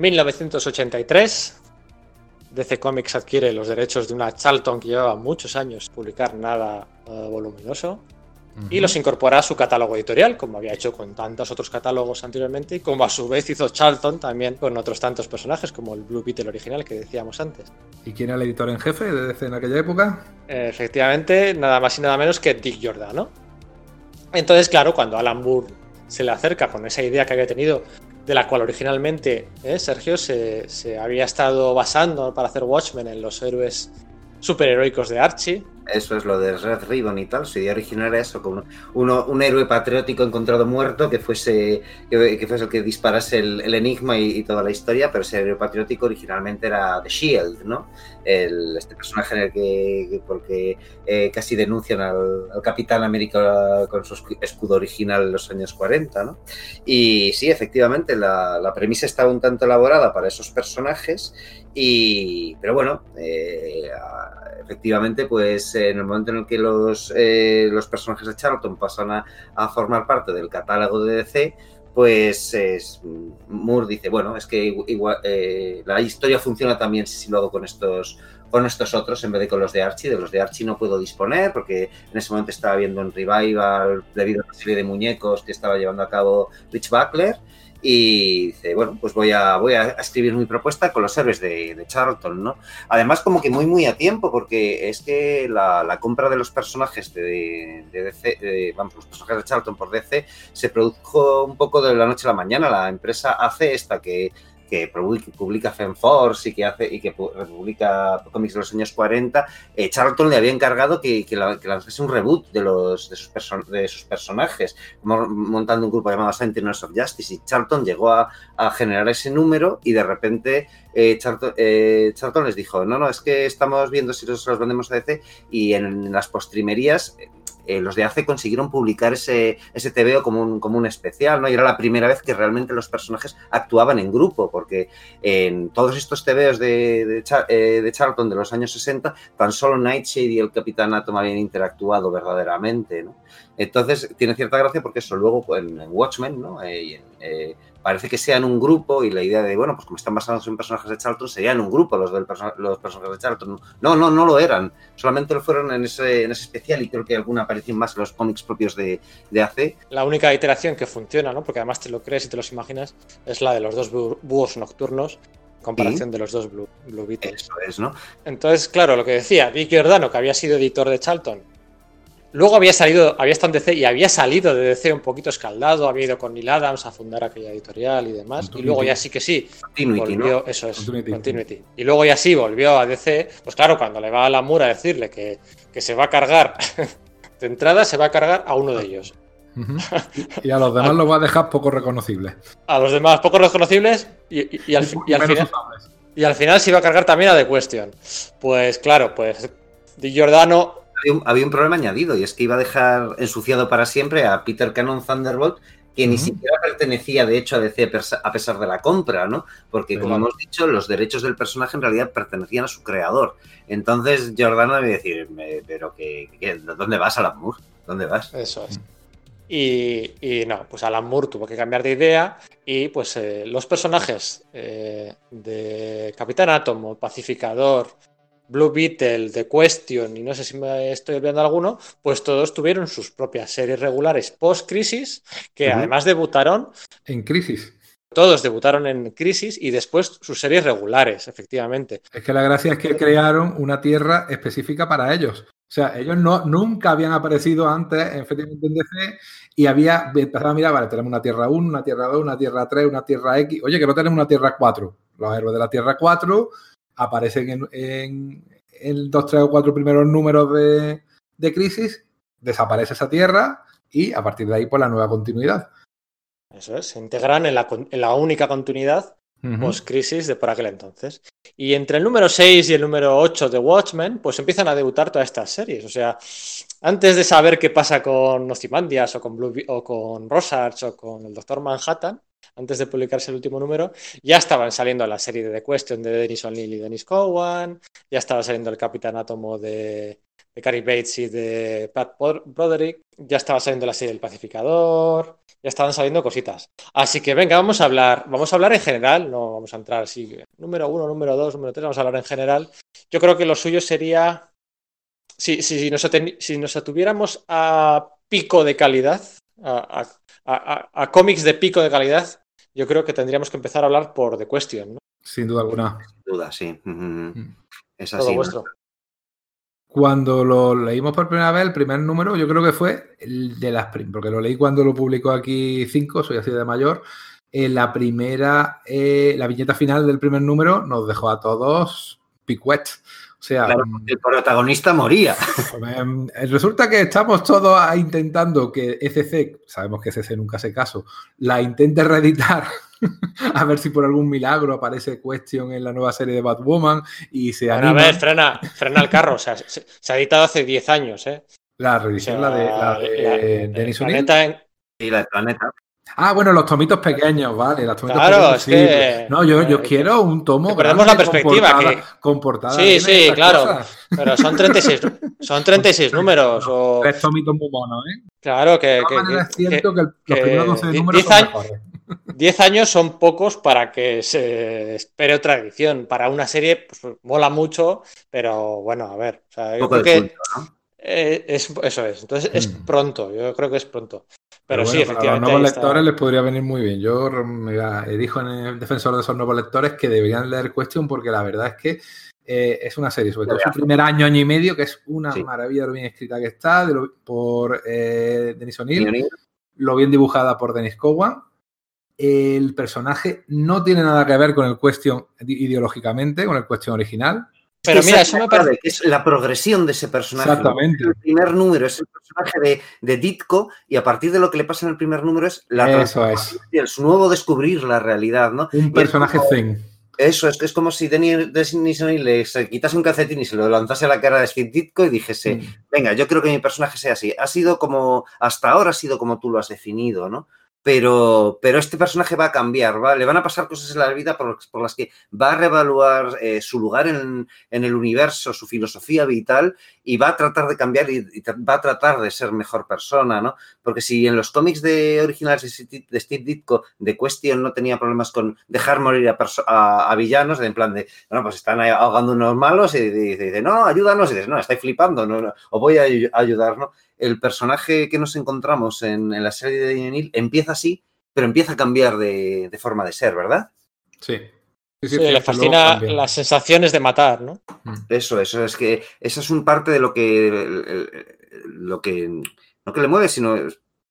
En 1983, DC Comics adquiere los derechos de una Charlton que llevaba muchos años publicar nada eh, voluminoso y los incorpora a su catálogo editorial, como había hecho con tantos otros catálogos anteriormente, y como a su vez hizo Charlton también con otros tantos personajes, como el Blue Beetle original que decíamos antes. ¿Y quién era el editor en jefe de DC en aquella época? Eh, efectivamente, nada más y nada menos que Dick Giordano. Entonces, claro, cuando Alan Moore se le acerca con esa idea que había tenido, de la cual originalmente eh, Sergio se, se había estado basando para hacer Watchmen en los héroes superheroicos de Archie, Eso es lo de Red Ribbon y tal. Original era eso, uno, un héroe patriótico encontrado muerto que fuese, que, fuese el que disparase el, enigma y, toda la historia, pero ese héroe patriótico originalmente era The Shield, ¿no? El, este personaje en el que, porque eh, casi denuncian al, Capitán América con su escudo original en los años 40, ¿no? Y sí, efectivamente, la, la premisa estaba un tanto elaborada para esos personajes y, pero bueno, eh, efectivamente, pues en el momento en el que los, eh, los personajes de Charlton pasan a, formar parte del catálogo de DC, pues Moore dice, bueno, es que igual, eh, la historia funciona también si lo hago con estos, con estos otros en vez de con los de Archie. De los de Archie no puedo disponer porque en ese momento estaba viendo un revival debido a una serie de muñecos que estaba llevando a cabo Rich Buckler y dice, bueno, pues voy a, voy a escribir mi propuesta con los héroes de, Charlton, ¿no? Además, como que muy, muy a tiempo, porque es que la, compra de los personajes de, DC, vamos, los personajes de Charlton por DC, se produjo un poco de la noche a la mañana. La empresa hace esta que que publica FemForce y que hace y que publica cómics de los años 40, eh, Charlton le había encargado que, lanzase un reboot de los de sus, de sus personajes, montando un grupo llamado Sentinels of Justice. Y Charlton llegó a, generar ese número y de repente eh, eh, Charlton, les dijo, no, no, es que estamos viendo si los, los vendemos a DC y en las postrimerías eh, los de ACE consiguieron publicar ese, ese TVO como un, como un especial, ¿no? Y era la primera vez que realmente los personajes actuaban en grupo, porque en todos estos TVOs de, eh, de Charlton de los años 60, tan solo Nightshade y el Capitán Atom habían interactuado verdaderamente, ¿no? Entonces, tiene cierta gracia porque eso luego en, Watchmen, ¿no? Eh, parece que sean un grupo y la idea de, bueno, pues como están basados en personajes de Charlton, serían un grupo los, del los personajes de Charlton. No, no, no lo eran. Solamente lo fueron en ese, en ese especial y creo que alguna aparición más en los cómics propios de, de AC. La única iteración que funciona, ¿no? Porque además te lo crees y te los imaginas, es la de los dos búhos nocturnos comparación de los dos Blue, Blue Beatles. Eso es, ¿no? Entonces, claro, lo que decía Vicky Giordano, que había sido editor de Charlton Luego había salido, había estado en DC y había salido de DC un poquito escaldado, había ido con Neil Adams a fundar aquella editorial y demás. Y luego ya sí que sí. volvió, Eso es, continuity. Y luego ya sí volvió a DC. Pues claro, cuando le va a la Mura a decirle que, se va a cargar, <laughs> de entrada se va a cargar a uno de ellos. <laughs> Y a los demás lo va a dejar poco reconocibles. A los demás poco reconocibles y, al, final. Y al final se va a cargar también a The Question. Pues claro, pues Di Giordano había un, problema añadido y es que iba a dejar ensuciado para siempre a Peter Cannon Thunderbolt, que ni siquiera pertenecía de hecho a DC a pesar de la compra, ¿no? Porque como hemos dicho, los derechos del personaje en realidad pertenecían a su creador. Entonces Jordana debe decir, pero que, ¿dónde vas, Alan Moore? ¿Dónde vas? Eso es. Y, no, pues Alan Moore tuvo que cambiar de idea y pues eh, los personajes eh, de Capitán Átomo, Pacificador, Blue Beetle, The Question y no sé si me estoy olvidando alguno, pues todos tuvieron sus propias series regulares post-crisis, que además debutaron. En crisis. Todos debutaron en Crisis y después sus series regulares, efectivamente. Es que la gracia es que crearon una tierra específica para ellos. O sea, ellos no, nunca habían aparecido antes efectivamente en DC y había empezado a mirar, vale, tenemos una Tierra 1, una Tierra 2, una Tierra 3, una Tierra X. Oye, que no tenemos una Tierra 4. Los héroes de la Tierra 4 aparecen en, en, dos, tres o cuatro primeros números de, crisis, desaparece esa tierra y a partir de ahí pues la nueva continuidad. Eso es, se integran en la, única continuidad post-crisis de por aquel entonces. Y entre el número 6 y el número 8 de Watchmen, pues empiezan a debutar todas estas series. O sea, antes de saber qué pasa con Ozymandias o con, Blue, o con Rosarch o con el Doctor Manhattan, antes de publicarse el último número, ya estaban saliendo la serie de The Question de Dennis O'Neill y Dennis Cowan, ya estaba saliendo el Capitán Átomo de, de Carrie Bates y de Pat Broderick, ya estaba saliendo la serie del Pacificador, ya estaban saliendo cositas. Así que venga, vamos a hablar, vamos a hablar en general, no vamos a entrar así, número uno, número dos, número tres, vamos a hablar en general. Yo creo que lo suyo sería, si, nos, si nos atuviéramos a pico de calidad, a, cómics de pico de calidad, yo creo que tendríamos que empezar a hablar por The Question. ¿no? Sin duda alguna. Sin duda, sí. Mm. Es así. Cuando lo leímos por primera vez, el primer número, yo creo que fue el de las porque lo leí cuando lo publicó aquí 5, soy así de mayor. En la primera, eh, la viñeta final del primer número nos dejó a todos picuet. O sea, Claro, mm, el protagonista moría. <laughs> em, resulta que estamos todos intentando que ECC, sabemos que ECC nunca hace caso, la intente reeditar. <laughs> A ver si por algún milagro aparece Question en la nueva serie de Batwoman y se Bueno, a anima. ver, frena, frena el carro. O sea, se, se ha editado hace 10 años, ¿eh? La O revisión, sea, la de, la de la- Denis O'Neill. planeta en- Y la del planeta. Ah, bueno, los tomitos pequeños, vale. Los tomitos Claro, pequeños, sí, que- pero- No, yo, yo eh, quiero un tomo. que perdemos la perspectiva, Con portada, que- con portada Sí, sí, claro. cosas. Pero son 36, son 36 <laughs> números. O, Tres tomitos muy monos, ¿eh? claro, que, que- es que- cierto que, los primeros 12 di- números diez son años- mejores. 10 años son pocos para que se espere otra edición. Para una serie, pues mola mucho, pero bueno, a ver. O sea. Eh, es, eso es. Entonces es Mm. pronto, yo creo que es pronto. Pero, Pero sí, bueno, para los efectivamente. nuevos está. lectores les podría venir muy bien. Yo mira, eh, dijo en el defensor de esos nuevos lectores que deberían leer Question porque la verdad es que eh, es una serie, sobre todo su primer año, año y medio, que es una Sí. maravilla de lo bien escrita que está, de lo- por eh, Denis O'Neill, O'Neill. lo bien dibujada por Dennis Cowan. El personaje no tiene nada que ver con el Question ideológicamente, con el Question original. Pero Es mira, eso me parece. que Es la progresión de ese personaje. Exactamente. El primer número es el personaje de, de Ditko y a partir de lo que le pasa en el primer número es la Eso transformación, su nuevo descubrir la realidad, ¿no? Un Y personaje es como- zen. Eso, es que es como si Denis le se quitase un calcetín y se lo lanzase a la cara de Steve Ditko y dijese, Mm. venga, yo creo que mi personaje sea así. Ha sido como, hasta ahora ha sido como tú lo has definido, ¿no? Pero, pero este personaje va a cambiar, le van a pasar cosas en la vida por, por las que va a reevaluar eh, su lugar en, en el universo, su filosofía vital y va a tratar de cambiar y, va a tratar de ser mejor persona, ¿no? Porque si en los cómics de originales de Steve- Ditko, de Question no tenía problemas con dejar morir a, a- a villanos, en plan de, bueno, pues están ahogando unos malos y dice, no, ayúdanos, y dices, no, estáis flipando, no, no, os voy a ayu- ayudar, ¿no? El personaje que nos encontramos en, en la serie de Daniel empieza así, pero empieza a cambiar de, de forma de ser, ¿verdad? Sí. Sí, sí, Sí, sí, le fascina las sensaciones de matar, ¿no? Eso, eso es que esa es un parte de lo que lo que no que le mueve, sino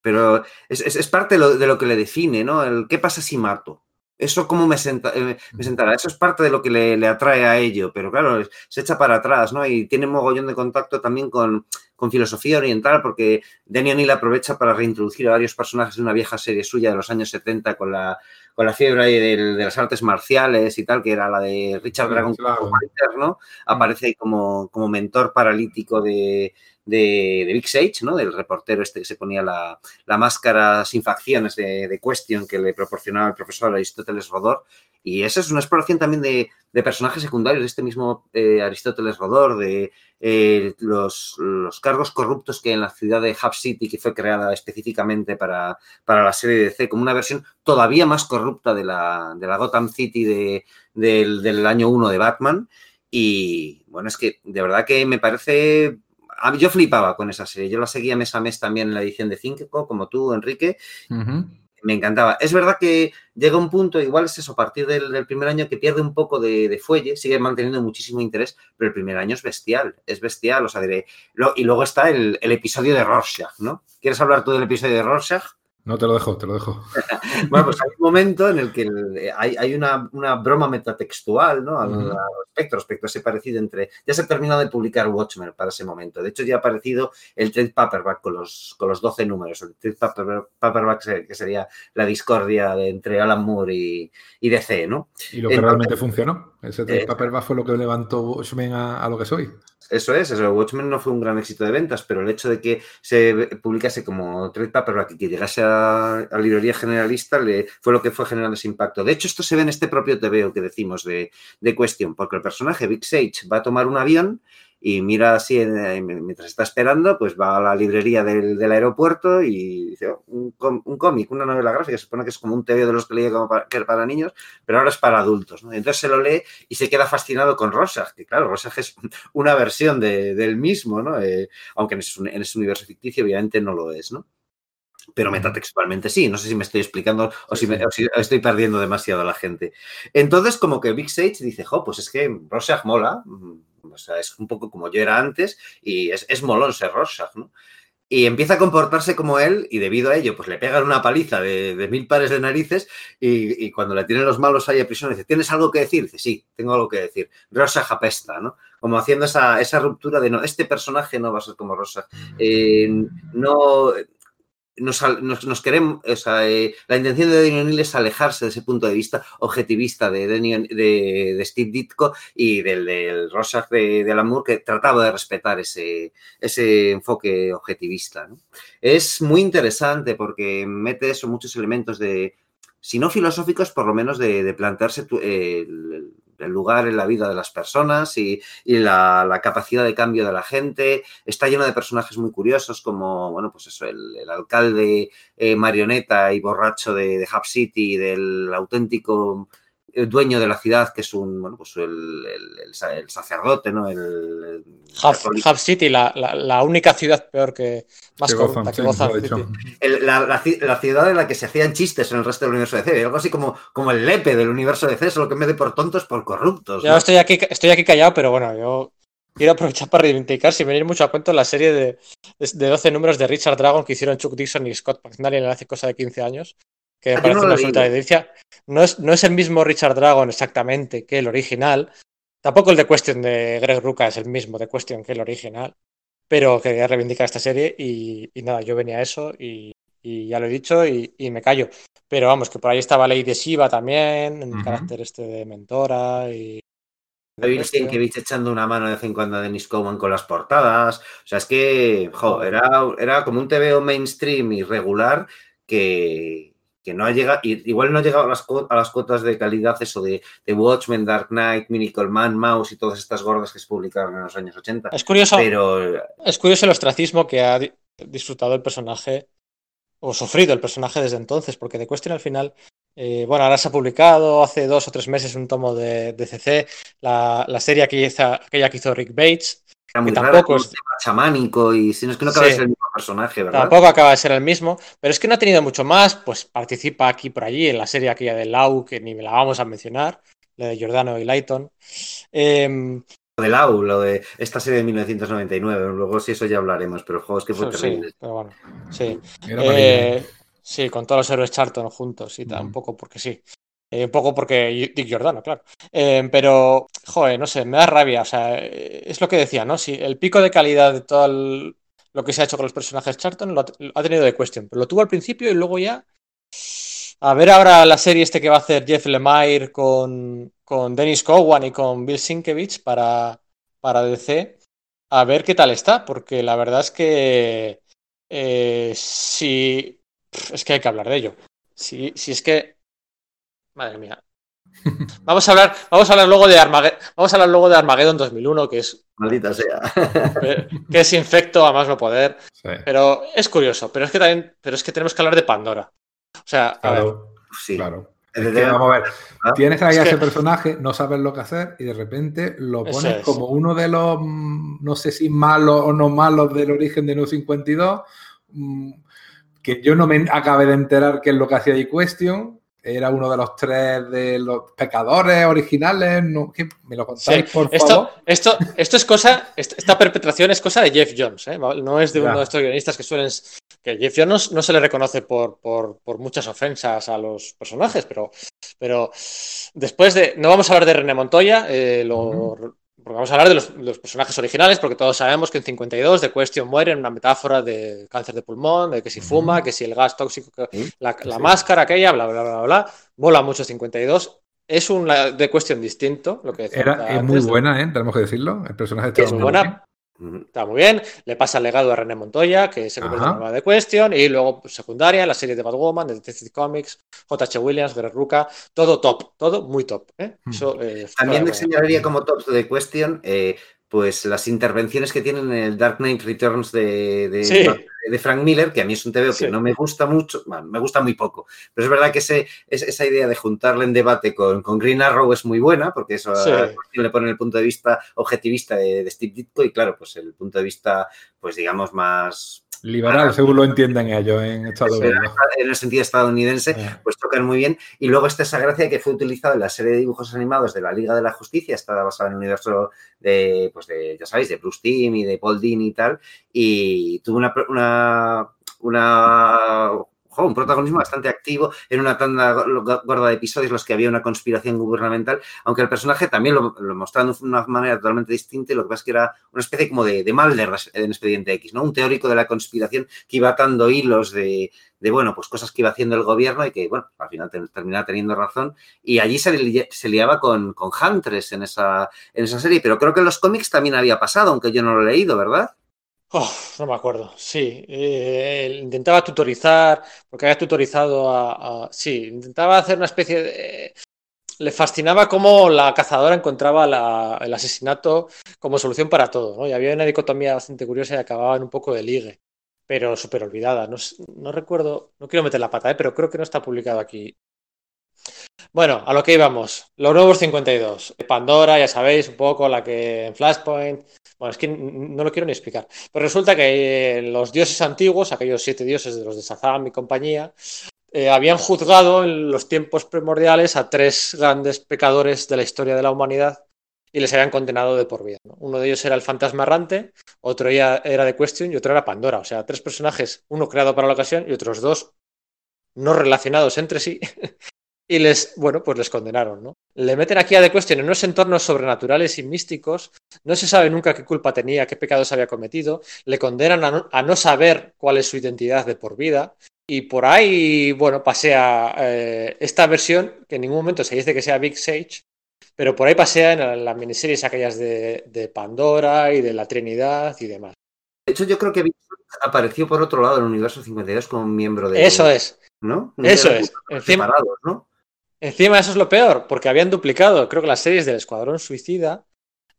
pero es, es- es parte de lo, de lo que le define, ¿no? El qué pasa si mato. Eso cómo me, senta- eh, me sentará. Eso es parte de lo que le, le atrae a ello, pero claro, se echa para atrás, ¿no? Y tiene mogollón de contacto también con, con filosofía oriental, porque Danny O'Neill aprovecha para reintroducir a varios personajes de una vieja serie suya de los años 70 con la, con la fiebre del- de las artes marciales y tal, que era la de Richard Dragon Claro. ¿no? Aparece ahí como, como mentor paralítico de, de, de Big Sage, ¿no? Del reportero este que se ponía la, la máscara sin facciones de, de Question que le proporcionaba el profesor Aristóteles Rodor. Y esa es una exploración también de, personajes secundarios de este mismo eh, Aristóteles Rodor, de eh, los, los cargos corruptos que en la ciudad de Hub City, que fue creada específicamente para, para la serie DC, como una versión todavía más corrupta de la, de la Gotham City de, del, del año 1 de Batman. Y bueno, es que de verdad que me parece. A Yo flipaba con esa serie. Yo la seguía mes a mes también en la edición de Cinco, como tú, Enrique. Me encantaba. Es verdad que llega un punto, igual es eso, a partir del, del primer año que pierde un poco de, de fuelle, sigue manteniendo muchísimo interés, pero el primer año es bestial, es bestial, o sea, lo- y luego está el, el episodio de Rorschach, ¿no? ¿Quieres hablar tú del episodio de Rorschach? No te lo dejo, te lo dejo. <laughs> Bueno, pues hay un momento en el que el- hay, hay una, una broma metatextual, ¿no? Al, Ujú. al respecto, respecto a ese parecido entre. Ya se ha terminado de publicar Watchmen para ese momento. De hecho, ya ha aparecido el trade paperback con los, con los 12 números. El trade paper- paperback, que sería la discordia de- entre Alan Moore y, y DC, ¿no? Y lo que Entonces- realmente funcionó. Ese Eh, paperback fue lo que levantó Watchmen a, a lo que soy. Eso es, eso. Watchmen no fue un gran éxito de ventas, pero el hecho de que se publicase como trade paperback y que llegase a, librería generalista fue lo que fue generando ese impacto. De hecho, esto se ve en este propio TVO que decimos de, de porque el personaje Big Sage va a tomar un avión y mira así, mientras está esperando, pues va a la librería del, del aeropuerto y dice, "Oh, un, cómic, una novela gráfica, se supone que es como un TVO de los que leía como para, que era para niños, pero ahora es para adultos. ¿no? Entonces se lo lee y se queda fascinado con Rorschach, que claro, Rorschach es una versión de- del mismo, ¿no? Eh, aunque en ese, en ese universo ficticio obviamente no lo es, ¿no? Pero metatextualmente sí, no sé si me estoy explicando o si, me- o si estoy perdiendo demasiado a la gente. Entonces, como que Big Sage dice, jo, pues es que Rorschach mola, mm, es un poco como yo era antes y es, es molón ser Rorschach, ¿no? y empieza a comportarse como él y debido a ello pues le pegan una paliza de, mil pares de narices y, cuando le tienen los malos ahí a prisión dice, ¿tienes algo que decir? Dice, sí, tengo algo que decir. Rosa Japesta, ¿no? Como haciendo esa, esa ruptura de, no, este personaje no va a ser como Rosa. Eh, no nos, queremos, eh, la intención de Daniel O'Neill es alejarse de ese punto de vista objetivista de, de, Steve Ditko y del, del Rorschach de, de Alan que trataba de respetar ese, ese enfoque objetivista. Es muy interesante porque mete eso, muchos elementos de, si no filosóficos, por lo menos de, plantearse el, el lugar en la vida de las personas y, la, capacidad de cambio de la gente. Está lleno de personajes muy curiosos como, bueno, pues eso, el, alcalde eh, marioneta y borracho de, de Hub City, del auténtico el dueño de la ciudad, que es un, bueno, pues el, sacerdote, ¿no? El, Hub, City, la, única ciudad peor que, más corrupta que La, ciudad en la que se hacían chistes en el resto del universo de C, algo así como, como el lepe del universo de C, solo que en vez de por tontos, por corruptos. Yo estoy, aquí, estoy aquí callado, pero bueno, yo quiero aprovechar para reivindicar, sin venir mucho a cuento, la serie de, de, 12 números de Richard Dragon que hicieron Chuck Dixon y Scott McNally hace cosa de 15 años que me ah, parece una absoluta evidencia. No es, no es el mismo Richard Dragon exactamente que el original. Tampoco el de Question de Greg Ruca es el mismo de Question que el original. Pero quería reivindicar esta serie y, nada, yo venía a eso y, ya lo he dicho y, me callo. Pero vamos, que por ahí estaba Lady Shiva también, en carácter este de mentora y. David Sienkiewicz echando una mano de vez en cuando a Dennis Cowan con las portadas. O sea, es que, jo, era, era como un TVO mainstream y regular que, que no ha llegado, igual no ha llegado a las, a las cotas de calidad eso de, de, Watchmen, Dark Knight, Miracle Man, Mouse y todas estas gordas que se publicaron en los años 80. Es curioso, pero... es curioso el ostracismo que ha disfrutado el personaje o sufrido el personaje desde entonces, porque de Question al final, eh, bueno, ahora se ha publicado hace dos o tres meses un tomo de, de CC, la, la serie que aquella que hizo Rick Bates, muy tampoco es chamánico y si no es que no acaba de ser el mismo personaje, ¿verdad? Tampoco acaba de ser el mismo, pero es que no ha tenido mucho más, pues participa aquí por allí en la serie aquella de Lau, que ni me la vamos a mencionar, la de Giordano y Lighton. Eh, lo de Lau, lo de esta serie de 1999, luego si eso ya hablaremos, pero el juego es que fue terrible. Sí, pero bueno, sí. Eh, sí, con todos los héroes Charlton juntos y tampoco porque sí. Eh, un poco porque Dick Giordano, claro. Eh, pero, joder, no sé, me da rabia. O sea, eh, es lo que decía, ¿no? Si el pico de calidad de todo lo que se ha hecho con los personajes Charlton lo ha, tenido de cuestión. Pero lo tuvo al principio y luego ya. A ver ahora la serie este que va a hacer Jeff Lemire con, con Dennis Cowan y con Bill Sienkiewicz para, para DC. A ver qué tal está, porque la verdad es que. si. Es que hay que hablar de ello. Si, si es que Madre mía. Vamos a hablar, vamos a hablar luego de Armageddon, vamos a hablar luego de Armageddon 2001, que es maldita sea, que es infecto a más no poder. Pero es curioso, pero es que también, pero es que tenemos que hablar de Pandora. O sea, claro, sí. claro. vamos a ver, ¿Ah? tienes ahí a ese personaje, no sabes lo que hacer y de repente lo pones como uno de los, mm, no sé si malos o no malos del origen de No 52, mm, que yo no me acabé de enterar qué es lo que hacía ahí Question, era uno de los tres de los pecadores originales. No, ¿Me lo contáis, por esto, favor? Esto, esto es cosa, esta perpetración es cosa de Jeff Jones, ¿eh? no es de uno de estos guionistas que suelen. Que Jeff Jones no se le reconoce por, por, por, muchas ofensas a los personajes, pero, pero después de. No vamos a hablar de René Montoya, eh, lo, porque vamos a hablar de los, personajes originales, porque todos sabemos que en 52 The Question muere en una metáfora de cáncer de pulmón, de que si fuma, que si el gas tóxico, la, máscara aquella, bla, bla, bla, bla, mola mucho 52. Es un The Question distinto, lo que Era, es muy buena, ¿eh? tenemos que decirlo. El personaje es muy buena, Está muy bien. Le pasa el legado a René Montoya, que se convierte en una de Question. Y luego pues, secundaria, la serie de Batwoman, de Detective Comics, J.H. Williams, Greg Ruca. Todo top, todo muy top. ¿eh? Hmm. Eh, También señalaría como top de Question eh, pues las intervenciones que tienen en el Dark Knight Returns de, de, Frank Miller, que a mí es un TV que no me gusta mucho, me gusta muy poco, pero es verdad que ese, esa idea de juntarle en debate con, con Green Arrow es muy buena, porque eso le pone el punto de vista objetivista de, Steve Ditko y claro, pues el punto de vista, pues digamos, más Liberal, según lo entienden ellos en Estados Unidos. En el sentido estadounidense, pues tocan muy bien. Y luego está esa gracia que fue utilizada en la serie de dibujos animados de la Liga de la Justicia, está basada en el universo de, pues de, ya sabéis, de Bruce Timm y de Paul Dean y tal. Y tuvo una, una, una un protagonismo bastante activo en una tanda gorda de episodios en los que había una conspiración gubernamental, aunque el personaje también lo, lo mostraba de una manera totalmente distinta y lo que pasa es que era una especie como de, de Mulder en Expediente X, ¿no? Un teórico de la conspiración que iba atando hilos de, de, bueno, pues cosas que iba haciendo el gobierno y que, bueno, al final terminaba teniendo razón. Y allí se, se liaba con, con Huntress en esa, en esa serie, pero creo que en los cómics también había pasado, aunque yo no lo he leído, ¿verdad? Oh, no me acuerdo, sí. Eh, intentaba tutorizar, porque había tutorizado a, Sí, intentaba hacer una especie de... Le fascinaba cómo la cazadora encontraba la, el asesinato como solución para todo, ¿no? Y había una dicotomía bastante curiosa y acababa en un poco de ligue, pero súper olvidada. No, no, recuerdo, no quiero meter la pata, ¿eh? pero creo que no está publicado aquí. Bueno, a lo que íbamos. Los nuevos 52. Pandora, ya sabéis, un poco la que en Flashpoint bueno, es que no lo quiero ni explicar. Pero resulta que los dioses antiguos, aquellos siete dioses de los de y compañía, eh, habían juzgado en los tiempos primordiales a tres grandes pecadores de la historia de la humanidad y les habían condenado de por vida. ¿no? Uno de ellos era el fantasma errante, otro era de Question y otro era Pandora. O sea, tres personajes, uno creado para la ocasión y otros dos no relacionados entre sí, <laughs> y les, bueno, pues les condenaron, ¿no? Le meten aquí a The Question en unos entornos sobrenaturales y místicos, no se sabe nunca qué culpa tenía, qué pecados había cometido, le condenan a no, a no saber cuál es su identidad de por vida, y por ahí, bueno, pasea eh, esta versión, que en ningún momento se dice que sea Big Sage, pero por ahí pasea en las miniseries aquellas de, de Pandora y de la Trinidad y demás. De hecho, yo creo que Big Sage apareció por otro lado del universo 52 como un miembro de... Eso es. ¿No? Eso es. Encima, ¿no? Encima eso es lo peor, porque habían duplicado, creo que las series del Escuadrón Suicida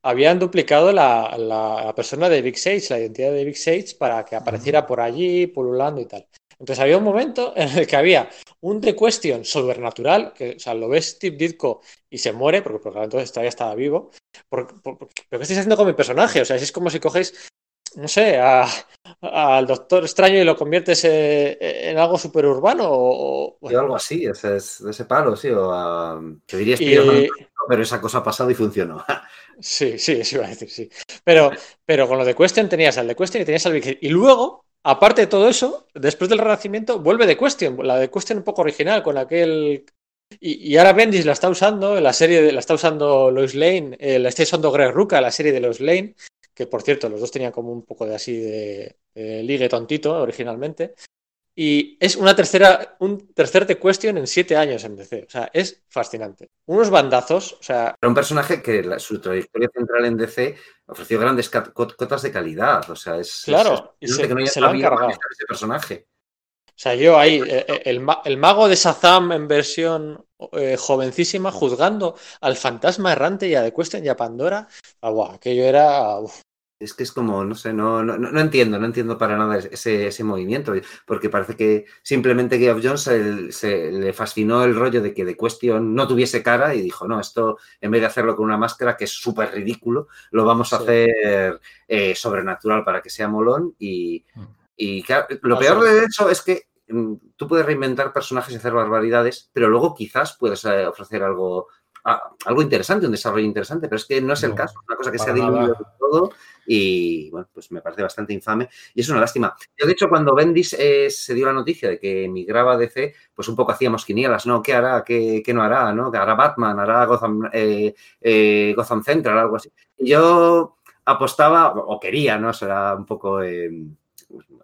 habían duplicado la, la, la, persona de Big Sage, la identidad de Big Sage, para que apareciera por allí, pululando y tal. Entonces había un momento <laughs> en el que había un The Question sobrenatural, que o sea, lo ves Steve Ditko y se muere, porque, porque entonces todavía estaba vivo. Por, por, ¿Pero qué estáis haciendo con mi personaje? O sea, es como si cogéis no sé, al Doctor Extraño y lo conviertes en, en algo superurbano o, bueno. o algo así, ese, ese palo, sí, o a, te diría y, pero esa cosa ha pasado y funcionó. <laughs> sí, sí, eso iba a decir, sí. Pero, pero con lo de Question tenías al de Question y tenías al Big Y luego, aparte de todo eso, después del Renacimiento, vuelve de Question, la de Question un poco original, con aquel y, y, ahora Bendis la está usando, la serie de, la está usando Lois Lane, eh, la está usando Greg Ruca, la serie de Lois Lane, que por cierto, los dos tenían como un poco de así de, de ligue tontito originalmente. Y es una tercera, un tercer The Question en siete años en DC. O sea, es fascinante. Unos bandazos, o sea... Era un personaje que la, su trayectoria central en DC ofreció grandes cotas de calidad. O sea, es... Claro, es, y se, que no se lo han cargado. Ese personaje. O sea, yo ahí, el, el mago de Sazam en versión eh, jovencísima, juzgando al fantasma errante y a The Question y a Pandora, ah, wow, aquello era... Uf. Es que es como, no sé, no, no, no, entiendo, no entiendo para nada ese, ese movimiento, porque parece que simplemente Geoff Jones se, se, le fascinó el rollo de que The Question no tuviese cara y dijo, no, esto en vez de hacerlo con una máscara, que es súper ridículo, lo vamos a sí. hacer eh, sobrenatural para que sea molón y, y claro, lo peor de eso es que mm, tú puedes reinventar personajes y hacer barbaridades, pero luego quizás puedes eh, ofrecer algo, a, algo interesante, un desarrollo interesante, pero es que no es el no, caso, una cosa que se ha diluido todo y bueno, pues me parece bastante infame y es una lástima. Yo, de hecho, cuando Bendis eh, se dio la noticia de que emigraba a DC, pues un poco hacíamos quinielas, ¿no? ¿Qué hará? ¿Qué, qué no hará? ¿no? ¿Qué hará Batman? ¿Hará Gotham, eh, eh, Gotham Central? Algo así. Yo apostaba, o quería, ¿no? Será un poco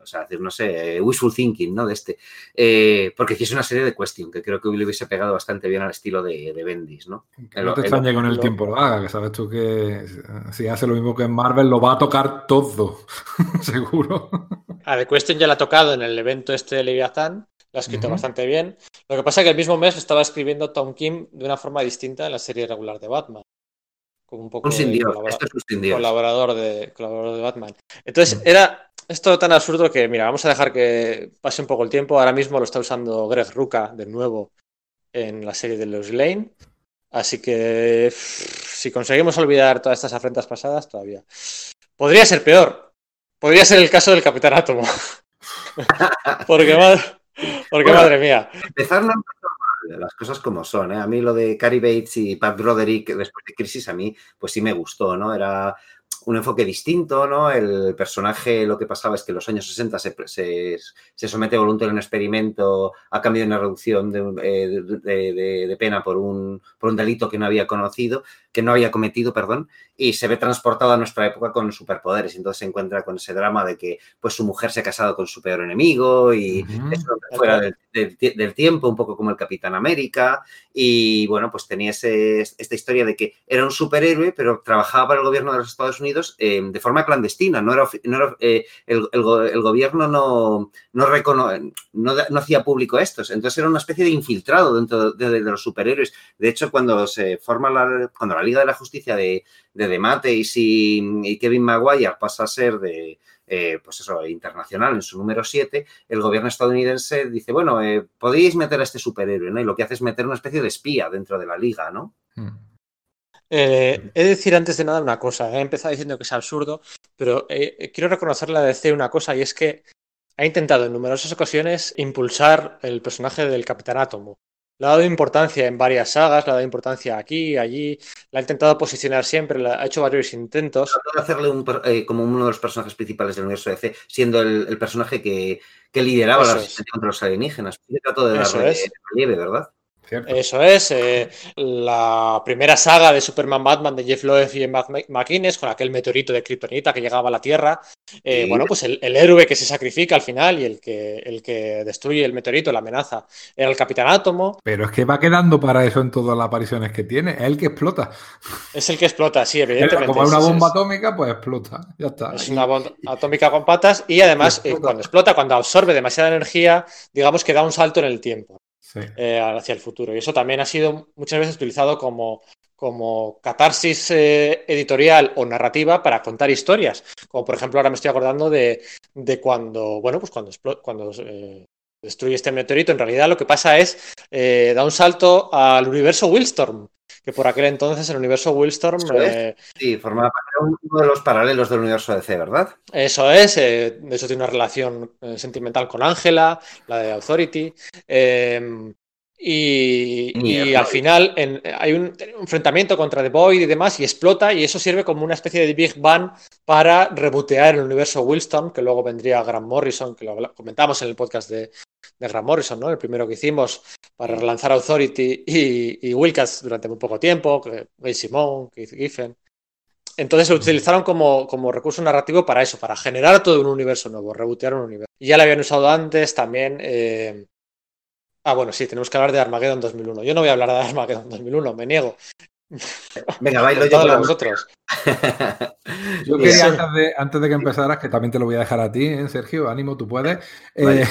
o sea, decir, no sé, wishful thinking, ¿no? De este. Eh, porque hiciese una serie de Question, que creo que le hubiese pegado bastante bien al estilo de, de Bendis, ¿no? Que no te extrañe con el tiempo lo haga, que sabes tú que si hace lo mismo que en Marvel, lo va a tocar todo, <laughs> seguro. A The Question ya la ha tocado en el evento este de Leviathan, lo ha escrito uh -huh. bastante bien. Lo que pasa es que el mismo mes estaba escribiendo Tom Kim de una forma distinta en la serie regular de Batman como un poco un sin Dios. Colabor Esto es un sin Dios. colaborador, de, colaborador de Batman. Entonces, era esto tan absurdo que, mira, vamos a dejar que pase un poco el tiempo. Ahora mismo lo está usando Greg Ruca de nuevo en la serie de los Lane. Así que si conseguimos olvidar todas estas afrentas pasadas, todavía. Podría ser peor. Podría ser el caso del Capitán Átomo. <laughs> porque, <laughs> madre, porque madre mía. Empezar no las cosas como son. ¿eh? A mí lo de Cary Bates y Pat Broderick después de Crisis, a mí pues sí me gustó, ¿no? Era un enfoque distinto, ¿no? El personaje, lo que pasaba es que en los años 60 se, se, se somete voluntario a un experimento a cambio de una reducción eh, de, de, de, pena por un, por un delito que no había conocido, que no había cometido, perdón, y se ve transportado a nuestra época con superpoderes. Y entonces se encuentra con ese drama de que pues su mujer se ha casado con su peor enemigo y uh -huh. eso fuera del, del, del, tiempo, un poco como el Capitán América. Y bueno, pues tenía ese, esta historia de que era un superhéroe, pero trabajaba para el gobierno de los Estados Unidos eh, de forma clandestina. No era, no era eh, el, gobierno no, no, recono, no, no, hacía público estos. Entonces era una especie de infiltrado dentro de, los superhéroes. De hecho, cuando se forma la, cuando la Liga de la Justicia de, de Demateis y, y Kevin Maguire pasa a ser de, eh, pues eso, internacional en su número 7, el gobierno estadounidense dice, bueno, eh, podéis meter a este superhéroe, ¿no? Y lo que hace es meter una especie de espía dentro de la liga, ¿no? Hmm. Eh, he de decir antes de nada una cosa, he empezado diciendo que es absurdo, pero eh, quiero reconocerle a DC una cosa y es que ha intentado en numerosas ocasiones impulsar el personaje del Capitán Átomo. Le ha dado importancia en varias sagas, le ha dado importancia aquí, allí, la ha intentado posicionar siempre, ha hecho varios intentos. De hacerle un, eh, como uno de los personajes principales del universo DC, siendo el, el personaje que, que lideraba Eso la resistencia es. contra los alienígenas. Trató de darle relieve, ¿verdad? Cierto. Eso es, eh, la primera saga de Superman Batman de Jeff Loeb y Matt McInnes con aquel meteorito de Kryptonita que llegaba a la Tierra. Eh, sí. Bueno, pues el, el, héroe que se sacrifica al final y el que, el que destruye el meteorito, la amenaza, era el Capitán Átomo. Pero es que va quedando para eso en todas las apariciones que tiene, es el que explota. Es el que explota, sí, <laughs> evidentemente. Como es una bomba es, atómica, pues explota, ya está. Es una bomba atómica con patas y además eh, cuando explota, cuando absorbe demasiada energía, digamos que da un salto en el tiempo eh, hacia el futuro. Y eso también ha sido muchas veces utilizado como, como catarsis eh, editorial o narrativa para contar historias. Como por ejemplo, ahora me estoy acordando de, de cuando, bueno, pues cuando, cuando eh, destruye este meteorito, en realidad lo que pasa es eh, da un salto al universo Willstorm, que por aquel entonces el universo Willstorm... Eh, sí, formaba uno de los paralelos del universo DC, ¿verdad? Eso es, eh, de hecho tiene una relación eh, sentimental con Ángela, la de Authority, eh, y, y, al final en, hay un, un, enfrentamiento contra The Void y demás y explota y eso sirve como una especie de Big Bang para rebotear el universo Willstorm, que luego vendría Grant Morrison, que lo comentamos en el podcast de, de Grant Morrison, ¿no? El primero que hicimos para relanzar Authority y, y Wilcats durante muy poco tiempo, Ray Simon, Keith Giffen. Entonces lo utilizaron como, como, recurso narrativo para eso, para generar todo un universo nuevo, rebotear un universo. Y ya lo habían usado antes también. Eh... Ah, bueno, sí, tenemos que hablar de Armageddon 2001. Yo no voy a hablar de Armageddon 2001, me niego. Venga, bailo yo. Con vosotros. <laughs> yo quería, antes de, antes de, que empezaras, que también te lo voy a dejar a ti, ¿eh, Sergio, ánimo, tú puedes. <laughs> Eh,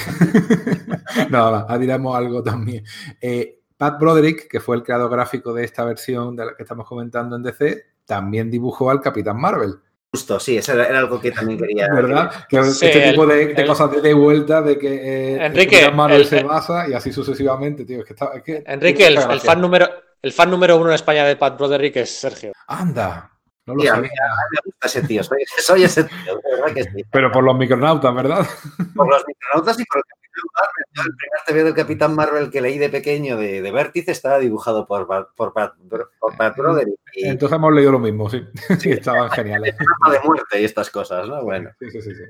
<laughs> no, diremos algo también. Eh, Pat Broderick, que fue el creador gráfico de esta versión de la que estamos comentando en DC, también dibujó al Capitán Marvel. Justo, sí, eso era, algo que también quería. ¿Verdad? Que sí, este tipo de, de el, cosas de, de, vuelta, de que eh, Enrique, el, se basa y así sucesivamente, tío. Es que está, es que, Enrique, el, el, fan número, el fan número uno en España de Pat Broderick es Sergio. Anda. No lo sabía. A mí, me gusta ese tío, soy, soy ese tío, de verdad que sí. Pero por los micronautas, ¿verdad? Por los micronautas y por el el primer TV del Capitán Marvel que leí de pequeño de, de Vértice estaba dibujado por, por, por, por Pat Broderick. Y... Entonces hemos leído lo mismo, sí. sí <laughs> estaban geniales. de muerte y estas cosas, ¿no? Bueno. Sí, sí, sí. sí.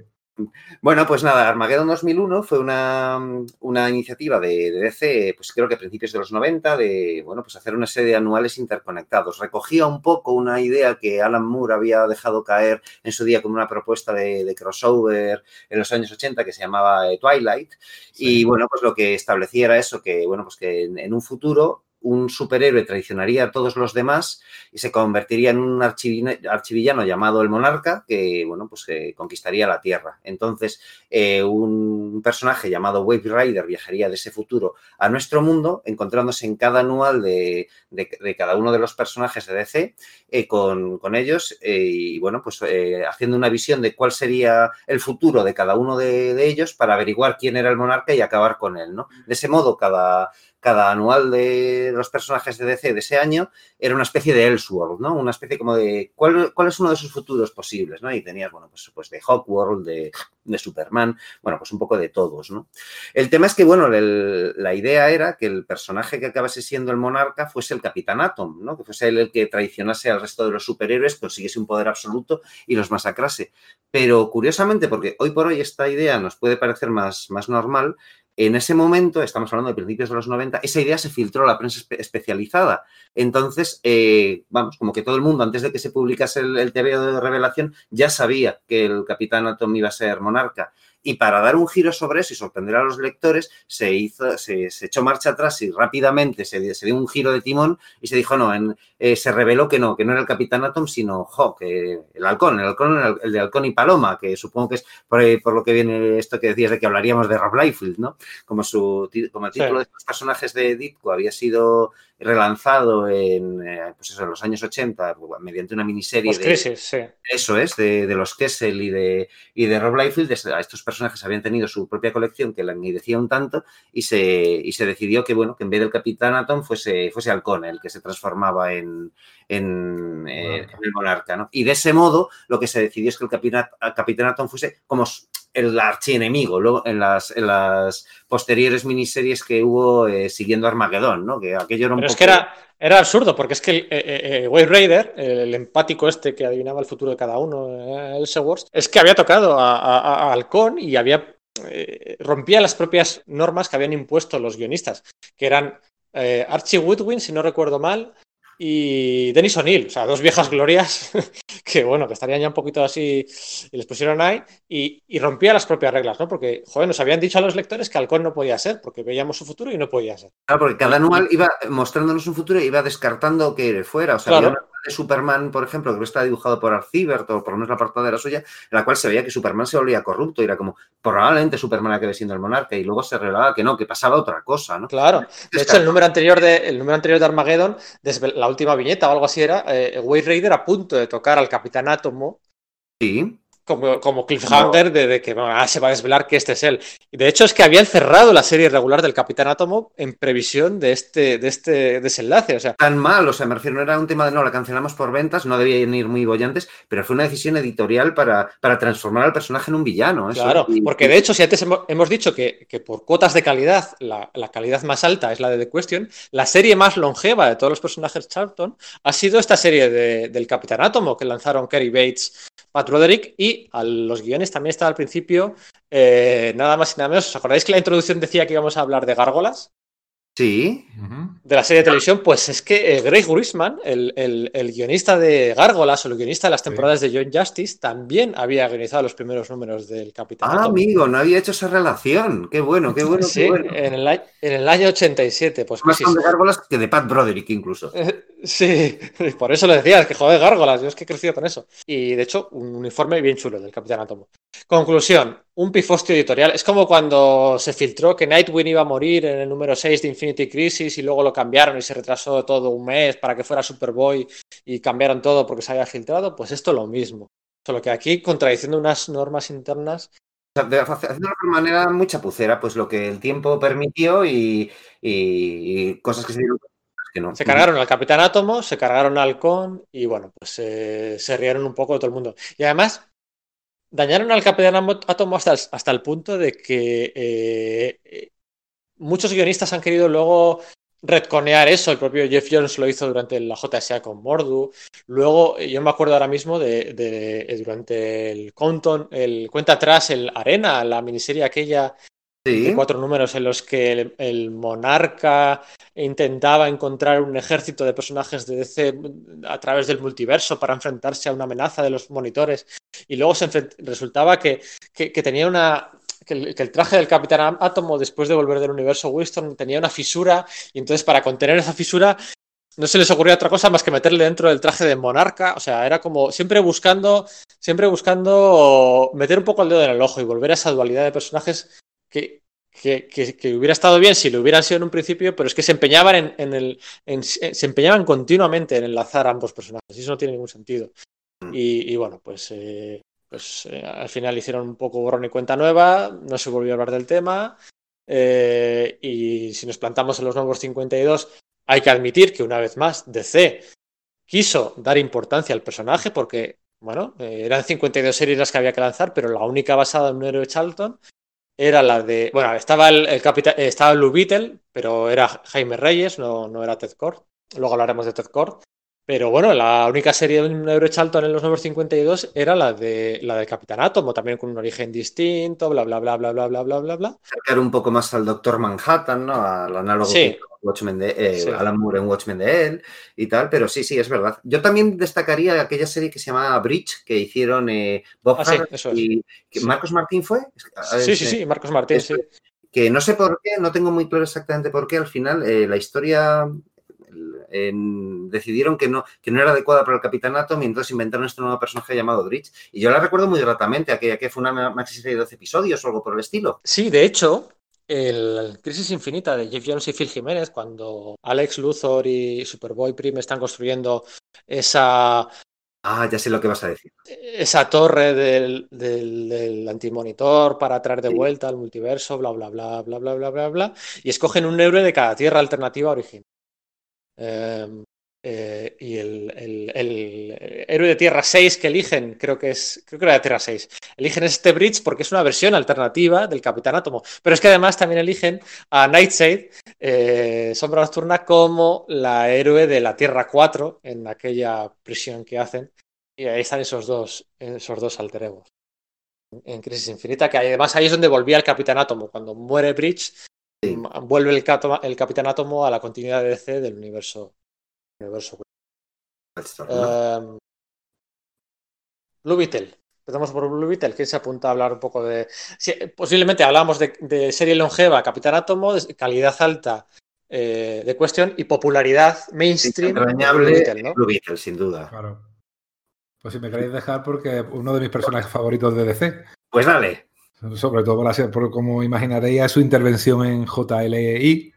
Bueno, pues nada, Armageddon 2001 fue una, una iniciativa de, de, DC, pues creo que a principios de los 90, de, bueno, pues hacer una serie de anuales interconectados. Recogía un poco una idea que Alan Moore había dejado caer en su día como una propuesta de, de crossover en los años 80 que se llamaba eh, Twilight. Sí. Y bueno, pues lo que establecía era eso, que bueno, pues que en, en un futuro un superhéroe traicionaría a todos los demás y se convertiría en un archivillano llamado el Monarca que, bueno, pues eh, conquistaría la Tierra. Entonces, eh, un personaje llamado Wave Rider viajaría de ese futuro a nuestro mundo, encontrándose en cada anual de, cada uno de los personajes de DC eh, con, con, ellos y, bueno, pues haciendo una visión de cuál sería el futuro de cada uno de, de ellos para averiguar quién era el monarca y acabar con él, ¿no? De ese modo, cada, cada anual de los personajes de DC de ese año era una especie de Elseworld, ¿no? Una especie como de cuál, es uno de sus futuros posibles, ¿no? Y tenías, bueno, pues, pues de Hawkworld, de, de Superman, bueno, pues un poco de todos, ¿no? El tema es que, bueno, la idea era que el personaje que acabase siendo el monarca fuese el Capitán Atom, ¿no? Que fuese él el que traicionase al resto de los superhéroes, consiguiese un poder absoluto y los masacrase. Pero curiosamente, porque hoy por hoy esta idea nos puede parecer más, más normal, en ese momento, estamos hablando de principios de los 90, esa idea se filtró a la prensa espe especializada. Entonces, eh, vamos, como que todo el mundo, antes de que se publicase el, el de revelación, ya sabía que el Capitán Atom iba a ser monarca. Y para dar un giro sobre eso y sorprender a los lectores, se hizo, se, se echó marcha atrás y rápidamente se, se, dio un giro de timón y se dijo, no, en, eh, se reveló que no, que no era el Capitán Atom, sino Hawk, eh, el halcón, el halcón, el, el, de halcón y paloma, que supongo que es por, por, lo que viene esto que decías de que hablaríamos de Rob Liefeld, ¿no? Como, su, como el título sí. de estos personajes de Ditko había sido relanzado en, eh, pues eso, en los años 80 mediante una miniserie los de crisis, sí. eso es, de, de, los Kessel y de, y de Rob Liefeld, estos personajes habían tenido su propia colección que la engrandecía un tanto y se, y se decidió que bueno, que en vez del Capitán Atom fuese, fuese Halcón el que se transformaba en, en, eh, en el monarca, ¿no? Y de ese modo lo que se decidió es que el Capitán, Capitán Atom fuese como el archienemigo ¿no? en, las, en las posteriores miniseries que hubo eh, siguiendo Armagedón, ¿no? Que aquello era un Pero poco... es que era, era absurdo, porque es que el eh, eh, Wave Raider, el empático este que adivinaba el futuro de cada uno, eh, el es que había tocado a, a, a Halcón y había eh, rompía las propias normas que habían impuesto los guionistas, que eran Archie Woodwin, si no recuerdo mal, y Dennis O'Neill, o sea, dos viejas glorias <laughs> que, bueno, que estarían ya un poquito así y les pusieron ahí y, y, rompía las propias reglas, ¿no? Porque, joder, nos habían dicho a los lectores que Halcón no podía ser, porque veíamos su futuro y no podía ser. Claro, porque cada anual iba mostrándonos un futuro y iba descartando que fuera, o sea, claro. había de Superman, por ejemplo, que está dibujado por Arcibert, o por lo menos la portada era suya, en la cual se veía que Superman se volvía corrupto y era como, probablemente Superman acabe siendo el monarca, y luego se revelaba que no, que pasaba otra cosa, ¿no? Claro. De hecho, el número anterior de, el número anterior de Armageddon, la última viñeta o algo así era, eh, Raider a punto de tocar al Capitán Átomo. Sí como, como cliffhanger no. de, de, que ah, se va a desvelar que este es él. Y de hecho es que habían cerrado la serie regular del Capitán Átomo en previsión de este, de este desenlace. O sea, tan mal, o sea, me refiero, no era un tema de no, la cancelamos por ventas, no debían ir muy bollantes, pero fue una decisión editorial para, para transformar al personaje en un villano. Eso. Claro, porque de hecho, si antes hemos, hemos dicho que, que, por cuotas de calidad, la, la, calidad más alta es la de The Question, la serie más longeva de todos los personajes Charlton ha sido esta serie de, del Capitán Átomo que lanzaron Kerry Bates Pat Roderick y a los guiones también estaba al principio eh, nada más y nada menos. ¿Os acordáis que la introducción decía que íbamos a hablar de gárgolas? Sí. De la serie de televisión, pues es que eh, Greg Gruisman, el, el, el, guionista de Gárgolas o el guionista de las temporadas sí. de John Justice, también había guionizado los primeros números del Capitán. Ah, amigo, no había hecho esa relación. Qué bueno, qué bueno, sí, qué bueno. En el, en el año 87. Pues, Más sí, de Gárgolas que de Pat Broderick, incluso. sí, <laughs> por eso lo decías, que joder, Gárgolas. Yo es que he crecido con eso. Y de hecho, un uniforme bien chulo del Capitán Átomo. Conclusión, un pifostio editorial. Es como cuando se filtró que Nightwing iba a morir en el número 6 de Infinity Crisis y luego lo cambiaron y se retrasó todo un mes para que fuera Superboy y cambiaron todo porque se había filtrado. Pues esto lo mismo. Solo que aquí, contradiciendo unas normas internas. De, una manera muy chapucera, pues lo que el tiempo permitió y, y, y cosas que se dieron que no. Se cargaron al Capitán Átomo, se cargaron al Halcón y bueno, pues eh, se rieron un poco de todo el mundo. Y además, dañaron al Capitán Átomo hasta el, hasta el punto de que eh, muchos guionistas han querido luego retconear eso. El propio Jeff Jones lo hizo durante la JSA con Mordu. Luego, yo me acuerdo ahora mismo de, de, de durante el Compton, el cuenta atrás, el Arena, la miniserie aquella Sí. de cuatro números en los que el, el, monarca intentaba encontrar un ejército de personajes de DC a través del multiverso para enfrentarse a una amenaza de los monitores y luego se resultaba que, que, que tenía una que el, que el, traje del Capitán Átomo después de volver del universo Winston tenía una fisura y entonces para contener esa fisura no se les ocurría otra cosa más que meterle dentro del traje de monarca, o sea, era como siempre buscando, siempre buscando meter un poco el dedo en el ojo y volver a esa dualidad de personajes que, que, que, que, hubiera estado bien si lo hubieran sido en un principio, pero es que se empeñaban en, en el. En, se empeñaban continuamente en enlazar ambos personajes. Y eso no tiene ningún sentido. Y, y bueno, pues, eh, pues eh, al final hicieron un poco borrón y cuenta nueva, no se volvió a hablar del tema. Eh, y si nos plantamos en los nuevos 52, hay que admitir que una vez más DC quiso dar importancia al personaje porque, bueno, eh, eran 52 series las que había que lanzar, pero la única basada en un héroe Charlton era la de. Bueno, estaba el, capitán, estaba Blue Beetle, pero era Jaime Reyes, no, no era Ted Cord. Luego hablaremos de Ted Cord. Pero bueno, la única serie de un Euro Charlton en los números 52 era la de la de Capitán Átomo, también con un origen distinto, bla bla bla bla bla bla bla bla bla. Acercar un poco más al Doctor Manhattan, ¿no? Al análogo sí. Watchmen de eh, Alan Moore en Watchmen de él y tal, pero sí, sí, es verdad. Yo también destacaría aquella serie que se llama Bridge, que hicieron eh, Bob ah, sí, y Marcos Martín fue. Sí, sí, sí, Marcos Martín, sí. Que no sé por qué, no tengo muy claro exactamente por qué, al final eh, la historia decidieron que no, que no era adecuada para el Capitán Atom y entonces inventaron este nuevo personaje llamado Bridge. Y yo la recuerdo muy gratamente, aquella que fue una maxi de 12 episodios o algo por el estilo. Sí, de hecho, el Crisis Infinita de Jeff Jones y Phil Jiménez, cuando Alex Luthor y Superboy Prim están construyendo esa. Ah, ya sé lo que vas a decir. Esa torre del, del, antimonitor para traer de vuelta al multiverso, bla, bla, bla, bla, bla, bla, bla, bla. Y escogen un héroe de cada tierra alternativa original. Em, eh, y el, héroe de Tierra 6 que eligen, creo que es, creo que era de Tierra 6, eligen este Bridge porque es una versión alternativa del Capitán Átomo. Pero es que además también eligen a Nightshade, eh, Sombra Nocturna, como la héroe de la Tierra 4 en aquella prisión que hacen. Y ahí están esos dos, esos dos alter En Crisis Infinita, que además ahí es donde volvía el Capitán Átomo. Cuando muere Bridge, Vuelve el, el, Capitán Átomo a la continuidad de DC del universo. universo. Em, Blue Beetle. Empezamos por Blue Beetle. ¿Quién se apunta a hablar un poco de. posiblemente hablamos de, serie longeva, Capitán Átomo, calidad alta eh, de cuestión y popularidad mainstream. Blue Beetle, ¿no? Blue Beetle, sin duda. Claro. Pues si me queréis dejar, porque uno de mis personajes favoritos de DC. Pues dale. Sobre todo por, como imaginaréis, su intervención en JLI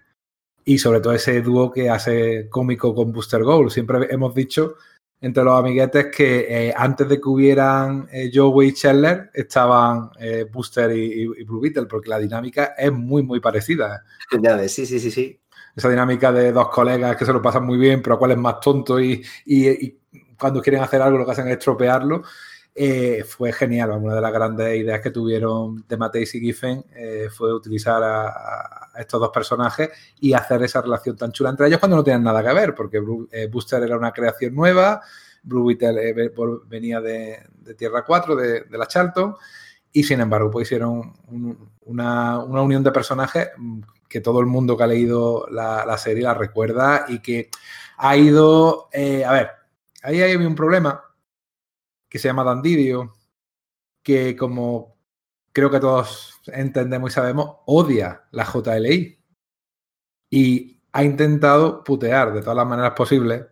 y sobre todo ese dúo que hace cómico con Booster Gold. Siempre hemos dicho entre los amiguetes que eh, antes de que hubieran eh, Joey y Scheller estaban eh, Booster y, Blue Beetle, porque la dinámica es muy, muy parecida. <laughs> Ya ves, sí, sí, sí, sí. Esa dinámica de dos colegas que se lo pasan muy bien, pero cuál es más tonto y, y cuando quieren hacer algo lo que hacen es estropearlo. Eh, fue genial. Una de las grandes ideas que tuvieron de Mateis y Giffen eh, fue utilizar a, estos dos personajes y hacer esa relación tan chula entre ellos cuando no tenían nada que ver, porque eh, Booster era una creación nueva, Blue Beetle venía de, Tierra 4, de, la Charlton, y sin embargo, pues hicieron una, unión de personajes que todo el mundo que ha leído la, la serie la recuerda y que ha ido. a ver, ahí hay un problema que se llama Dandidio, que como creo que todos entendemos y sabemos, odia la JLI. Y ha intentado putear de todas las maneras posibles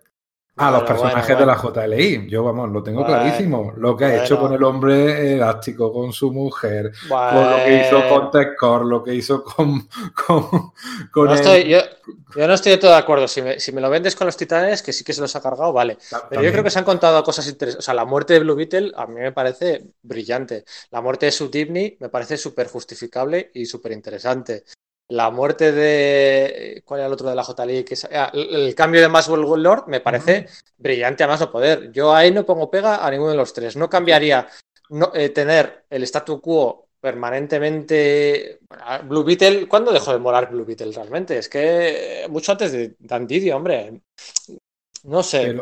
a los personajes de la JLI. Yo, vamos, lo tengo clarísimo. Lo que ha hecho con el hombre elástico, con su mujer, con lo que hizo con Tecor, lo que hizo con. con, yo, no estoy de todo de acuerdo. Si me, lo vendes con los titanes, que sí que se los ha cargado, vale. Pero yo creo que se han contado cosas interesantes. O sea, la muerte de Blue Beetle a mí me parece brillante. La muerte de Sutibni me parece súper justificable y súper interesante. La muerte de. ¿Cuál era el otro de la JLI? Que ah, el, cambio de Maxwell Lord me parece brillante a más no poder. Yo ahí no pongo pega a ninguno de los tres. No cambiaría no, eh, tener el statu quo permanentemente. Blue Beetle, ¿cuándo dejó de molar Blue Beetle realmente? Es que mucho antes de Dandidio, hombre. No sé.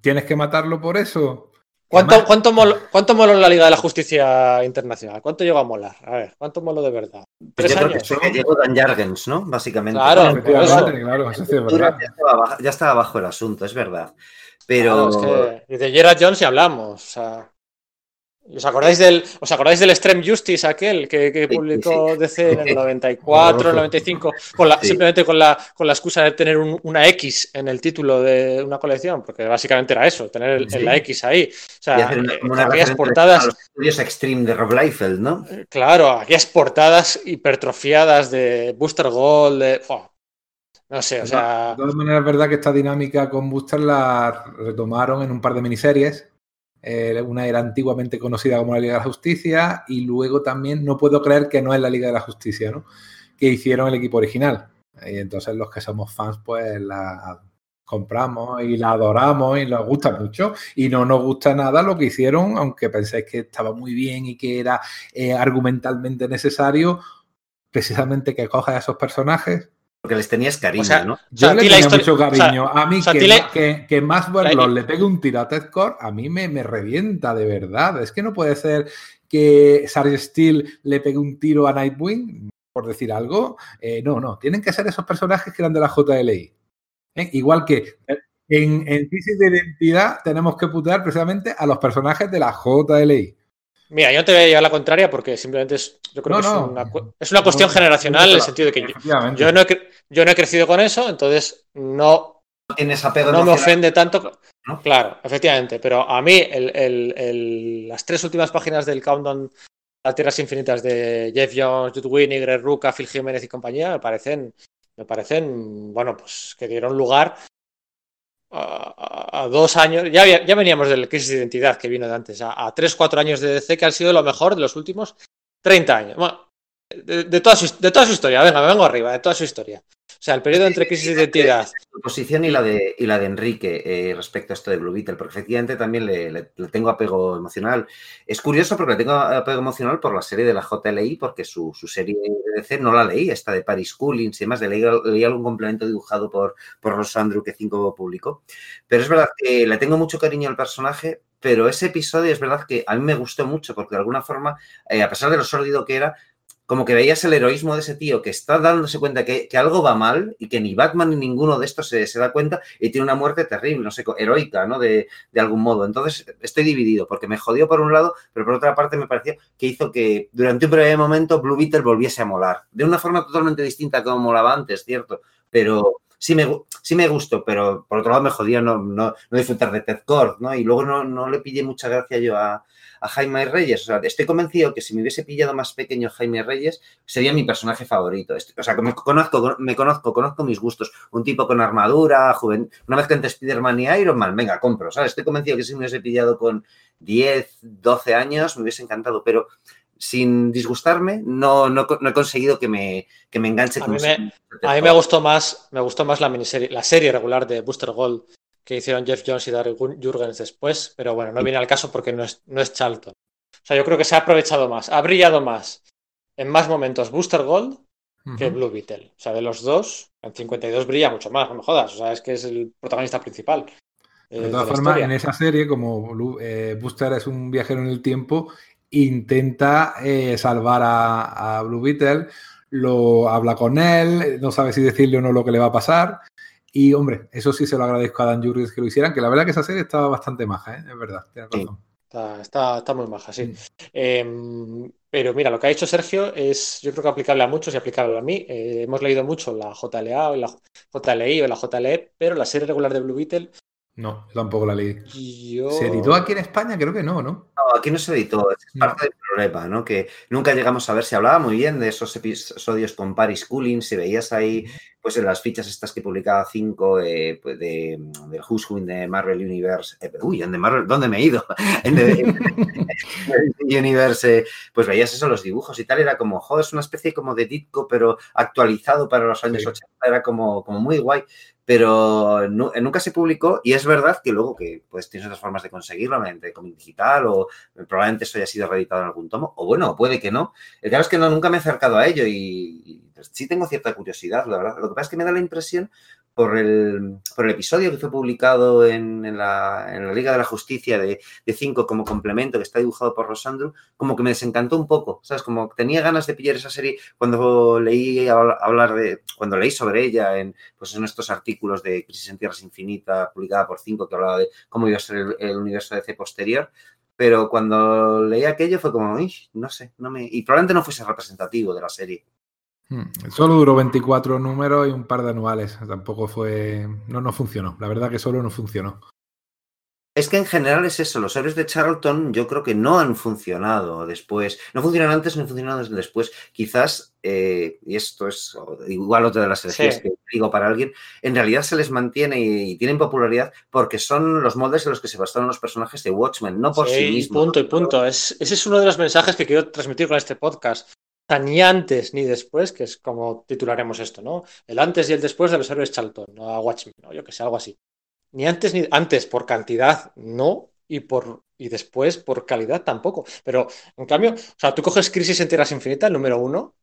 ¿Tienes que matarlo por eso? ¿Cuánto, cuánto, moló, ¿Cuánto moló en la Liga de la Justicia Internacional? ¿Cuánto llegó a molar? A ver, ¿cuánto moló de verdad? Pues ¿Tres años? que llegó Dan Jargens, ¿no? Básicamente. Claro, claro, eso sí es verdad. Ya estaba, bajo, ya estaba, bajo, el asunto, es verdad. Pero. Claro, es que, de Gerard Jones si hablamos. O sea, ¿Os acordáis del, ¿Os acordáis del Extreme Justice aquel que, publicó DC en el 94, el 95, con la, simplemente con la, con la excusa de tener una X en el título de una colección? Porque básicamente era eso, tener la X ahí. O sea, aquellas portadas. los Extreme de Rob Liefeld, ¿no? Eh, claro, aquellas portadas hipertrofiadas de Booster Gold, de. no sé, o sea. De todas maneras, es verdad que esta dinámica con Booster la retomaron en un par de miniseries eh, una era antiguamente conocida como la Liga de la Justicia y luego también no puedo creer que no es la Liga de la Justicia, ¿no? que hicieron el equipo original. Y entonces los que somos fans, pues la compramos y la adoramos y nos gusta mucho. Y no nos gusta nada lo que hicieron, aunque penséis que estaba muy bien y que era eh, argumentalmente necesario, precisamente que coja a esos personajes porque les tenías cariño, O sea, ¿no? Yo O sea, le la tenía historia- mucho cariño. o sea, a mí o sea, a que, ma- que, que Max Verlon La- le pegue un tiro a Ted Core, a mí me, me revienta de verdad. Es que no puede ser que Sarge Steel le pegue un tiro a Nightwing, por decir algo. Eh, no, no. Tienen que ser esos personajes que eran de la JLI. ¿Eh? Igual que en, en Crisis de Identidad tenemos que putear precisamente a los personajes de la JLI. Mira, yo no te voy a llevar la contraria porque simplemente es, yo creo No, que es, una, cu- es una cuestión No, generacional en el sentido de que yo, no he, yo no he crecido con eso, entonces no, tienes apego no me ofende tanto. ¿no? Claro, efectivamente, pero a mí el- el- el- las tres últimas páginas del Countdown a Tierras Infinitas de Jeff Jones, Jude Winnie, Greg Rucka, Phil Jiménez y compañía me parecen, me parecen, bueno, pues que dieron lugar a, dos años, ya, ya veníamos del crisis de identidad que vino de antes, a, tres, cuatro años de DC que han sido lo mejor de los últimos 30 años. Bueno, de, de toda su, de toda su historia, venga, me vengo arriba, de toda su historia. O sea, el periodo entre crisis de identidad Tu posición y la de, y la de Enrique eh, respecto a esto de Blue Beetle, porque efectivamente también le, le- le tengo apego emocional. Es curioso porque le tengo apego emocional por la serie de la JLI, porque su, su serie de DC no la leí, esta de Paris Coolings y demás, le leí, leí algún complemento dibujado por, por Ross Andrew que Cinco publicó. Pero es verdad que le tengo mucho cariño al personaje, pero ese episodio es verdad que a mí me gustó mucho, porque de alguna forma, eh, a pesar de lo sórdido que era, como que veías el heroísmo de ese tío que está dándose cuenta que, que algo va mal y que ni Batman ni ninguno de estos se, se da cuenta y tiene una muerte terrible, no sé, heroica, ¿no? De, de algún modo. Entonces estoy dividido porque me jodió por un lado, pero por otra parte me pareció que hizo que durante un breve momento Blue Beetle volviese a molar. De una forma totalmente distinta como molaba antes, ¿cierto? Pero sí me, sí me gustó, pero por otro lado me jodía no, no, no disfrutar de Ted Kord, ¿no? Y luego no, no le pillé mucha gracia yo a, a Jaime Reyes. O sea, estoy convencido que si me hubiese pillado más pequeño Jaime Reyes, sería mi personaje favorito. Est- O sea, que me conozco, me conozco, conozco mis gustos. Un tipo con armadura, juven... una mezcla entre Spider-Man y Iron Man, venga, compro. ¿sabes? Estoy convencido que si me hubiese pillado con 10, 12 años, me hubiese encantado, pero sin disgustarme, no, no, no he conseguido que me, que me enganche A con mí me- A mí me gustó más, me gustó más la miniserie, la serie regular de Booster Gold que hicieron Jeff Jones y Darryl Jurgens después, pero bueno, no viene al caso porque no es, no es Charlton. O sea, yo creo que se ha aprovechado más, ha brillado más en más momentos Booster Gold que. Blue Beetle. O sea, de los dos, en 52 brilla mucho más, no me jodas. O sea, es que es el protagonista principal. eh, De todas formas, en esa serie, como Blue- eh, Booster es un viajero en el tiempo, intenta eh, salvar a, a Blue Beetle, lo habla con él, no sabe si decirle o no lo que le va a pasar. Y hombre, eso sí se lo agradezco a Dan Jurgens que lo hicieran, que la verdad que esa serie estaba bastante maja, ¿eh? es verdad, tienes Sí. razón. Está, está, está muy maja, sí. Mm. Eh, pero mira, lo que ha dicho Sergio es, yo creo que aplicable a muchos y aplicable a mí. Eh, hemos leído mucho la JLA o la JLI o la JLE, pero la serie regular de Blue Beetle, No, yo tampoco la leí. yo. ¿Se editó aquí en España? Creo que no, ¿no? No, aquí no se editó, es No. parte del problema, ¿no? Que nunca llegamos a ver, se hablaba muy bien de esos episodios con Paris Cooling, si veías ahí, pues en las fichas estas que publicaba 5 eh, pues de, del Who's Who in Marvel Universe, eh, uy, en de Marvel, ¿dónde me he ido? <laughs> en de Universe, eh, pues veías eso, los dibujos y tal, era como, joder, es una especie como de Ditko, pero actualizado para los años Sí. 80, era como, como muy guay pero nu- nunca se publicó y es verdad que luego que pues tienes otras formas de conseguirlo, mediante cómic digital o probablemente eso haya sido reeditado en algún tomo, o bueno, puede que no. El caso es que no, nunca me he acercado a ello y, y, pues, sí tengo cierta curiosidad, la verdad. Que pasa es que me da la impresión por el, por el episodio que fue publicado en, en la, en la Liga de la Justicia de, de Cinco como complemento, que está dibujado por Rosandro, como que me desencantó un poco, ¿sabes? Como tenía ganas de pillar esa serie cuando leí habl- hablar de, cuando leí sobre ella en, pues en estos artículos de Crisis en Tierras Infinitas, publicada por Cinco, que hablaba de cómo iba a ser el, el universo DC posterior. Pero cuando leí aquello fue como, "Ih, no sé, no me. Y probablemente no fuese representativo de la serie. Hmm, Solo duró 24 números y un par de anuales. Tampoco fue. No, no funcionó. La verdad que solo no funcionó. Es que en general es eso, los héroes de Charlton yo creo que no han funcionado después, no funcionan antes ni funcionan después. Quizás, eh, y esto es igual otra de las energías Sí. que digo para alguien, en realidad se les mantiene y, y tienen popularidad porque son los moldes en los que se basaron los personajes de Watchmen, no por sí, Sí, y mismos. punto y punto. Es, ese es uno de los mensajes que quiero transmitir con este podcast. Ni antes ni después, que es como titularemos esto, ¿no? El antes y el después de los héroes Charlton, no a Watchmen, ¿no? Yo que sé, algo así. Ni antes ni antes por cantidad, no, y por y después por calidad tampoco. Pero en cambio, o sea, tú coges Crisis en Tierras Infinitas, el número uno,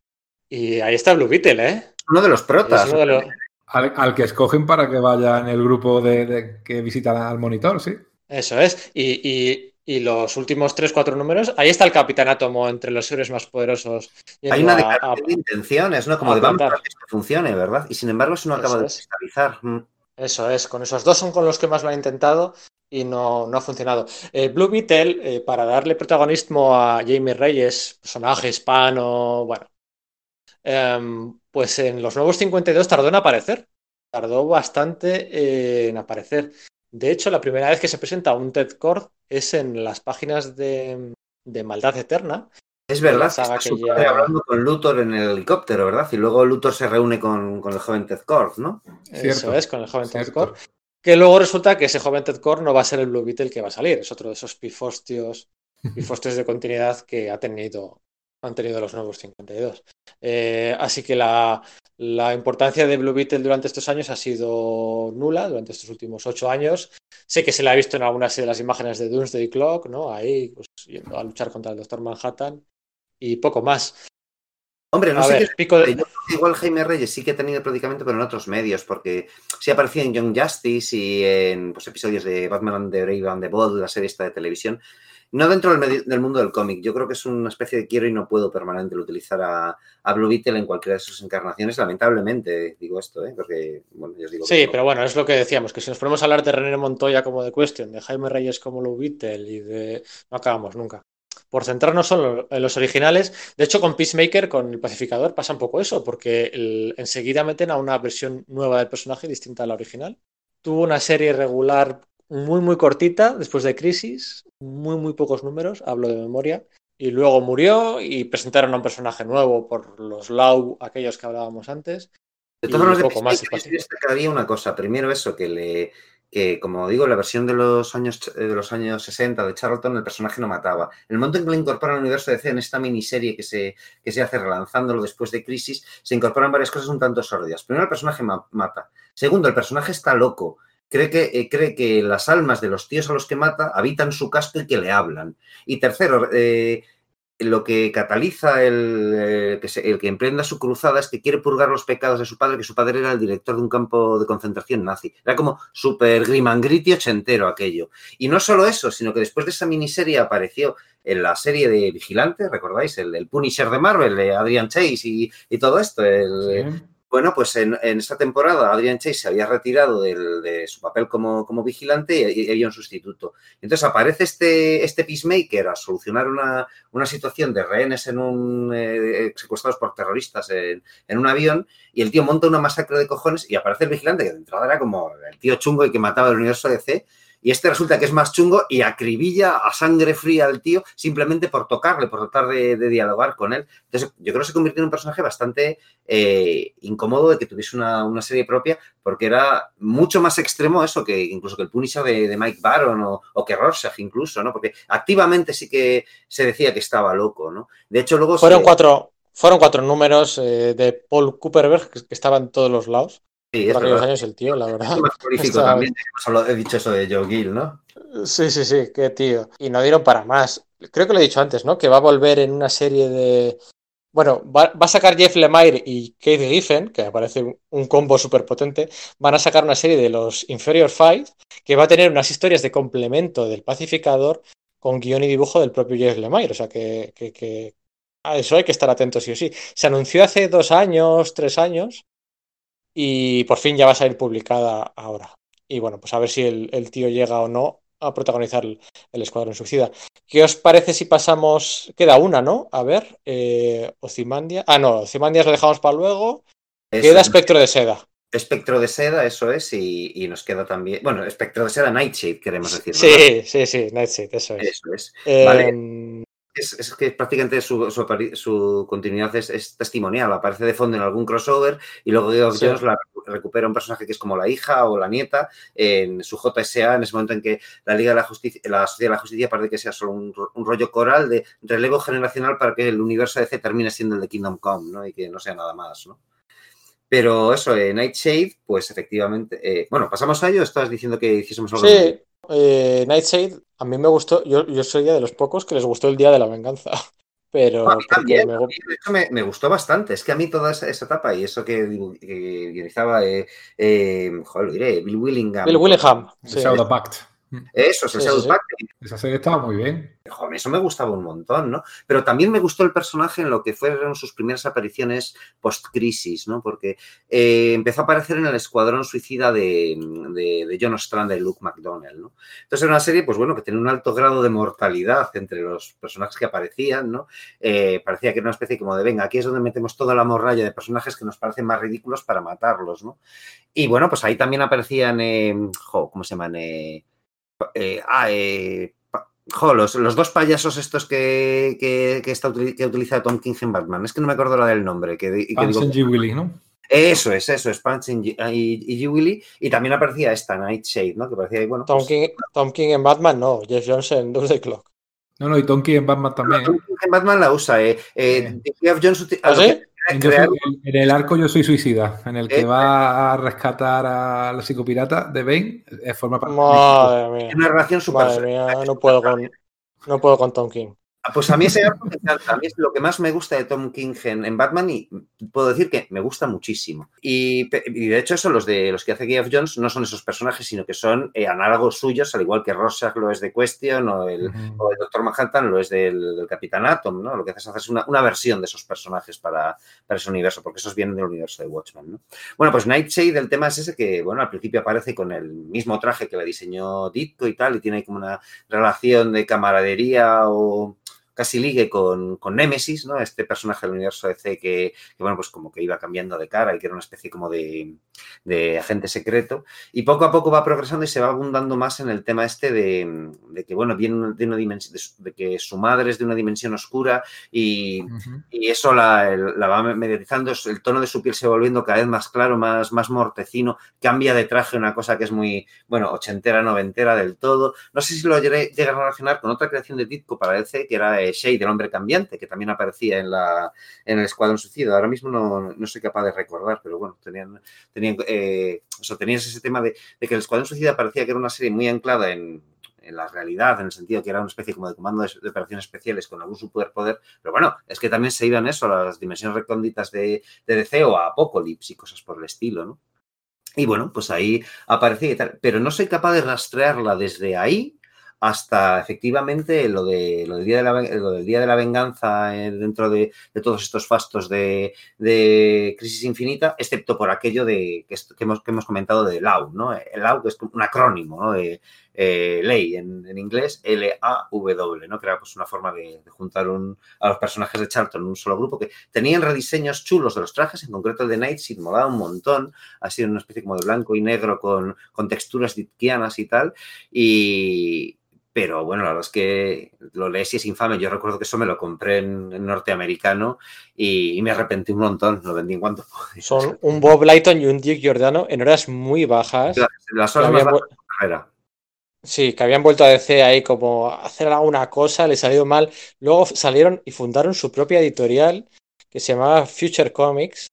y ahí está Blue Beetle, ¿eh? Uno de los protas. De los... Al, al, que escogen para que vaya en el grupo de, de que visitan al monitor, sí. Eso es. Y, y, y los últimos 3-4 números, ahí está el Capitán Átomo entre los héroes más poderosos. Hay una declaración de intenciones, ¿no? Como de vamos a que esto funcione, ¿verdad? Y sin embargo, eso no acaba de cristalizar. Es. Eso es, con esos dos son con los que más lo han intentado y no, no ha funcionado. Eh, Blue Beetle, eh, para darle protagonismo a Jamie Reyes, personaje hispano, bueno, eh, pues en los nuevos 52 tardó en aparecer. Tardó bastante en aparecer. De hecho, la primera vez que se presenta un Ted Cord es en las páginas de, de Maldad Eterna. Es verdad, que está que ya... hablando con Luthor en el helicóptero, ¿verdad? Y luego Luthor se reúne con, con el joven Ted Cord, ¿no? Eso Cierto. es, con el joven Cierto. Ted Cord. Que luego resulta que ese joven Ted Cord no va a ser el Blue Beetle que va a salir, es otro de esos pifostios, pifostios <laughs> de continuidad que ha tenido, han tenido los nuevos 52. Eh, así que la, la, importancia de Blue Beetle durante estos años ha sido nula, durante estos últimos ocho años. Sé que se la ha visto en algunas de las imágenes de Doomsday Clock, ¿no? Ahí, pues, yendo a luchar contra el Doctor Manhattan y poco más. Hombre, no a sé ver, qué, pico de... yo, igual Jaime Reyes sí que ha tenido prácticamente, pero en otros medios, porque sí aparecía en Young Justice y en pues, episodios de Batman and the Brave and the Bold, la serie esta de televisión. No dentro del, medio, del mundo del cómic. Yo creo que es una especie de quiero y no puedo permanente el utilizar a, a, Blue Beetle en cualquiera de sus encarnaciones. Lamentablemente, digo esto, ¿eh? porque, bueno, yo os digo Sí, no. pero bueno, es lo que decíamos, que si nos ponemos a hablar de René Montoya como de Question, de Jaime Reyes como Blue Beetle y de... no acabamos nunca por centrarnos solo en los originales. De hecho, con Peacemaker, con el pacificador, pasa un poco eso, porque el, enseguida meten a una versión nueva del personaje distinta a la original. Tuvo una serie regular muy, muy cortita después de Crisis, muy, muy pocos números, hablo de memoria. Y luego murió y presentaron a un personaje nuevo por los Lau, aquellos que hablábamos antes. De todas formas, poco más destacaría una cosa. Primero, eso, que le, que, como digo, la versión de los años de los años 60 de Charlton, el personaje no mataba. En el momento en que lo incorporan al universo de DC en esta miniserie que se, que se hace relanzándolo después de Crisis, se incorporan varias cosas un tanto sordias. Primero, el personaje ma mata. Segundo, el personaje está loco. Cree que, eh, cree que las almas de los tíos a los que mata habitan su casco y que le hablan. Y tercero, eh, lo que cataliza el, eh, el, que emprenda su cruzada es que quiere purgar los pecados de su padre, que su padre era el director de un campo de concentración nazi. Era como súper grimangriti ochentero aquello. Y no solo eso, sino que después de esa miniserie apareció en la serie de Vigilante, ¿recordáis? El, Punisher de Marvel, de Adrian Chase y, todo esto. Bueno, pues en, en, esta temporada Adrian Chase se había retirado del, de su papel como, como vigilante y, y, había un sustituto. Entonces aparece este, este Peacemaker a solucionar una, una situación de rehenes en un, eh, secuestrados por terroristas en, en, un avión y el tío monta una masacre de cojones y aparece el vigilante que de entrada era como el tío chungo y que mataba el universo DC y este resulta que es más chungo y acribilla a sangre fría al tío simplemente por tocarle, por tratar de, de dialogar con él. Entonces, yo creo que se convirtió en un personaje bastante eh, incómodo de que tuviese una, una, serie propia, porque era mucho más extremo eso que incluso que el Punisher de, de Mike Baron o, o, que Rorschach incluso, ¿no? Porque activamente sí que se decía que estaba loco, ¿no? De hecho, luego... Fueron, se... cuatro, fueron cuatro números eh, de Paul Cooperberg que, que estaban en todos los lados. Sí, aquellos años el tío, la verdad. Es más prolífico Está... también, he dicho eso de Joe Gill, ¿no? Sí, sí, sí, qué tío. Y no dieron para más. Creo que lo he dicho antes, ¿no? Que va a volver en una serie de. Bueno, va, va a sacar Jeff Lemire y Kate Giffen, que me parece un, un combo súper potente. Van a sacar una serie de los Inferior Five, que va a tener unas historias de complemento del pacificador con guion y dibujo del propio Jeff Lemire. O sea que, que, que a eso hay que estar atentos, sí o sí. Se anunció hace dos años, tres años, y por fin ya va a salir publicada ahora. Y bueno, pues a ver si el, el tío llega o no a protagonizar el, el, Escuadrón Suicida. ¿Qué os parece si pasamos? Queda una, ¿no? A ver, eh, Ocimandia. Ah, no, Ocimandias lo dejamos para luego. Eso. Queda Espectro de Seda. Espectro de Seda, eso es, y, y, nos queda también. Bueno, Espectro de Seda, Nightshade, queremos decir. Sí, sí, sí, Nightshade, eso es. Eso es. Eh, vale. Es, es, que prácticamente su, su, su continuidad es, es, testimonial, aparece de fondo en algún crossover y luego Geoff sí. Jones la, recupera un personaje que es como la hija o la nieta en su JSA, en ese momento en que la Liga de la Justicia, la Sociedad de la Justicia parece que sea solo un, rollo coral de relevo generacional para que el universo DC termine siendo el de Kingdom Come, ¿no? Y que no sea nada más, ¿no? Pero eso, eh, Nightshade, pues efectivamente. Eh, bueno, pasamos a ello. Estabas diciendo que hiciésemos algo. Sí, eh, Nightshade, a mí me gustó. Yo, yo soy de los pocos que les gustó el día de la venganza. <laughs> Pero también, me... de hecho me, gustó bastante. Es que a mí toda esa, etapa y eso que, guionizaba, eh, eh, joder, lo diré, Bill Willingham. Bill Willingham. Sí. Pact. Eso, es el Pact. Esa serie estaba muy bien. Joder, eso me gustaba un montón, ¿no? Pero también me gustó el personaje en lo que fueron sus primeras apariciones post-crisis, ¿no? Porque eh, empezó a aparecer en el escuadrón suicida de, de, John Strand y Luke McDonnell, ¿no? Entonces era una serie, pues bueno, que tenía un alto grado de mortalidad entre los personajes que aparecían, ¿no? Eh, parecía que era una especie como de, venga, aquí es donde metemos toda la morralla de personajes que nos parecen más ridículos para matarlos, ¿no? Y bueno, pues ahí también aparecían, eh, ¿cómo se llaman? Eh, ah, eh, los, dos payasos estos que, que, está, que utiliza Tom King en Batman. Es que no me acuerdo la del nombre. Que, que G. Willy, ¿no? Eso es, eso es, Punch y, y, G. Willy. Y también aparecía esta Nightshade, ¿no? Que parecía, bueno. Tom, pues King, Tom King en Batman, no. Jeff Johnson en the Clock. No, no, y Tom King en Batman también. Tom King en Batman la usa, eh. eh Jeff Johnson. ¿Ah, sí? En, el arco Yo Soy Suicida, en el que eh, va a rescatar a la psicopirata de Bane, eh, forma parte Madre mía. una relación súper. Madre mía, no puedo con, no puedo con Tom King. Ah, pues a mí ese arco me encanta. A mí es lo que más me gusta de Tom King en, Batman y puedo decir que me gusta muchísimo. Y, de hecho, eso, los de los que hace Geoff Jones no son esos personajes, sino que son eh, análogos suyos, al igual que Rorschach lo es de Question o el, Doctor Manhattan lo es del, Capitán Atom, ¿no? Lo que haces es hacer una, una, versión de esos personajes para, para, ese universo, porque esos vienen del universo de Watchmen, ¿no? Bueno, pues Nightshade, el tema es ese que, bueno, al principio aparece con el mismo traje que le diseñó Ditko y tal, y tiene como una relación de camaradería o casi ligue con, con Nemesis, ¿no? Este personaje del universo DC que, que, bueno, pues como que iba cambiando de cara y que era una especie como de, de, agente secreto. Y poco a poco va progresando y se va abundando más en el tema este de, de que, bueno, viene de una dimensión, de, que su madre es de una dimensión oscura y, y eso la, la, va mediatizando, el tono de su piel se va volviendo cada vez más claro, más, más mortecino, cambia de traje, una cosa que es muy, bueno, ochentera, noventera del todo. No sé si lo llegan a relacionar con otra creación de Ditko para DC, que era Shade, del hombre cambiante, que también aparecía en, la, en el Escuadrón Suicida. Ahora mismo no, no soy capaz de recordar, pero bueno, tenían, tenían, eh, tenías ese tema de, que el Escuadrón Suicida parecía que era una serie muy anclada en, en la realidad, en el sentido que era una especie como de comando de, operaciones especiales con algún superpoder, pero bueno, es que también se iban eso a las dimensiones recónditas de, de DC o a Apocalypse y cosas por el estilo, ¿no? Y bueno, pues ahí aparecía y tal, pero no soy capaz de rastrearla desde ahí hasta efectivamente lo, de, lo, del, día de la, del Día de la Venganza eh, dentro de, todos estos fastos de, Crisis Infinita, excepto por aquello de, que, hemos, que hemos comentado de LAU, ¿no? El LAU es un acrónimo ¿no? de eh, ley en, inglés, L-A-W, ¿no? que era pues, una forma de, juntar a los personajes de Charlton en un solo grupo, que tenían rediseños chulos de los trajes, en concreto el de Nightseed molaba un montón, ha sido una especie como de blanco y negro con, con texturas ditkianas y tal, y, pero bueno, la verdad es que lo lees y es infame. Yo recuerdo que eso me lo compré en, norteamericano y, me arrepentí un montón. Lo vendí en cuanto <laughs> Son un Bob Lighton y un Dick Giordano en horas muy bajas. Las horas más bajas de Sí, que habían vuelto a decir ahí como hacer alguna cosa, le salió mal. Luego salieron y fundaron su propia editorial que se llamaba Future Comics,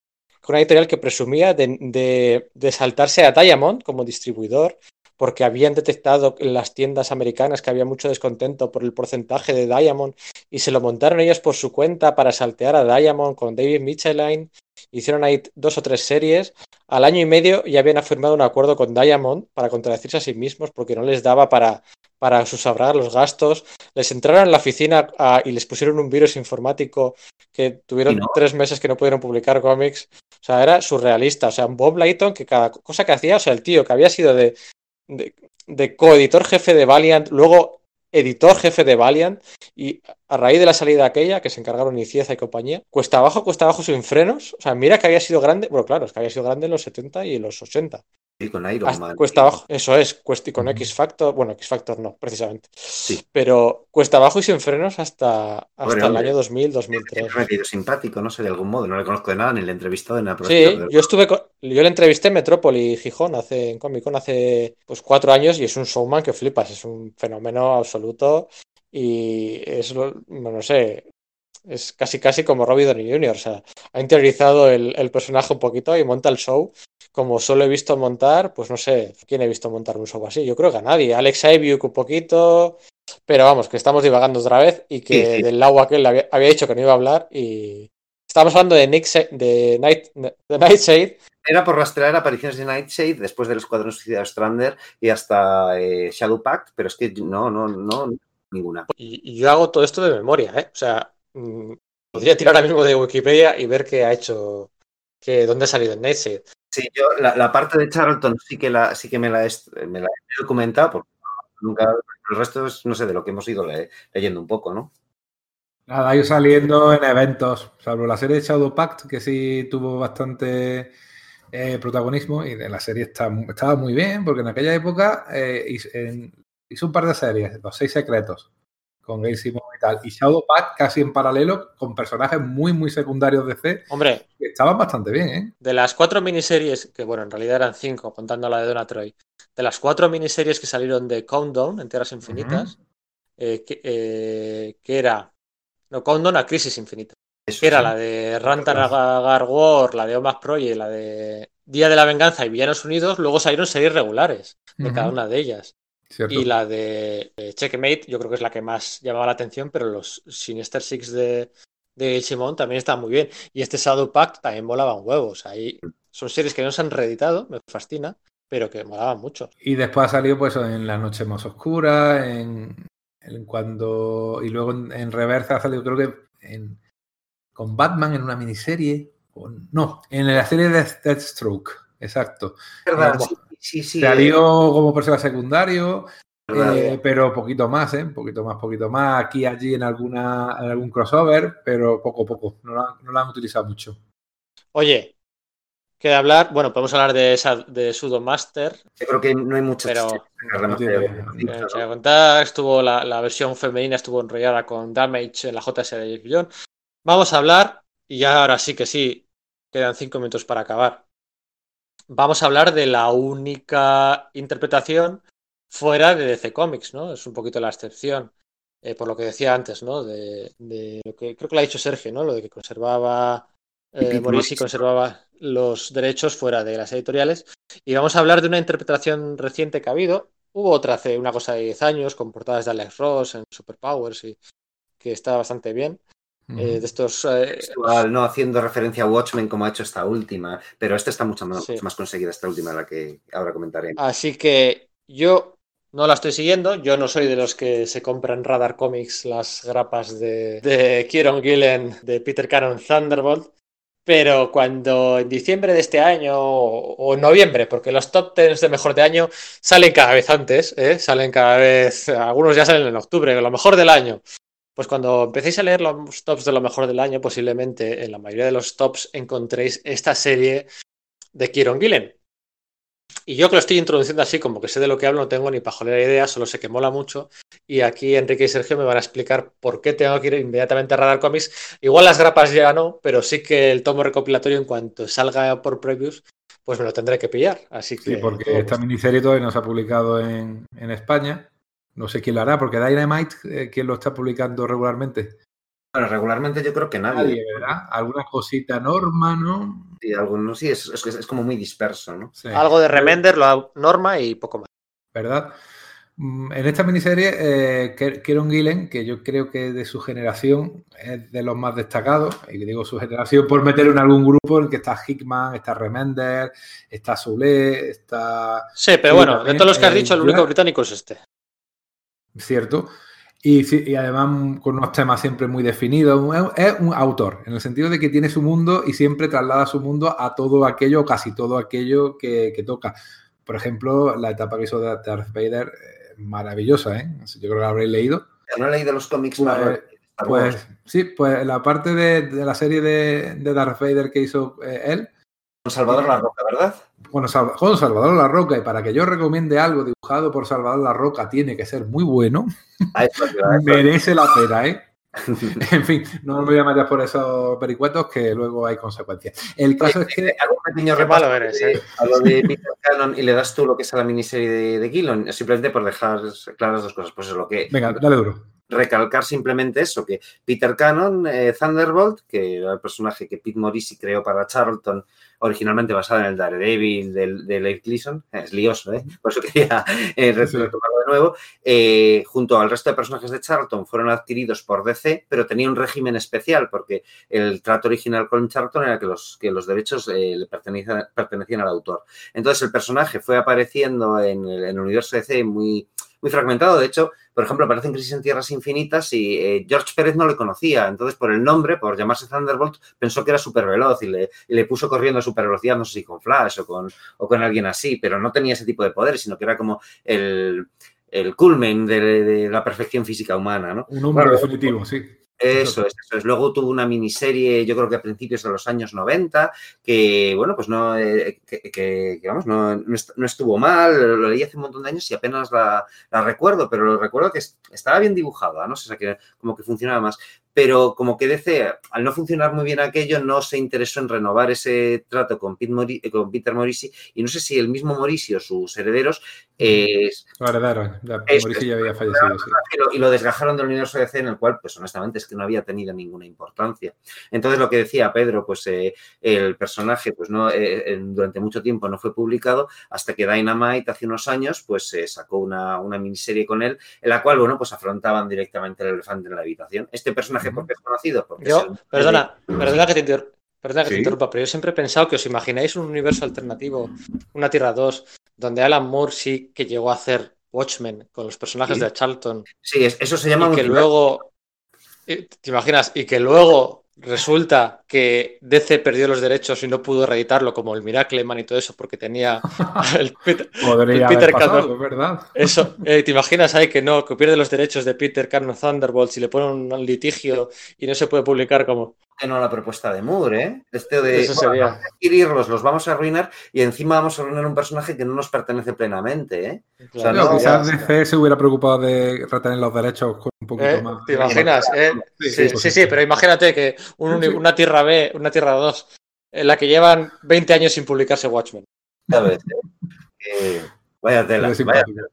una editorial que presumía de, de saltarse a Diamond como distribuidor porque habían detectado en las tiendas americanas que había mucho descontento por el porcentaje de Diamond y se lo montaron ellos por su cuenta para saltear a Diamond con David Michelin. Hicieron ahí dos o tres series. Al año y medio ya habían firmado un acuerdo con Diamond para contradecirse a sí mismos porque no les daba para, para susabrar los gastos. Les entraron en la oficina ah, y les pusieron un virus informático que tuvieron tres meses que no pudieron publicar cómics. O sea, era surrealista. O sea, Bob Layton, que cada cosa que hacía, o sea, el tío que había sido de, de, coeditor jefe de Valiant, luego editor jefe de Valiant, y a raíz de la salida aquella, que se encargaron Icieza y compañía, cuesta abajo, cuesta abajo sin frenos. O sea, mira que había sido grande, bueno, claro, es que había sido grande en los 70 y en los 80. Sí, con Iron Man. Cuesta abajo, eso es, cuesta, y con X Factor, bueno, X Factor no, precisamente. Sí. Pero cuesta abajo y sin frenos hasta, hasta el año 2000, 2003. Me ha querido simpático, no sé, de algún modo, no le conozco de nada, ni le he entrevistado en nada. Sí, yo estuve, yo le entrevisté en Metrópoli Gijón hace, en Comic Con hace pues cuatro años y es un showman que flipas, es un fenómeno absoluto y es, no sé, es casi casi como Robbie Downey Jr., o sea, ha interiorizado el, el personaje un poquito y monta el show como solo he visto montar, pues no sé, ¿quién he visto montar un show así? Yo creo que a nadie. Alex Aybiuk un poquito, pero vamos, que estamos divagando otra vez y que del agua aquel había, había, dicho que no iba a hablar y estamos hablando de, Nick de, Night, de Nightshade. Era por rastrear apariciones de Nightshade después del Escuadrón Suicida Strander y hasta eh, Shadow Pact, pero es que no, no, no, ninguna. Y, y yo hago todo esto de memoria, ¿eh? O sea, podría tirar ahora mismo de Wikipedia y ver qué ha hecho, que dónde ha salido en Nightshade. Sí, yo la, la, parte de Charlton sí que, la, sí que me, la he, me la he documentado, porque nunca, el resto es, no sé, de lo que hemos ido le, leyendo un poco, ¿no? Nada, ha ido saliendo en eventos, salvo la serie de Shadow Pact, que sí tuvo bastante eh, protagonismo, y de la serie está, estaba muy bien, porque en aquella época eh, hizo, en, hizo, un par de series, Los Seis Secretos, con Gail Simon y tal, y Shadow Pact casi en paralelo con personajes muy, muy secundarios de C. Hombre, que estaban bastante bien, ¿eh? De las cuatro miniseries, que bueno, en realidad eran cinco, contando la de Donna Troy, de las cuatro miniseries que salieron de Countdown, en Tierras Infinitas, uh -huh. eh, que, eh, que, era. No, Countdown a Crisis Infinita. Eso, que era la de Rantar War, la de Omas Project, la de Día de la Venganza y Villanos Unidos, luego salieron series regulares de uh -huh. cada una de ellas. Cierto. Y la de Checkmate, yo creo que es la que más llamaba la atención, pero los Sinister Six de, de Simón también estaban muy bien. Y este Shadow Pact también volaban huevos. Ahí son series que no se han reeditado, me fascina, pero que molaban mucho. Y después ha salido pues en La Noche Más Oscura, en, en cuando. Y luego en, en, reversa ha salido, creo que en, con Batman en una miniserie. O, no, en la serie de Deathstroke, exacto. ¿Verdad? Sí, sí. Salió como personaje secundario, eh, pero poquito más, ¿eh? Poquito más, poquito más. Aquí, allí, en, alguna, en algún crossover, pero poco a poco. No la, no la, han utilizado mucho. Oye, queda hablar. Bueno, podemos hablar de esa de Sudomaster. Yo creo que no hay mucho. Pero. No tiene, contar, estuvo la, la, versión femenina estuvo enrollada con Damage en la JS de Billón. Vamos a hablar, y ya ahora sí que sí, quedan cinco minutos para acabar vamos a hablar de la única interpretación fuera de DC Comics, ¿no? Es un poquito la excepción, eh, por lo que decía antes, ¿no? De, de, lo que creo que lo ha dicho Sergio, ¿no? Lo de que conservaba, eh, Morisi conservaba los derechos fuera de las editoriales. Y vamos a hablar de una interpretación reciente que ha habido. Hubo otra hace una cosa de 10 años, con portadas de Alex Ross en Superpowers y que está bastante bien. Eh, de estos. Eh, no haciendo referencia a Watchmen como ha hecho esta última, pero esta está mucho más, sí. más conseguida, esta última, la que ahora comentaré. Así que yo no la estoy siguiendo, yo no soy de los que se compran Radar Comics las grapas de, de Kieron Gillen, de Peter Caron Thunderbolt, pero cuando en diciembre de este año o en noviembre, porque los top 10 de mejor de año salen cada vez antes, ¿eh? salen cada vez, algunos ya salen en octubre, lo mejor del año. Pues cuando empecéis a leer los tops de lo mejor del año, posiblemente en la mayoría de los tops encontréis esta serie de Kieron Gillen. Y yo que lo estoy introduciendo así, como que sé de lo que hablo, no tengo ni pajolera idea, solo sé que mola mucho. Y aquí Enrique y Sergio me van a explicar por qué tengo que ir inmediatamente a Radar Comics. Igual las grapas ya no, pero sí que el tomo recopilatorio, en cuanto salga por previews, pues me lo tendré que pillar. Así que, sí, porque esta miniserie todavía no se ha publicado en, en España. No sé quién lo hará, porque Dynamite, eh, ¿quién lo está publicando regularmente? Bueno, regularmente yo creo que nadie. nadie ¿verdad? Alguna cosita Norma, ¿no? Sí, algunos, sí es, es, es, como muy disperso, ¿no? Sí. Algo de Remender, lo Norma y poco más. ¿Verdad? Mm, En esta miniserie, eh, Kieron Gillen, que yo creo que de su generación es de los más destacados, y digo su generación por meterlo en algún grupo en el que está Hickman, está Remender, está Soule, está... Sí, pero bueno, de todos los que has dicho, el único británico es este cierto. Y, y, además con unos temas siempre muy definidos. Es un autor, en el sentido de que tiene su mundo y siempre traslada su mundo a todo aquello, casi todo aquello que, que toca. Por ejemplo, la etapa que hizo de Darth Vader, eh, maravillosa, ¿eh? Yo creo que la habréis leído. No he leído los cómics pues, más. Pues sí, pues la parte de, de la serie de, de, Darth Vader que hizo eh, él, Con Salvador La Roca, ¿verdad? Bueno, con Salvador La Roca, y para que yo recomiende algo dibujado por Salvador La Roca, tiene que ser muy bueno. Merece la pena, ¿eh? <laughs> en fin, no me voy a meter por esos pericuetos que luego hay consecuencias. El caso es que. Un pequeño repaso eres, ¿eh? a lo de Peter <laughs> Cannon y le das tú lo que es a la miniserie de, de Gillon, simplemente por dejar claras dos cosas. Pues es lo que. Venga, dale duro recalcar simplemente eso, que Peter Cannon, eh, Thunderbolt, que era el personaje que Pete Morisi creó para Charlton, originalmente basado en el Daredevil de Leif Gleason, es lioso, ¿eh? por eso quería eh, retomarlo de nuevo, eh, junto al resto de personajes de Charlton fueron adquiridos por DC, pero tenía un régimen especial, porque el trato original con Charlton era que los, que los derechos le pertenecían, pertenecían, al autor. Entonces el personaje fue apareciendo en el, en el universo DC muy muy fragmentado. De hecho, por ejemplo, aparece en Crisis en Tierras Infinitas y eh, George Pérez no le conocía. Entonces, por el nombre, por llamarse Thunderbolt, pensó que era súper veloz y le, le, puso corriendo a super velocidad, no sé si con Flash o con, o con alguien así, pero no tenía ese tipo de poder, sino que era como el, el culmen de, la perfección física humana, ¿no? Un hombre definitivo, sí. Eso es, eso es. Luego tuvo una miniserie, yo creo que a principios de los años 90, que, bueno, pues no, eh, que, vamos, no, no, estuvo mal, lo leí hace un montón de años y apenas la, la recuerdo, pero lo recuerdo que estaba bien dibujada, ¿no? sé, o sea, que como que funcionaba más pero como que DC, al no funcionar muy bien aquello, no se interesó en renovar ese trato con, eh, con Peter Morisi y no sé si el mismo Morisi o sus herederos... Eh, heredaron, Morisi ya había fallecido. Y lo desgajaron del universo DC en el cual, pues honestamente, es que no había tenido ninguna importancia. Entonces, lo que decía Pedro, pues eh, el personaje, pues no eh, durante mucho tiempo no fue publicado hasta que Dynamite hace unos años, pues se sacó una, una miniserie con él, en la cual, bueno, pues afrontaban directamente el elefante en la habitación. Este personaje porque es conocido. Porque yo, perdona, perdona que te interrumpa, pero yo siempre he pensado que os imagináis un universo alternativo, una Tierra 2, donde Alan Moore sí que llegó a hacer Watchmen con los personajes de Charlton. Sí, eso se llama y que luego, ¿te imaginas? Y que luego resulta que DC perdió los derechos y no pudo reeditarlo como el Miracleman y todo eso porque tenía <laughs> el Peter. ¿verdad? Eso, eh, ¿te imaginas ahí que no, que pierde los derechos de Peter Cannon Thunderbolts y le pone un litigio y no se puede publicar como que no la propuesta de Moore, ¿eh? Este de Eso sería. adquirirlos, los vamos a arruinar y encima vamos a arruinar un personaje que no nos pertenece plenamente, ¿eh? Claro, quizás DC se hubiera preocupado de retener los derechos con un poquito ¿Eh? más. ¿Te imaginas? ¿eh? Sí, sí, sí, pero imagínate que una Tierra B, una Tierra 2, en la que llevan 20 años sin publicarse Watchmen. Ya ves, ¿eh? vaya tela, vaya tela.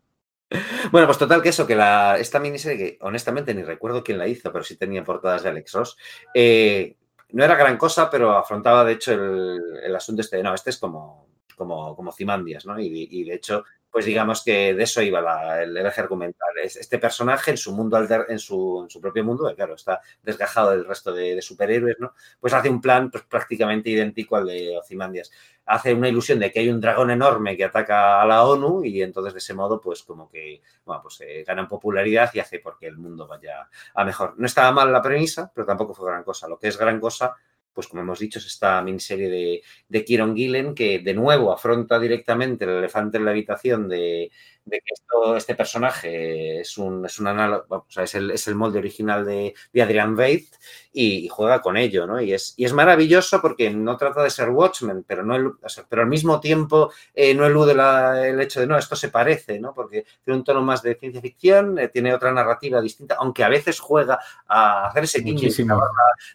Bueno, pues total que eso, que la, esta miniserie, que honestamente ni recuerdo quién la hizo, pero sí tenía portadas de Alex Ross, eh, no era gran cosa, pero afrontaba de hecho el, asunto este de, no, este es como, como, como Cimandias, ¿no? y de hecho pues digamos que de eso iba el, eje argumental. Este personaje en su mundo, en su, en su propio mundo, que claro, está desgajado del resto de, superhéroes, ¿no? Pues hace un plan pues, prácticamente idéntico al de Ozymandias. Hace una ilusión de que hay un dragón enorme que ataca a la ONU y entonces de ese modo, pues como que, bueno, pues eh, ganan popularidad y hace porque el mundo vaya a mejor. No estaba mal la premisa, pero tampoco fue gran cosa. Lo que es gran cosa pues como hemos dicho, es esta miniserie de, de Kieron Gillen que de nuevo afronta directamente el elefante en la habitación de, de que esto, este personaje es un, es un análogo, o sea, es el, es el molde original de, de Adrian Veidt y, y, juega con ello, ¿no? Y es, y es maravilloso porque no trata de ser Watchmen, pero, no, o sea, pero al mismo tiempo eh, no elude la, el hecho de, no, esto se parece, ¿no? Porque tiene un tono más de ciencia ficción, eh, tiene otra narrativa distinta, aunque a veces juega a hacer ese la,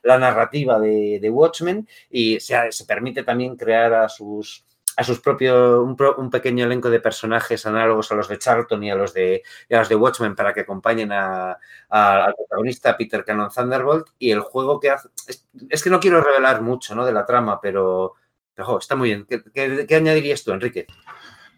la, narrativa de, de Watchmen y se, se permite también crear a sus a sus propios, un, un, pequeño elenco de personajes análogos a los de Charlton y a los de, a los de Watchmen para que acompañen a, a, al protagonista Peter Cannon Thunderbolt y el juego que hace, es, es, que no quiero revelar mucho ¿no? de la trama, pero, pero está muy bien. ¿Qué, qué, qué añadirías tú, Enrique?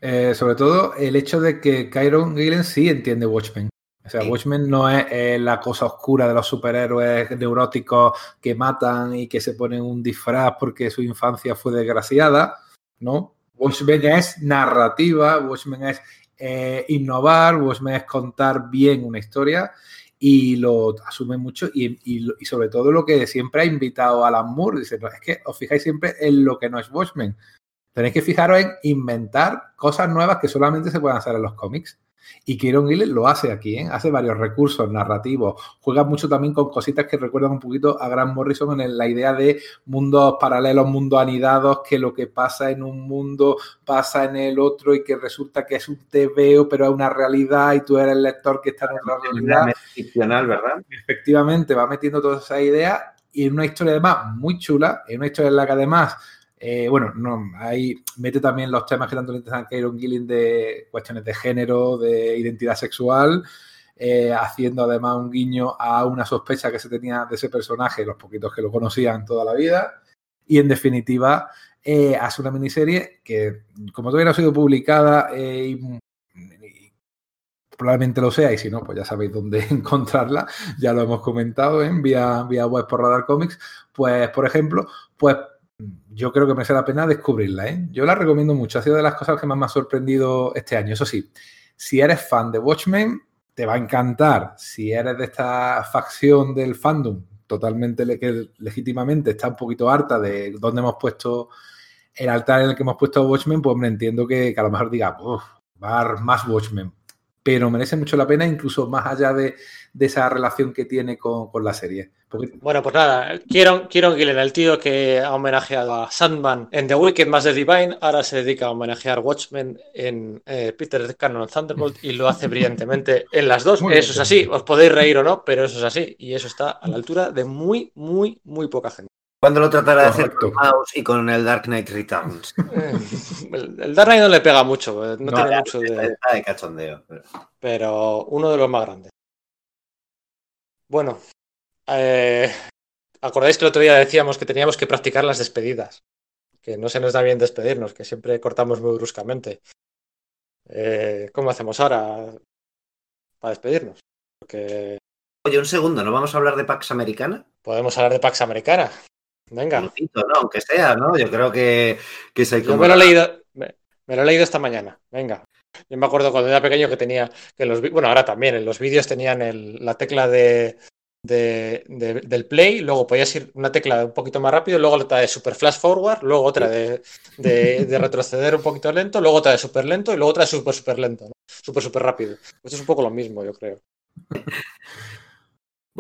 Eh, sobre todo el hecho de que Kyron Gillen sí entiende Watchmen. O sea. Watchmen no es eh, la cosa oscura de los superhéroes neuróticos que matan y que se ponen un disfraz porque su infancia fue desgraciada, ¿no? Watchmen es narrativa, Watchmen es eh, innovar, Watchmen es contar bien una historia y lo asume mucho y, y, sobre todo lo que siempre ha invitado Alan Moore, dice, es que os fijáis siempre en lo que no es Watchmen. Tenéis que fijaros en inventar cosas nuevas que solamente se pueden hacer en los cómics. Y Kieron Gillen lo hace aquí, ¿eh? hace varios recursos narrativos, juega mucho también con cositas que recuerdan un poquito a Grant Morrison en la idea de mundos paralelos, mundos anidados, que lo que pasa en un mundo pasa en el otro y que resulta que es un TVO, pero es una realidad y tú eres el lector que está en otra realidad. Ficcional, ¿verdad? Efectivamente, va metiendo todas esas ideas y en una historia además muy chula, en una historia en la que además eh, bueno, no, ahí mete también los temas que tanto le interesan a Kieron Gilling de cuestiones de género, de identidad sexual, eh, haciendo además un guiño a una sospecha que se tenía de ese personaje, los poquitos que lo conocían toda la vida. Y en definitiva, eh, hace una miniserie que, como todavía no ha sido publicada probablemente lo sea, y si no, pues ya sabéis dónde <laughs> encontrarla, ya lo hemos comentado en vía, vía web por Radar Comics, pues por ejemplo, pues yo creo que merece la pena descubrirla. ¿eh? Yo la recomiendo mucho. Ha sido de las cosas que más me ha sorprendido este año. Eso sí, si eres fan de Watchmen, te va a encantar. Si eres de esta facción del fandom, totalmente que legítimamente está un poquito harta de dónde hemos puesto el altar en el que hemos puesto Watchmen, pues me entiendo que, a lo mejor diga, va a más Watchmen. Pero merece mucho la pena, incluso más allá de, esa relación que tiene con la serie. Bueno, pues nada, quiero Gillen, el tío que ha homenajeado a Sandman en The Wicked más The Divine, ahora se dedica a homenajear Watchmen en eh, Peter Cannon Thunderbolt y lo hace brillantemente en las dos. eso es así, os podéis reír o no, pero eso es así y eso está a la altura de muy, muy, muy poca gente. ¿Cuándo lo tratará de hacer con Mouse y con el Dark Knight Returns? <laughs> el, Dark Knight no le pega mucho, eh, no, tiene mucho de... de cachondeo. Pero uno de los más grandes. Bueno, eh, ¿Acordáis que el otro día decíamos que teníamos que practicar las despedidas? Que no se nos da bien despedirnos, que siempre cortamos muy bruscamente. Eh, ¿Cómo hacemos ahora para despedirnos? Oye, un segundo, ¿no vamos a hablar de Pax Americana? Podemos hablar de Pax Americana. Venga. no, aunque sea, ¿no? Yo creo que, que Yo me lo, he leído, me, lo he leído esta mañana. Venga. Yo me acuerdo cuando era pequeño que tenía, que los, bueno, ahora también, en los vídeos tenían la tecla de, de, del play, luego podías ir una tecla un poquito más rápido, luego otra de super flash forward, luego otra de, retroceder un poquito lento, luego otra de super lento y luego otra de super super lento, super super rápido. Esto es un poco lo mismo, yo creo.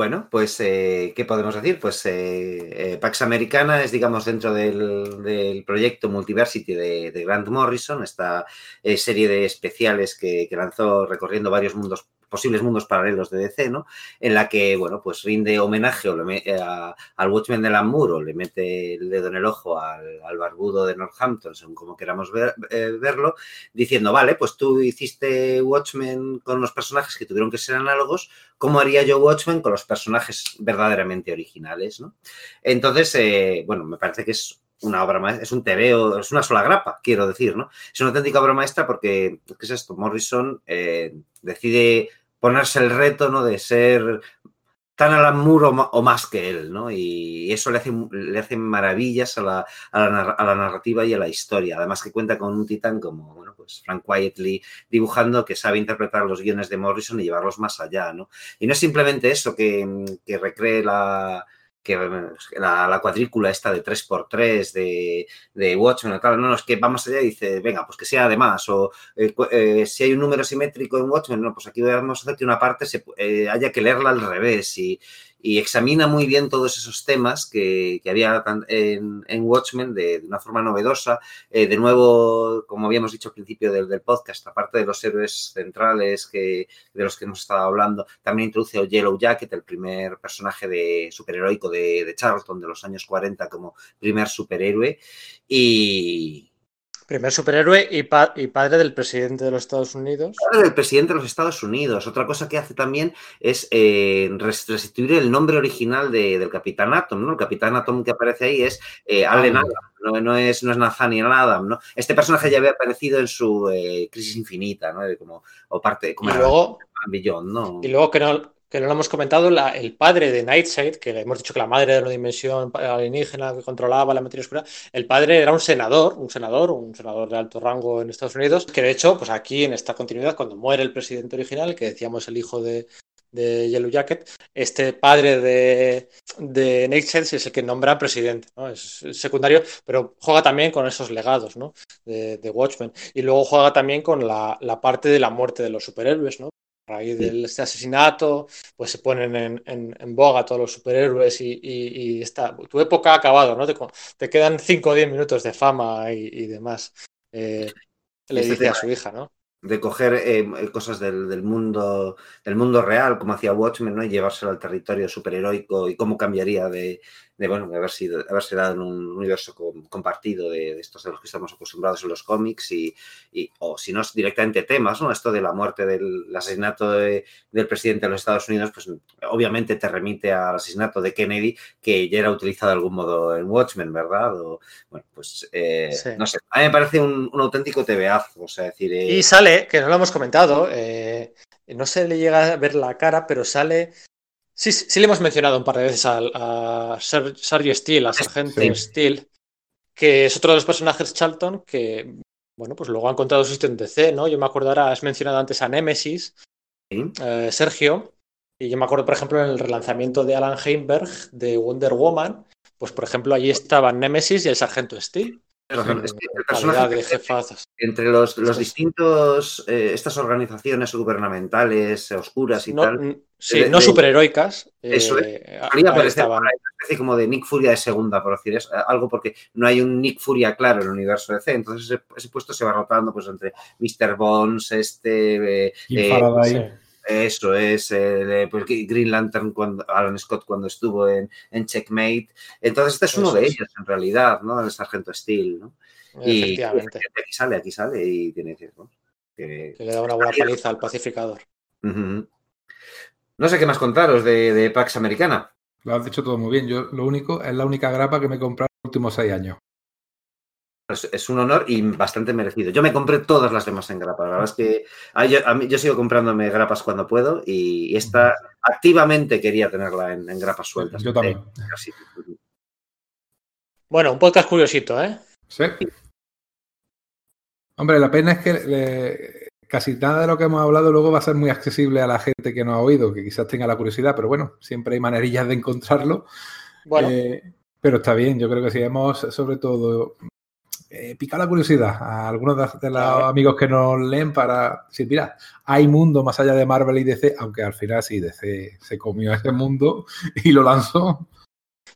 Bueno, pues, eh, ¿qué podemos decir? Pues eh, eh, Pax Americana es, digamos, dentro del, proyecto Multiversity de, Grant Morrison, esta serie de especiales que, lanzó recorriendo varios mundos posibles mundos paralelos de DC, ¿no? En la que, bueno, pues rinde homenaje o al Watchmen de Lamour o le mete el dedo en el ojo al, barbudo de Northampton, según como queramos eh, verlo, diciendo, vale, pues tú hiciste Watchmen con los personajes que tuvieron que ser análogos, ¿cómo haría yo Watchmen con los personajes verdaderamente originales, ¿no? Entonces, eh, bueno, me parece que es una obra maestra, es un tebeo, es una sola grapa, quiero decir, ¿no? Es una auténtica obra maestra porque, ¿qué es esto? Morrison eh, decide ponerse el reto, ¿no? De ser tan Alan Moore o, más que él, ¿no? Y eso le hace, le hace maravillas a la, a, la, narrativa y a la historia. Además que cuenta con un titán como, bueno, pues Frank Quietly dibujando que sabe interpretar los guiones de Morrison y llevarlos más allá, ¿no? Y no es simplemente eso que, que recree la, que la, cuadrícula esta de 3x3 de, de Watchmen, claro, no, es que vamos allá y dice, venga, pues que sea además, o eh, eh, si hay un número simétrico en Watchmen, no, pues aquí vamos a hacer que una parte se, eh, haya que leerla al revés y, y examina muy bien todos esos temas que, había en, Watchmen de, una forma novedosa. Eh, de nuevo, como habíamos dicho al principio del, podcast, aparte de los héroes centrales que, de los que hemos estado hablando, también introduce a Yellow Jacket, el primer personaje de superheroico de, de Charlton de los años 40 como primer superhéroe. Y, Primer superhéroe y, padre del presidente de los Estados Unidos. Padre del presidente de los Estados Unidos. Otra cosa que hace también es eh, restituir el nombre original del Capitán Atom, ¿no? El Capitán Atom que aparece ahí es eh, Allen Adam, no, es, no es Nathaniel Adam, ¿no? Este personaje ya había aparecido en su eh, Crisis Infinita, ¿no? Como, o parte, como y luego, ¿no? Y luego que no, que no lo hemos comentado, el padre de Nightside, que hemos dicho que la madre de una dimensión alienígena que controlaba la materia oscura, el padre era un senador, un senador, un senador de alto rango en Estados Unidos, que de hecho, pues aquí en esta continuidad, cuando muere el presidente original, que decíamos el hijo de, Yellow Jacket, este padre de, de Nate Shades es el que nombra presidente, ¿no? Es secundario, pero juega también con esos legados, ¿no? De, de Watchmen. Y luego juega también con la, la, parte de la muerte de los superhéroes, ¿no? A raíz de este asesinato, pues se ponen en, en, en boga todos los superhéroes y, y, y, está, tu época ha acabado, ¿no? Te, te quedan 5 o 10 minutos de fama y, y demás. Eh, le dice a su hija, ¿no? de coger eh, cosas del, del, mundo del mundo real, como hacía Watchmen, ¿no? y llevárselo al territorio superheroico y cómo cambiaría de, de bueno, de haber sido, haberse dado en un universo com, compartido de, de, estos de los que estamos acostumbrados en los cómics y, y o si no directamente temas, ¿no? Esto de la muerte del asesinato de, del presidente de los Estados Unidos, pues obviamente te remite al asesinato de Kennedy, que ya era utilizado de algún modo en Watchmen, ¿verdad? O, bueno, pues eh, sí. no sé, a mí me parece un, un auténtico TVAzo, o sea, decir... Eh... Y sale, que no lo hemos comentado, eh, no se le llega a ver la cara, pero sale Sí, sí, le hemos mencionado un par de veces a, a Sergio Steele, a Sargento sí. Steele, que es otro de los personajes Charlton que, bueno, pues luego ha encontrado su sitio en DC, ¿no? Yo me acuerdo ahora, has mencionado antes a Nemesis, sí. eh, Sergio, y yo me acuerdo, por ejemplo, en el relanzamiento de Alan Heinberg de Wonder Woman, pues, por ejemplo, allí estaban Nemesis y el Sargento Steele. Es que el personaje de jefazos. entre los, los distintos eh, estas organizaciones gubernamentales oscuras y no, tal sí, de, no superheroicas eso eh, es podría parecer una especie como de Nick Furia de segunda por decir es algo porque no hay un Nick Furia claro en el universo de C entonces ese, ese puesto se va rotando pues entre Mr. Bones este eh. Eso es, eh, pues Green Lantern, cuando, Alan Scott cuando estuvo en, en Checkmate. Entonces, este es uno Eso de es. ellos, en realidad, ¿no? El Sargento Steel, ¿no? Y, aquí sale, aquí sale y tiene que... ¿no? Que, que, le da una buena paliza al pacificador. Uh -huh. No sé qué más contaros de, de Pax Americana. Lo has dicho todo muy bien. Yo lo único, es la única grapa que me he comprado en los últimos seis años. Es, es, un honor y bastante merecido. Yo me compré todas las demás en grapa. La verdad es que a, yo, a mí, yo, sigo comprándome grapas cuando puedo y, y esta activamente quería tenerla en, en grapas sueltas. Yo también. Bueno, un podcast curiosito, ¿eh? Sí. Hombre, la pena es que le, casi nada de lo que hemos hablado luego va a ser muy accesible a la gente que no ha oído, que quizás tenga la curiosidad, pero bueno, siempre hay manerillas de encontrarlo. Bueno. Eh, pero está bien, yo creo que si hemos sobre todo eh, picar la curiosidad a algunos de, de los amigos que nos leen para decir, mira, hay mundo más allá de Marvel y DC, aunque al final sí, DC se comió <laughs> ese mundo y lo lanzó.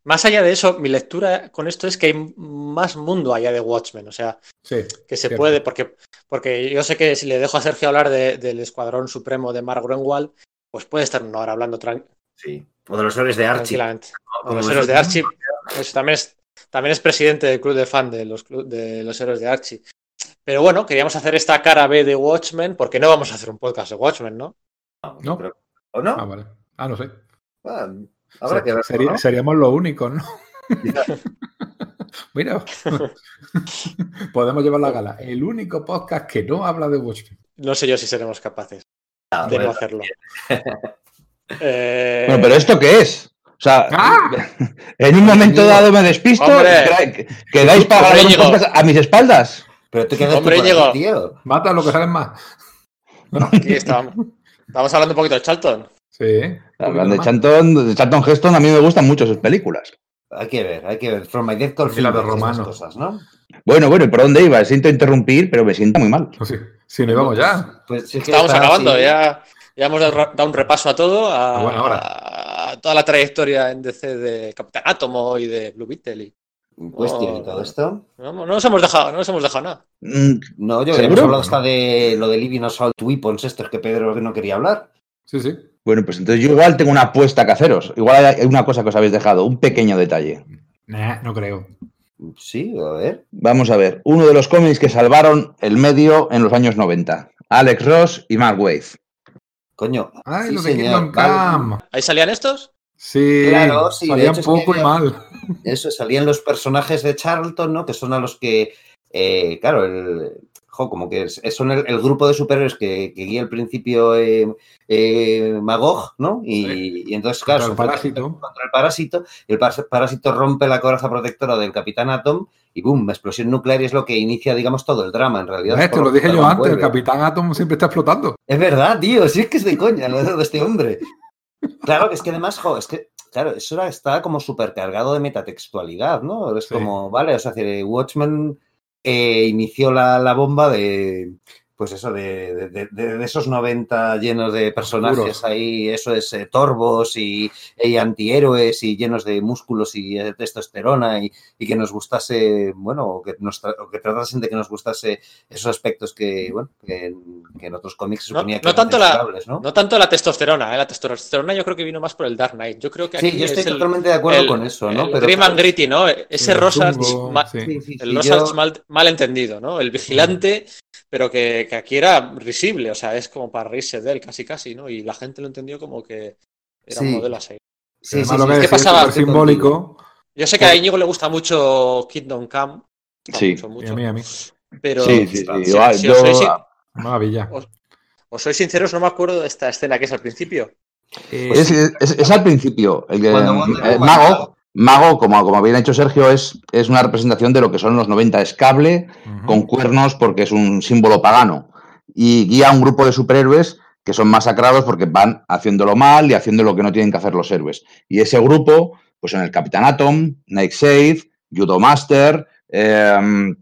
Más allá de eso, mi lectura con esto es que hay más mundo allá de Watchmen, o sea, sí, que se cierto. puede, porque, porque yo sé que si le dejo a Sergio hablar de, del Escuadrón Supremo de Mark Greenwald, pues puede estar una hora hablando tranquilo. Sí, o de los héroes de Archie. O de los héroes de Archie, eso también es, también es presidente del club de fan de los, de los héroes de Archie. Pero bueno, queríamos hacer esta cara B de Watchmen, porque no vamos a hacer un podcast de Watchmen, ¿no? No. Pero, ¿O no? Ah, vale. Ah, no sé. Ah, habrá que verlo, sería, ¿no? Seríamos los únicos, ¿no? <laughs> Mira, <laughs> podemos llevar la gala. El único podcast que no habla de Watchmen. No sé yo si seremos capaces ah, de bueno. no hacerlo. <laughs> eh... Bueno, pero ¿esto qué es? O sea, ¡Ah! en un momento dado me despisto, Hombre. quedáis para a mis espaldas. Pero te quedas Hombre, aquí, tío. Mata lo que salen más. Aquí estamos. Estamos hablando un poquito de Charlton. Sí. Hablando de Charlton, de Charlton Heston, a mí me gustan mucho sus películas. Hay que ver, hay que ver. From My Death to la de Romano. Cosas, ¿no? Bueno, bueno, ¿por dónde iba? Siento interrumpir, pero me siento muy mal. Sí, sí nos vamos ya. Pues, pues Estamos acabando, así. ya, ya hemos dado un repaso a todo, a, a, bueno, a, toda la trayectoria en DC de Capitán Átomo y de Blue Beetle. Y... Cuestión oh, y todo esto. No, no, nos hemos dejado, no nos hemos dejado nada. Mm, no, yo hemos hablado hasta de lo de Living Assault Weapons, estos que Pedro no quería hablar. Sí, sí. Bueno, pues entonces yo igual tengo una apuesta que haceros. Igual hay una cosa que os habéis dejado, un pequeño detalle. Nah, no creo. Sí, a ver. Vamos a ver. Uno de los cómics que salvaron el medio en los años 90. Alex Ross y Mark Wade. Coño. Ay, sí, lo de Kingdom Come. ¿Ahí salían estos? Sí, claro, sí salían poco y mal. Eso, salían los personajes de Charlton, ¿no? Que son a los que, eh, claro, el, jo, como que es, son el, el, grupo de superhéroes que, que guía al principio eh, eh, Magog, ¿no? Y, sí. y entonces, claro, contra el parásito. Contra el parásito, el parásito rompe la coraza protectora del Capitán Atom y boom, explosión nuclear y es lo que inicia, digamos, todo el drama, en realidad. Esto lo dije yo antes, vuelve. el Capitán Atom siempre está explotando. Es verdad, tío, sí es que es de coña lo de este hombre. Claro, que es que además, jo, es que, claro, eso está como súper cargado de metatextualidad, ¿no? Es Sí. como, vale, o sea, Watchmen eh, inició la, la bomba de, pues eso, de, de- de- de- de esos 90 llenos de personajes Oscuros. ahí, eso es, eh, torbos y, y antihéroes y llenos de músculos y eh, testosterona y, y que nos gustase, bueno, o que, nos tra- o que tratasen de que nos gustase esos aspectos que, bueno, que, en- que en otros cómics se No- suponía que no eran tanto la- ¿no? No tanto la testosterona, ¿eh? la testosterona yo creo que vino más por el Dark Knight. Yo creo que Sí, yo estoy es el, totalmente de acuerdo el- con eso, ¿no? el Pero grim and gritty, ¿no? Ese El rosa, sí. Sí, el rosa yo- mal, mal entendido, ¿no? El vigilante, pero que, que aquí era risible, o sea, es como para reírse de él casi casi, ¿no? Y la gente lo entendió como que era un Sí. modelo a seguir. Sí, Además, sí, lo sí, que ¿Qué pasaba? simbólico. Yo sé que a Íñigo le gusta mucho Kingdom Come. Sí. Mucho, a mí, a mí. Pero Sí, sí, sí. si- Yo- si yo- os sois, Maravilla. os sois sinceros, no me acuerdo de esta escena que es al principio. Eh, Es, es- es al principio. El que- Mago, Mago, como, como había hecho Sergio, es, es una representación de lo que son los 90. Es cable con cuernos porque es un símbolo pagano. Y guía a un grupo de superhéroes que son masacrados porque van haciéndolo mal y haciendo lo que no tienen que hacer los héroes. Y ese grupo, pues son el Capitán Atom, Nightshade, Judo Master, eh,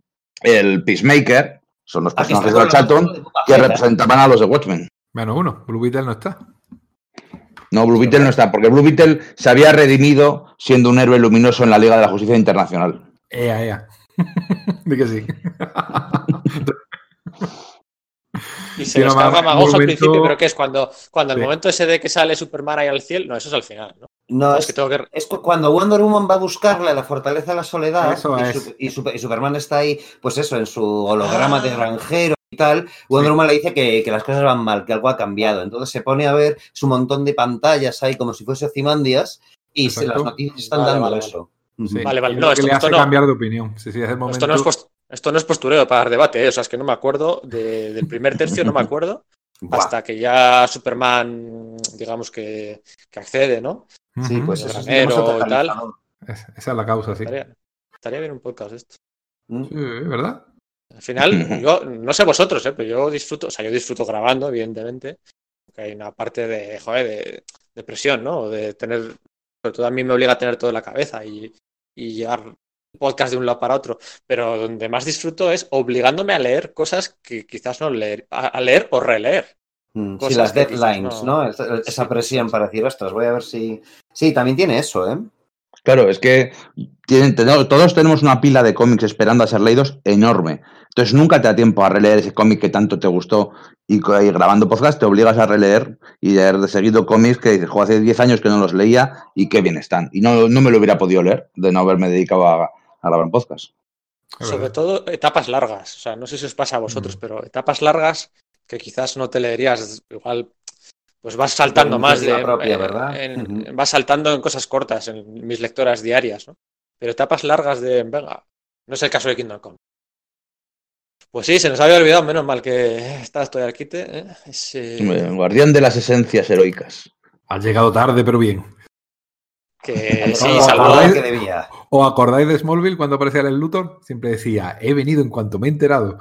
el Peacemaker, son los personajes de Boba que representaban a los de Watchmen. Menos uno. Blue Beetle no está. No, Blue Beetle no está, porque Blue Beetle se había redimido siendo un héroe luminoso en la Liga de la Justicia Internacional. Ea, ea. <laughs> Di que sí. Y se los carga un Magos al principio, pero que es cuando, cuando el Sí. momento ese de que sale Superman ahí al cielo. No, eso es al final, ¿no? No, es es, que tengo que. es cu- cuando Wonder Woman va a buscarle la fortaleza de la soledad y, Superman está ahí, pues eso, en su holograma de granjero y tal. Wonder Woman le dice que, que las cosas van mal, que algo ha cambiado. Entonces se pone a ver su montón de pantallas ahí como si fuese Ozymandias y se, las noticias están Vale, dando vale, eso. Sí. Vale, vale, no, lo que esto- le esto hace no. cambiar de opinión. Sí, sí, es el momento. Esto no, es post- esto no es postureo para dar debate, ¿eh? o sea, es que no me acuerdo de- del primer tercio, no me acuerdo, <laughs> hasta que ya Superman, digamos que, que accede, ¿no? Sí, pues de eso es tal. esa es la causa, sí. Estaría, estaría bien un podcast esto. Mm. Sí, ¿verdad? Al final, yo no sé vosotros, ¿eh? pero yo disfruto, o sea, yo disfruto grabando, evidentemente, porque hay una parte de, joder, de, de presión, ¿no? De tener, sobre todo a mí me obliga a tener todo en la cabeza y, y llevar podcast de un lado para otro, pero donde más disfruto es obligándome a leer cosas que quizás no leer, a, leer o releer. Mm, Sí, las deadlines, no- ¿no? Esa, presión para decir, ostras, voy a ver si. Sí, también tiene eso, ¿eh? Claro, es que tienen- todos tenemos una pila de cómics esperando a ser leídos enorme. Entonces nunca te da tiempo a releer ese cómic que tanto te gustó y, grabando podcast te obligas a releer y leer de seguido cómics que dices, "Jo, hace 10 años que no los leía y qué bien están. Y no, no me lo hubiera podido leer de no haberme dedicado a, a grabar un podcast. Sobre todo etapas largas, o sea, no sé si os pasa a vosotros, Mm. pero etapas largas que quizás no te leerías, igual, pues vas saltando más de... propia, eh, ¿verdad? en-. Vas saltando en cosas cortas, en mis lectoras diarias, ¿no? Pero etapas largas de, venga, no es el caso de Kingdom Come. Pues sí, se nos había olvidado, menos mal que está estoy al quite. ¿eh? Guardián de las esencias heroicas. Has llegado tarde, pero bien. que <laughs> sí, lo que debía. ¿O acordáis de Smallville cuando aparecía el Luthor? Siempre decía, he venido en cuanto me he enterado.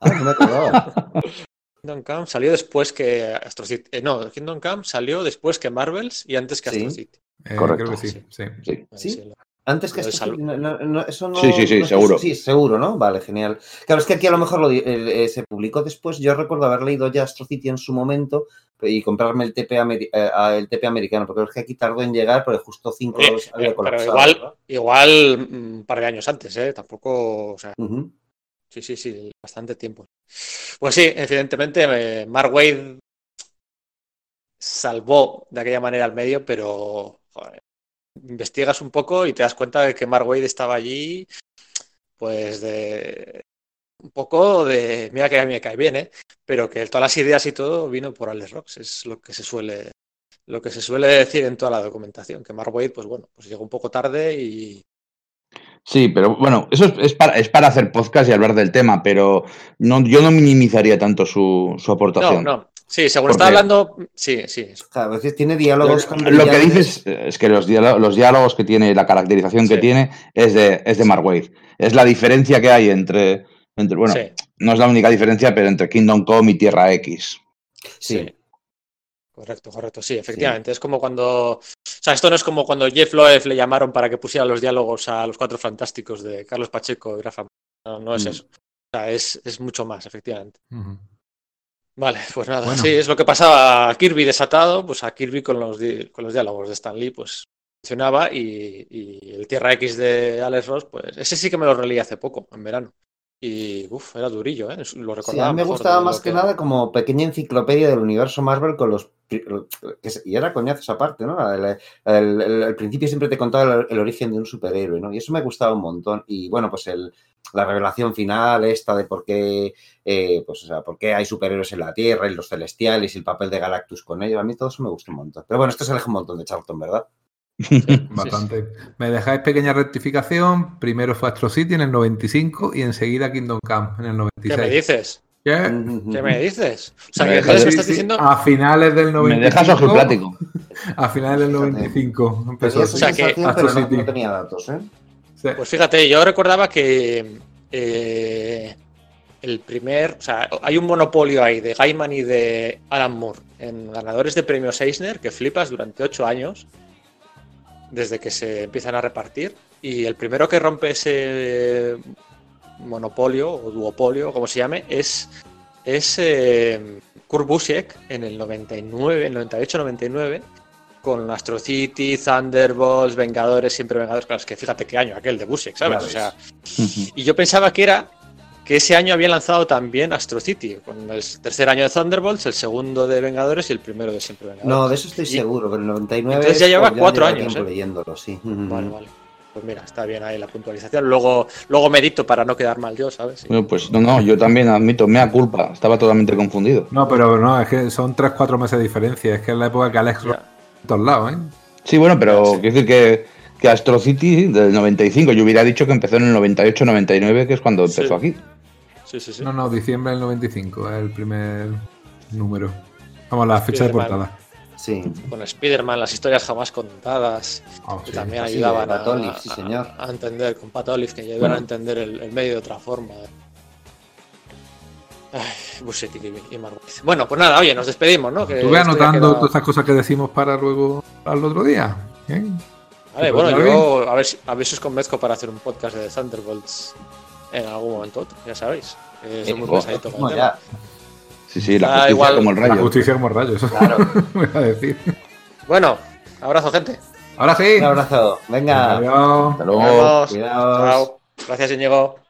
Ah, no me acordaba. <laughs> Kingdom Come salió después que Astro City. eh, no, Kingdom Come salió después que Marvels y antes que Sí. Astro City. Eh, Correcto. Creo que sí. sí. Sí. Antes que esto, no, no, no, eso no. Sí, sí, sí, no sé- seguro. Sí, seguro, ¿no? Vale, genial. Claro, es que aquí a lo mejor lo eh, eh, se publicó después. Yo recuerdo haber leído ya Astro City en su momento y comprarme el TP, ameri- eh, el TP americano, porque es que aquí tardó en llegar, porque justo cinco Oye, había eh, pero colapsado. igual, igual mm, un par de años antes, ¿eh? Tampoco, o sea, sí, sí, sí, bastante tiempo. Pues sí, evidentemente, eh, Mark Wade salvó de aquella manera al medio, pero investigas un poco y te das cuenta de que Mark Wade estaba allí, pues de un poco de, mira que a mí me cae bien, ¿eh? Pero que todas las ideas y todo vino por Alex Rocks, es lo que se suele, lo que se suele decir en toda la documentación, que Mark Wade, pues bueno, pues llegó un poco tarde y Sí, pero bueno, eso es, es para, es para hacer podcast y hablar del tema, pero no, yo no minimizaría tanto su, su no, aportación. no, sí, según Porque- está hablando, sí, sí, Claro, es decir, tiene diálogos con Lo que dices es que los diálogos, los diálogos que tiene, la caracterización que tiene, es de, es de Mark. Es la diferencia que hay entre, entre bueno, sí, no es la única diferencia, pero entre Kingdom Come y Tierra X. Sí. sí. Correcto, correcto, sí, efectivamente. Es como cuando. O sea, esto no es como cuando Jeff Loeb le llamaron para que pusiera los diálogos a los cuatro fantásticos de Carlos Pacheco y Rafa. No, no es Mm. eso. O sea, es, es mucho más, efectivamente. Vale, pues nada, Bueno. sí, es lo que pasaba a Kirby desatado, pues a Kirby con los, di- con los diálogos de Stan Lee, pues funcionaba y, y el Tierra X de Alex Ross, pues ese sí que me lo releí hace poco, en verano. Y uff, era durillo, ¿eh? Lo Sí, recordaba a mí me gustaba más que nada como pequeña enciclopedia del universo Marvel con los... Y era coñazos aparte, ¿no? El, el- el- al principio siempre te contaba el, el origen de un superhéroe, ¿no? Y eso me gustaba un montón. Y bueno, pues el, la revelación final esta de por qué, eh, pues, o sea, por qué hay superhéroes en la Tierra y los celestiales y el papel de Galactus con ellos, a mí todo eso me gustó un montón. Pero bueno, esto se aleja un montón de Charlton, ¿verdad? <laughs> Bastante. Me dejáis pequeña rectificación. Primero fue Astro City en el 95 y enseguida Kingdom Come en el ¿Qué me 96. dices? ¿Qué? ¿Qué me dices? O sea, Me que entonces me estás diciendo... A finales del 95. Me dejas ojiplático. A finales del 95 empezó. O sea que- Astro no, City. no tenía datos, ¿eh? Sí. Pues fíjate, yo recordaba que eh, el primer, o sea, hay un monopolio ahí de Gaiman y de Alan Moore en ganadores de premios Eisner que flipas durante ocho años desde que se empiezan a repartir. Y el primero que rompe ese monopolio o duopolio, como se llame, es es eh, Kurt Busiek en el 99, el 98-99 con Astro City, Thunderbolts, Vengadores, siempre Vengadores, claro, es que fíjate qué año aquel de Busiek, ¿sabes? O sea, y yo pensaba que era que ese año habían lanzado también Astro City, con el tercer año de Thunderbolts, el segundo de Vengadores y el primero de siempre Vengadores. No, de eso estoy Y- seguro, pero el 99 Entonces ya lleva cuatro años, ¿eh? leyéndolo, sí. Vale, vale. <laughs> Pues mira, está bien ahí la puntualización. Luego, luego medito para no quedar mal yo, ¿sabes? Bueno, pues no, no, yo también admito, mea culpa, estaba totalmente confundido. No, pero no, es que son 3-4 meses de diferencia. Es que es la época que Alex. Ross en todos lados, ¿eh? Sí, bueno, pero Sí. quiero decir que, que Astro City del 95, yo hubiera dicho que empezó en el 98-99, que es cuando Sí. empezó aquí. Sí, sí, sí. No, no, diciembre del 95 es el primer número. Vamos, la fecha de portada. Sí. Con Spider-Man, las historias jamás contadas, Ah, que sí. también ayudaban a, Olive, sí, a- señor. a entender, con Pat Olive, que ayudaban Bueno. a entender el, el medio de otra forma. Ay, y, y Marguerite. Bueno, pues nada, oye, nos despedimos, ¿no? Que ya anotando todas estas cosas que decimos para luego al otro día. ¿eh? Vale, ¿Te bueno, yo a ver, si, a ver si os convenzco para hacer un podcast de Thunderbolts en algún momento otro, ya sabéis. muy Eh, pesadito con Bueno, el tema. ya, Sí, sí, la Ah, justicia igual- como el La rayo. justicia como rayos, eso claro. <laughs> voy a decir. Bueno, abrazo, gente. Ahora sí. Un abrazo. Venga. Adiós. Hasta luego. Cuidaos. Chao. Gracias, Íñigo.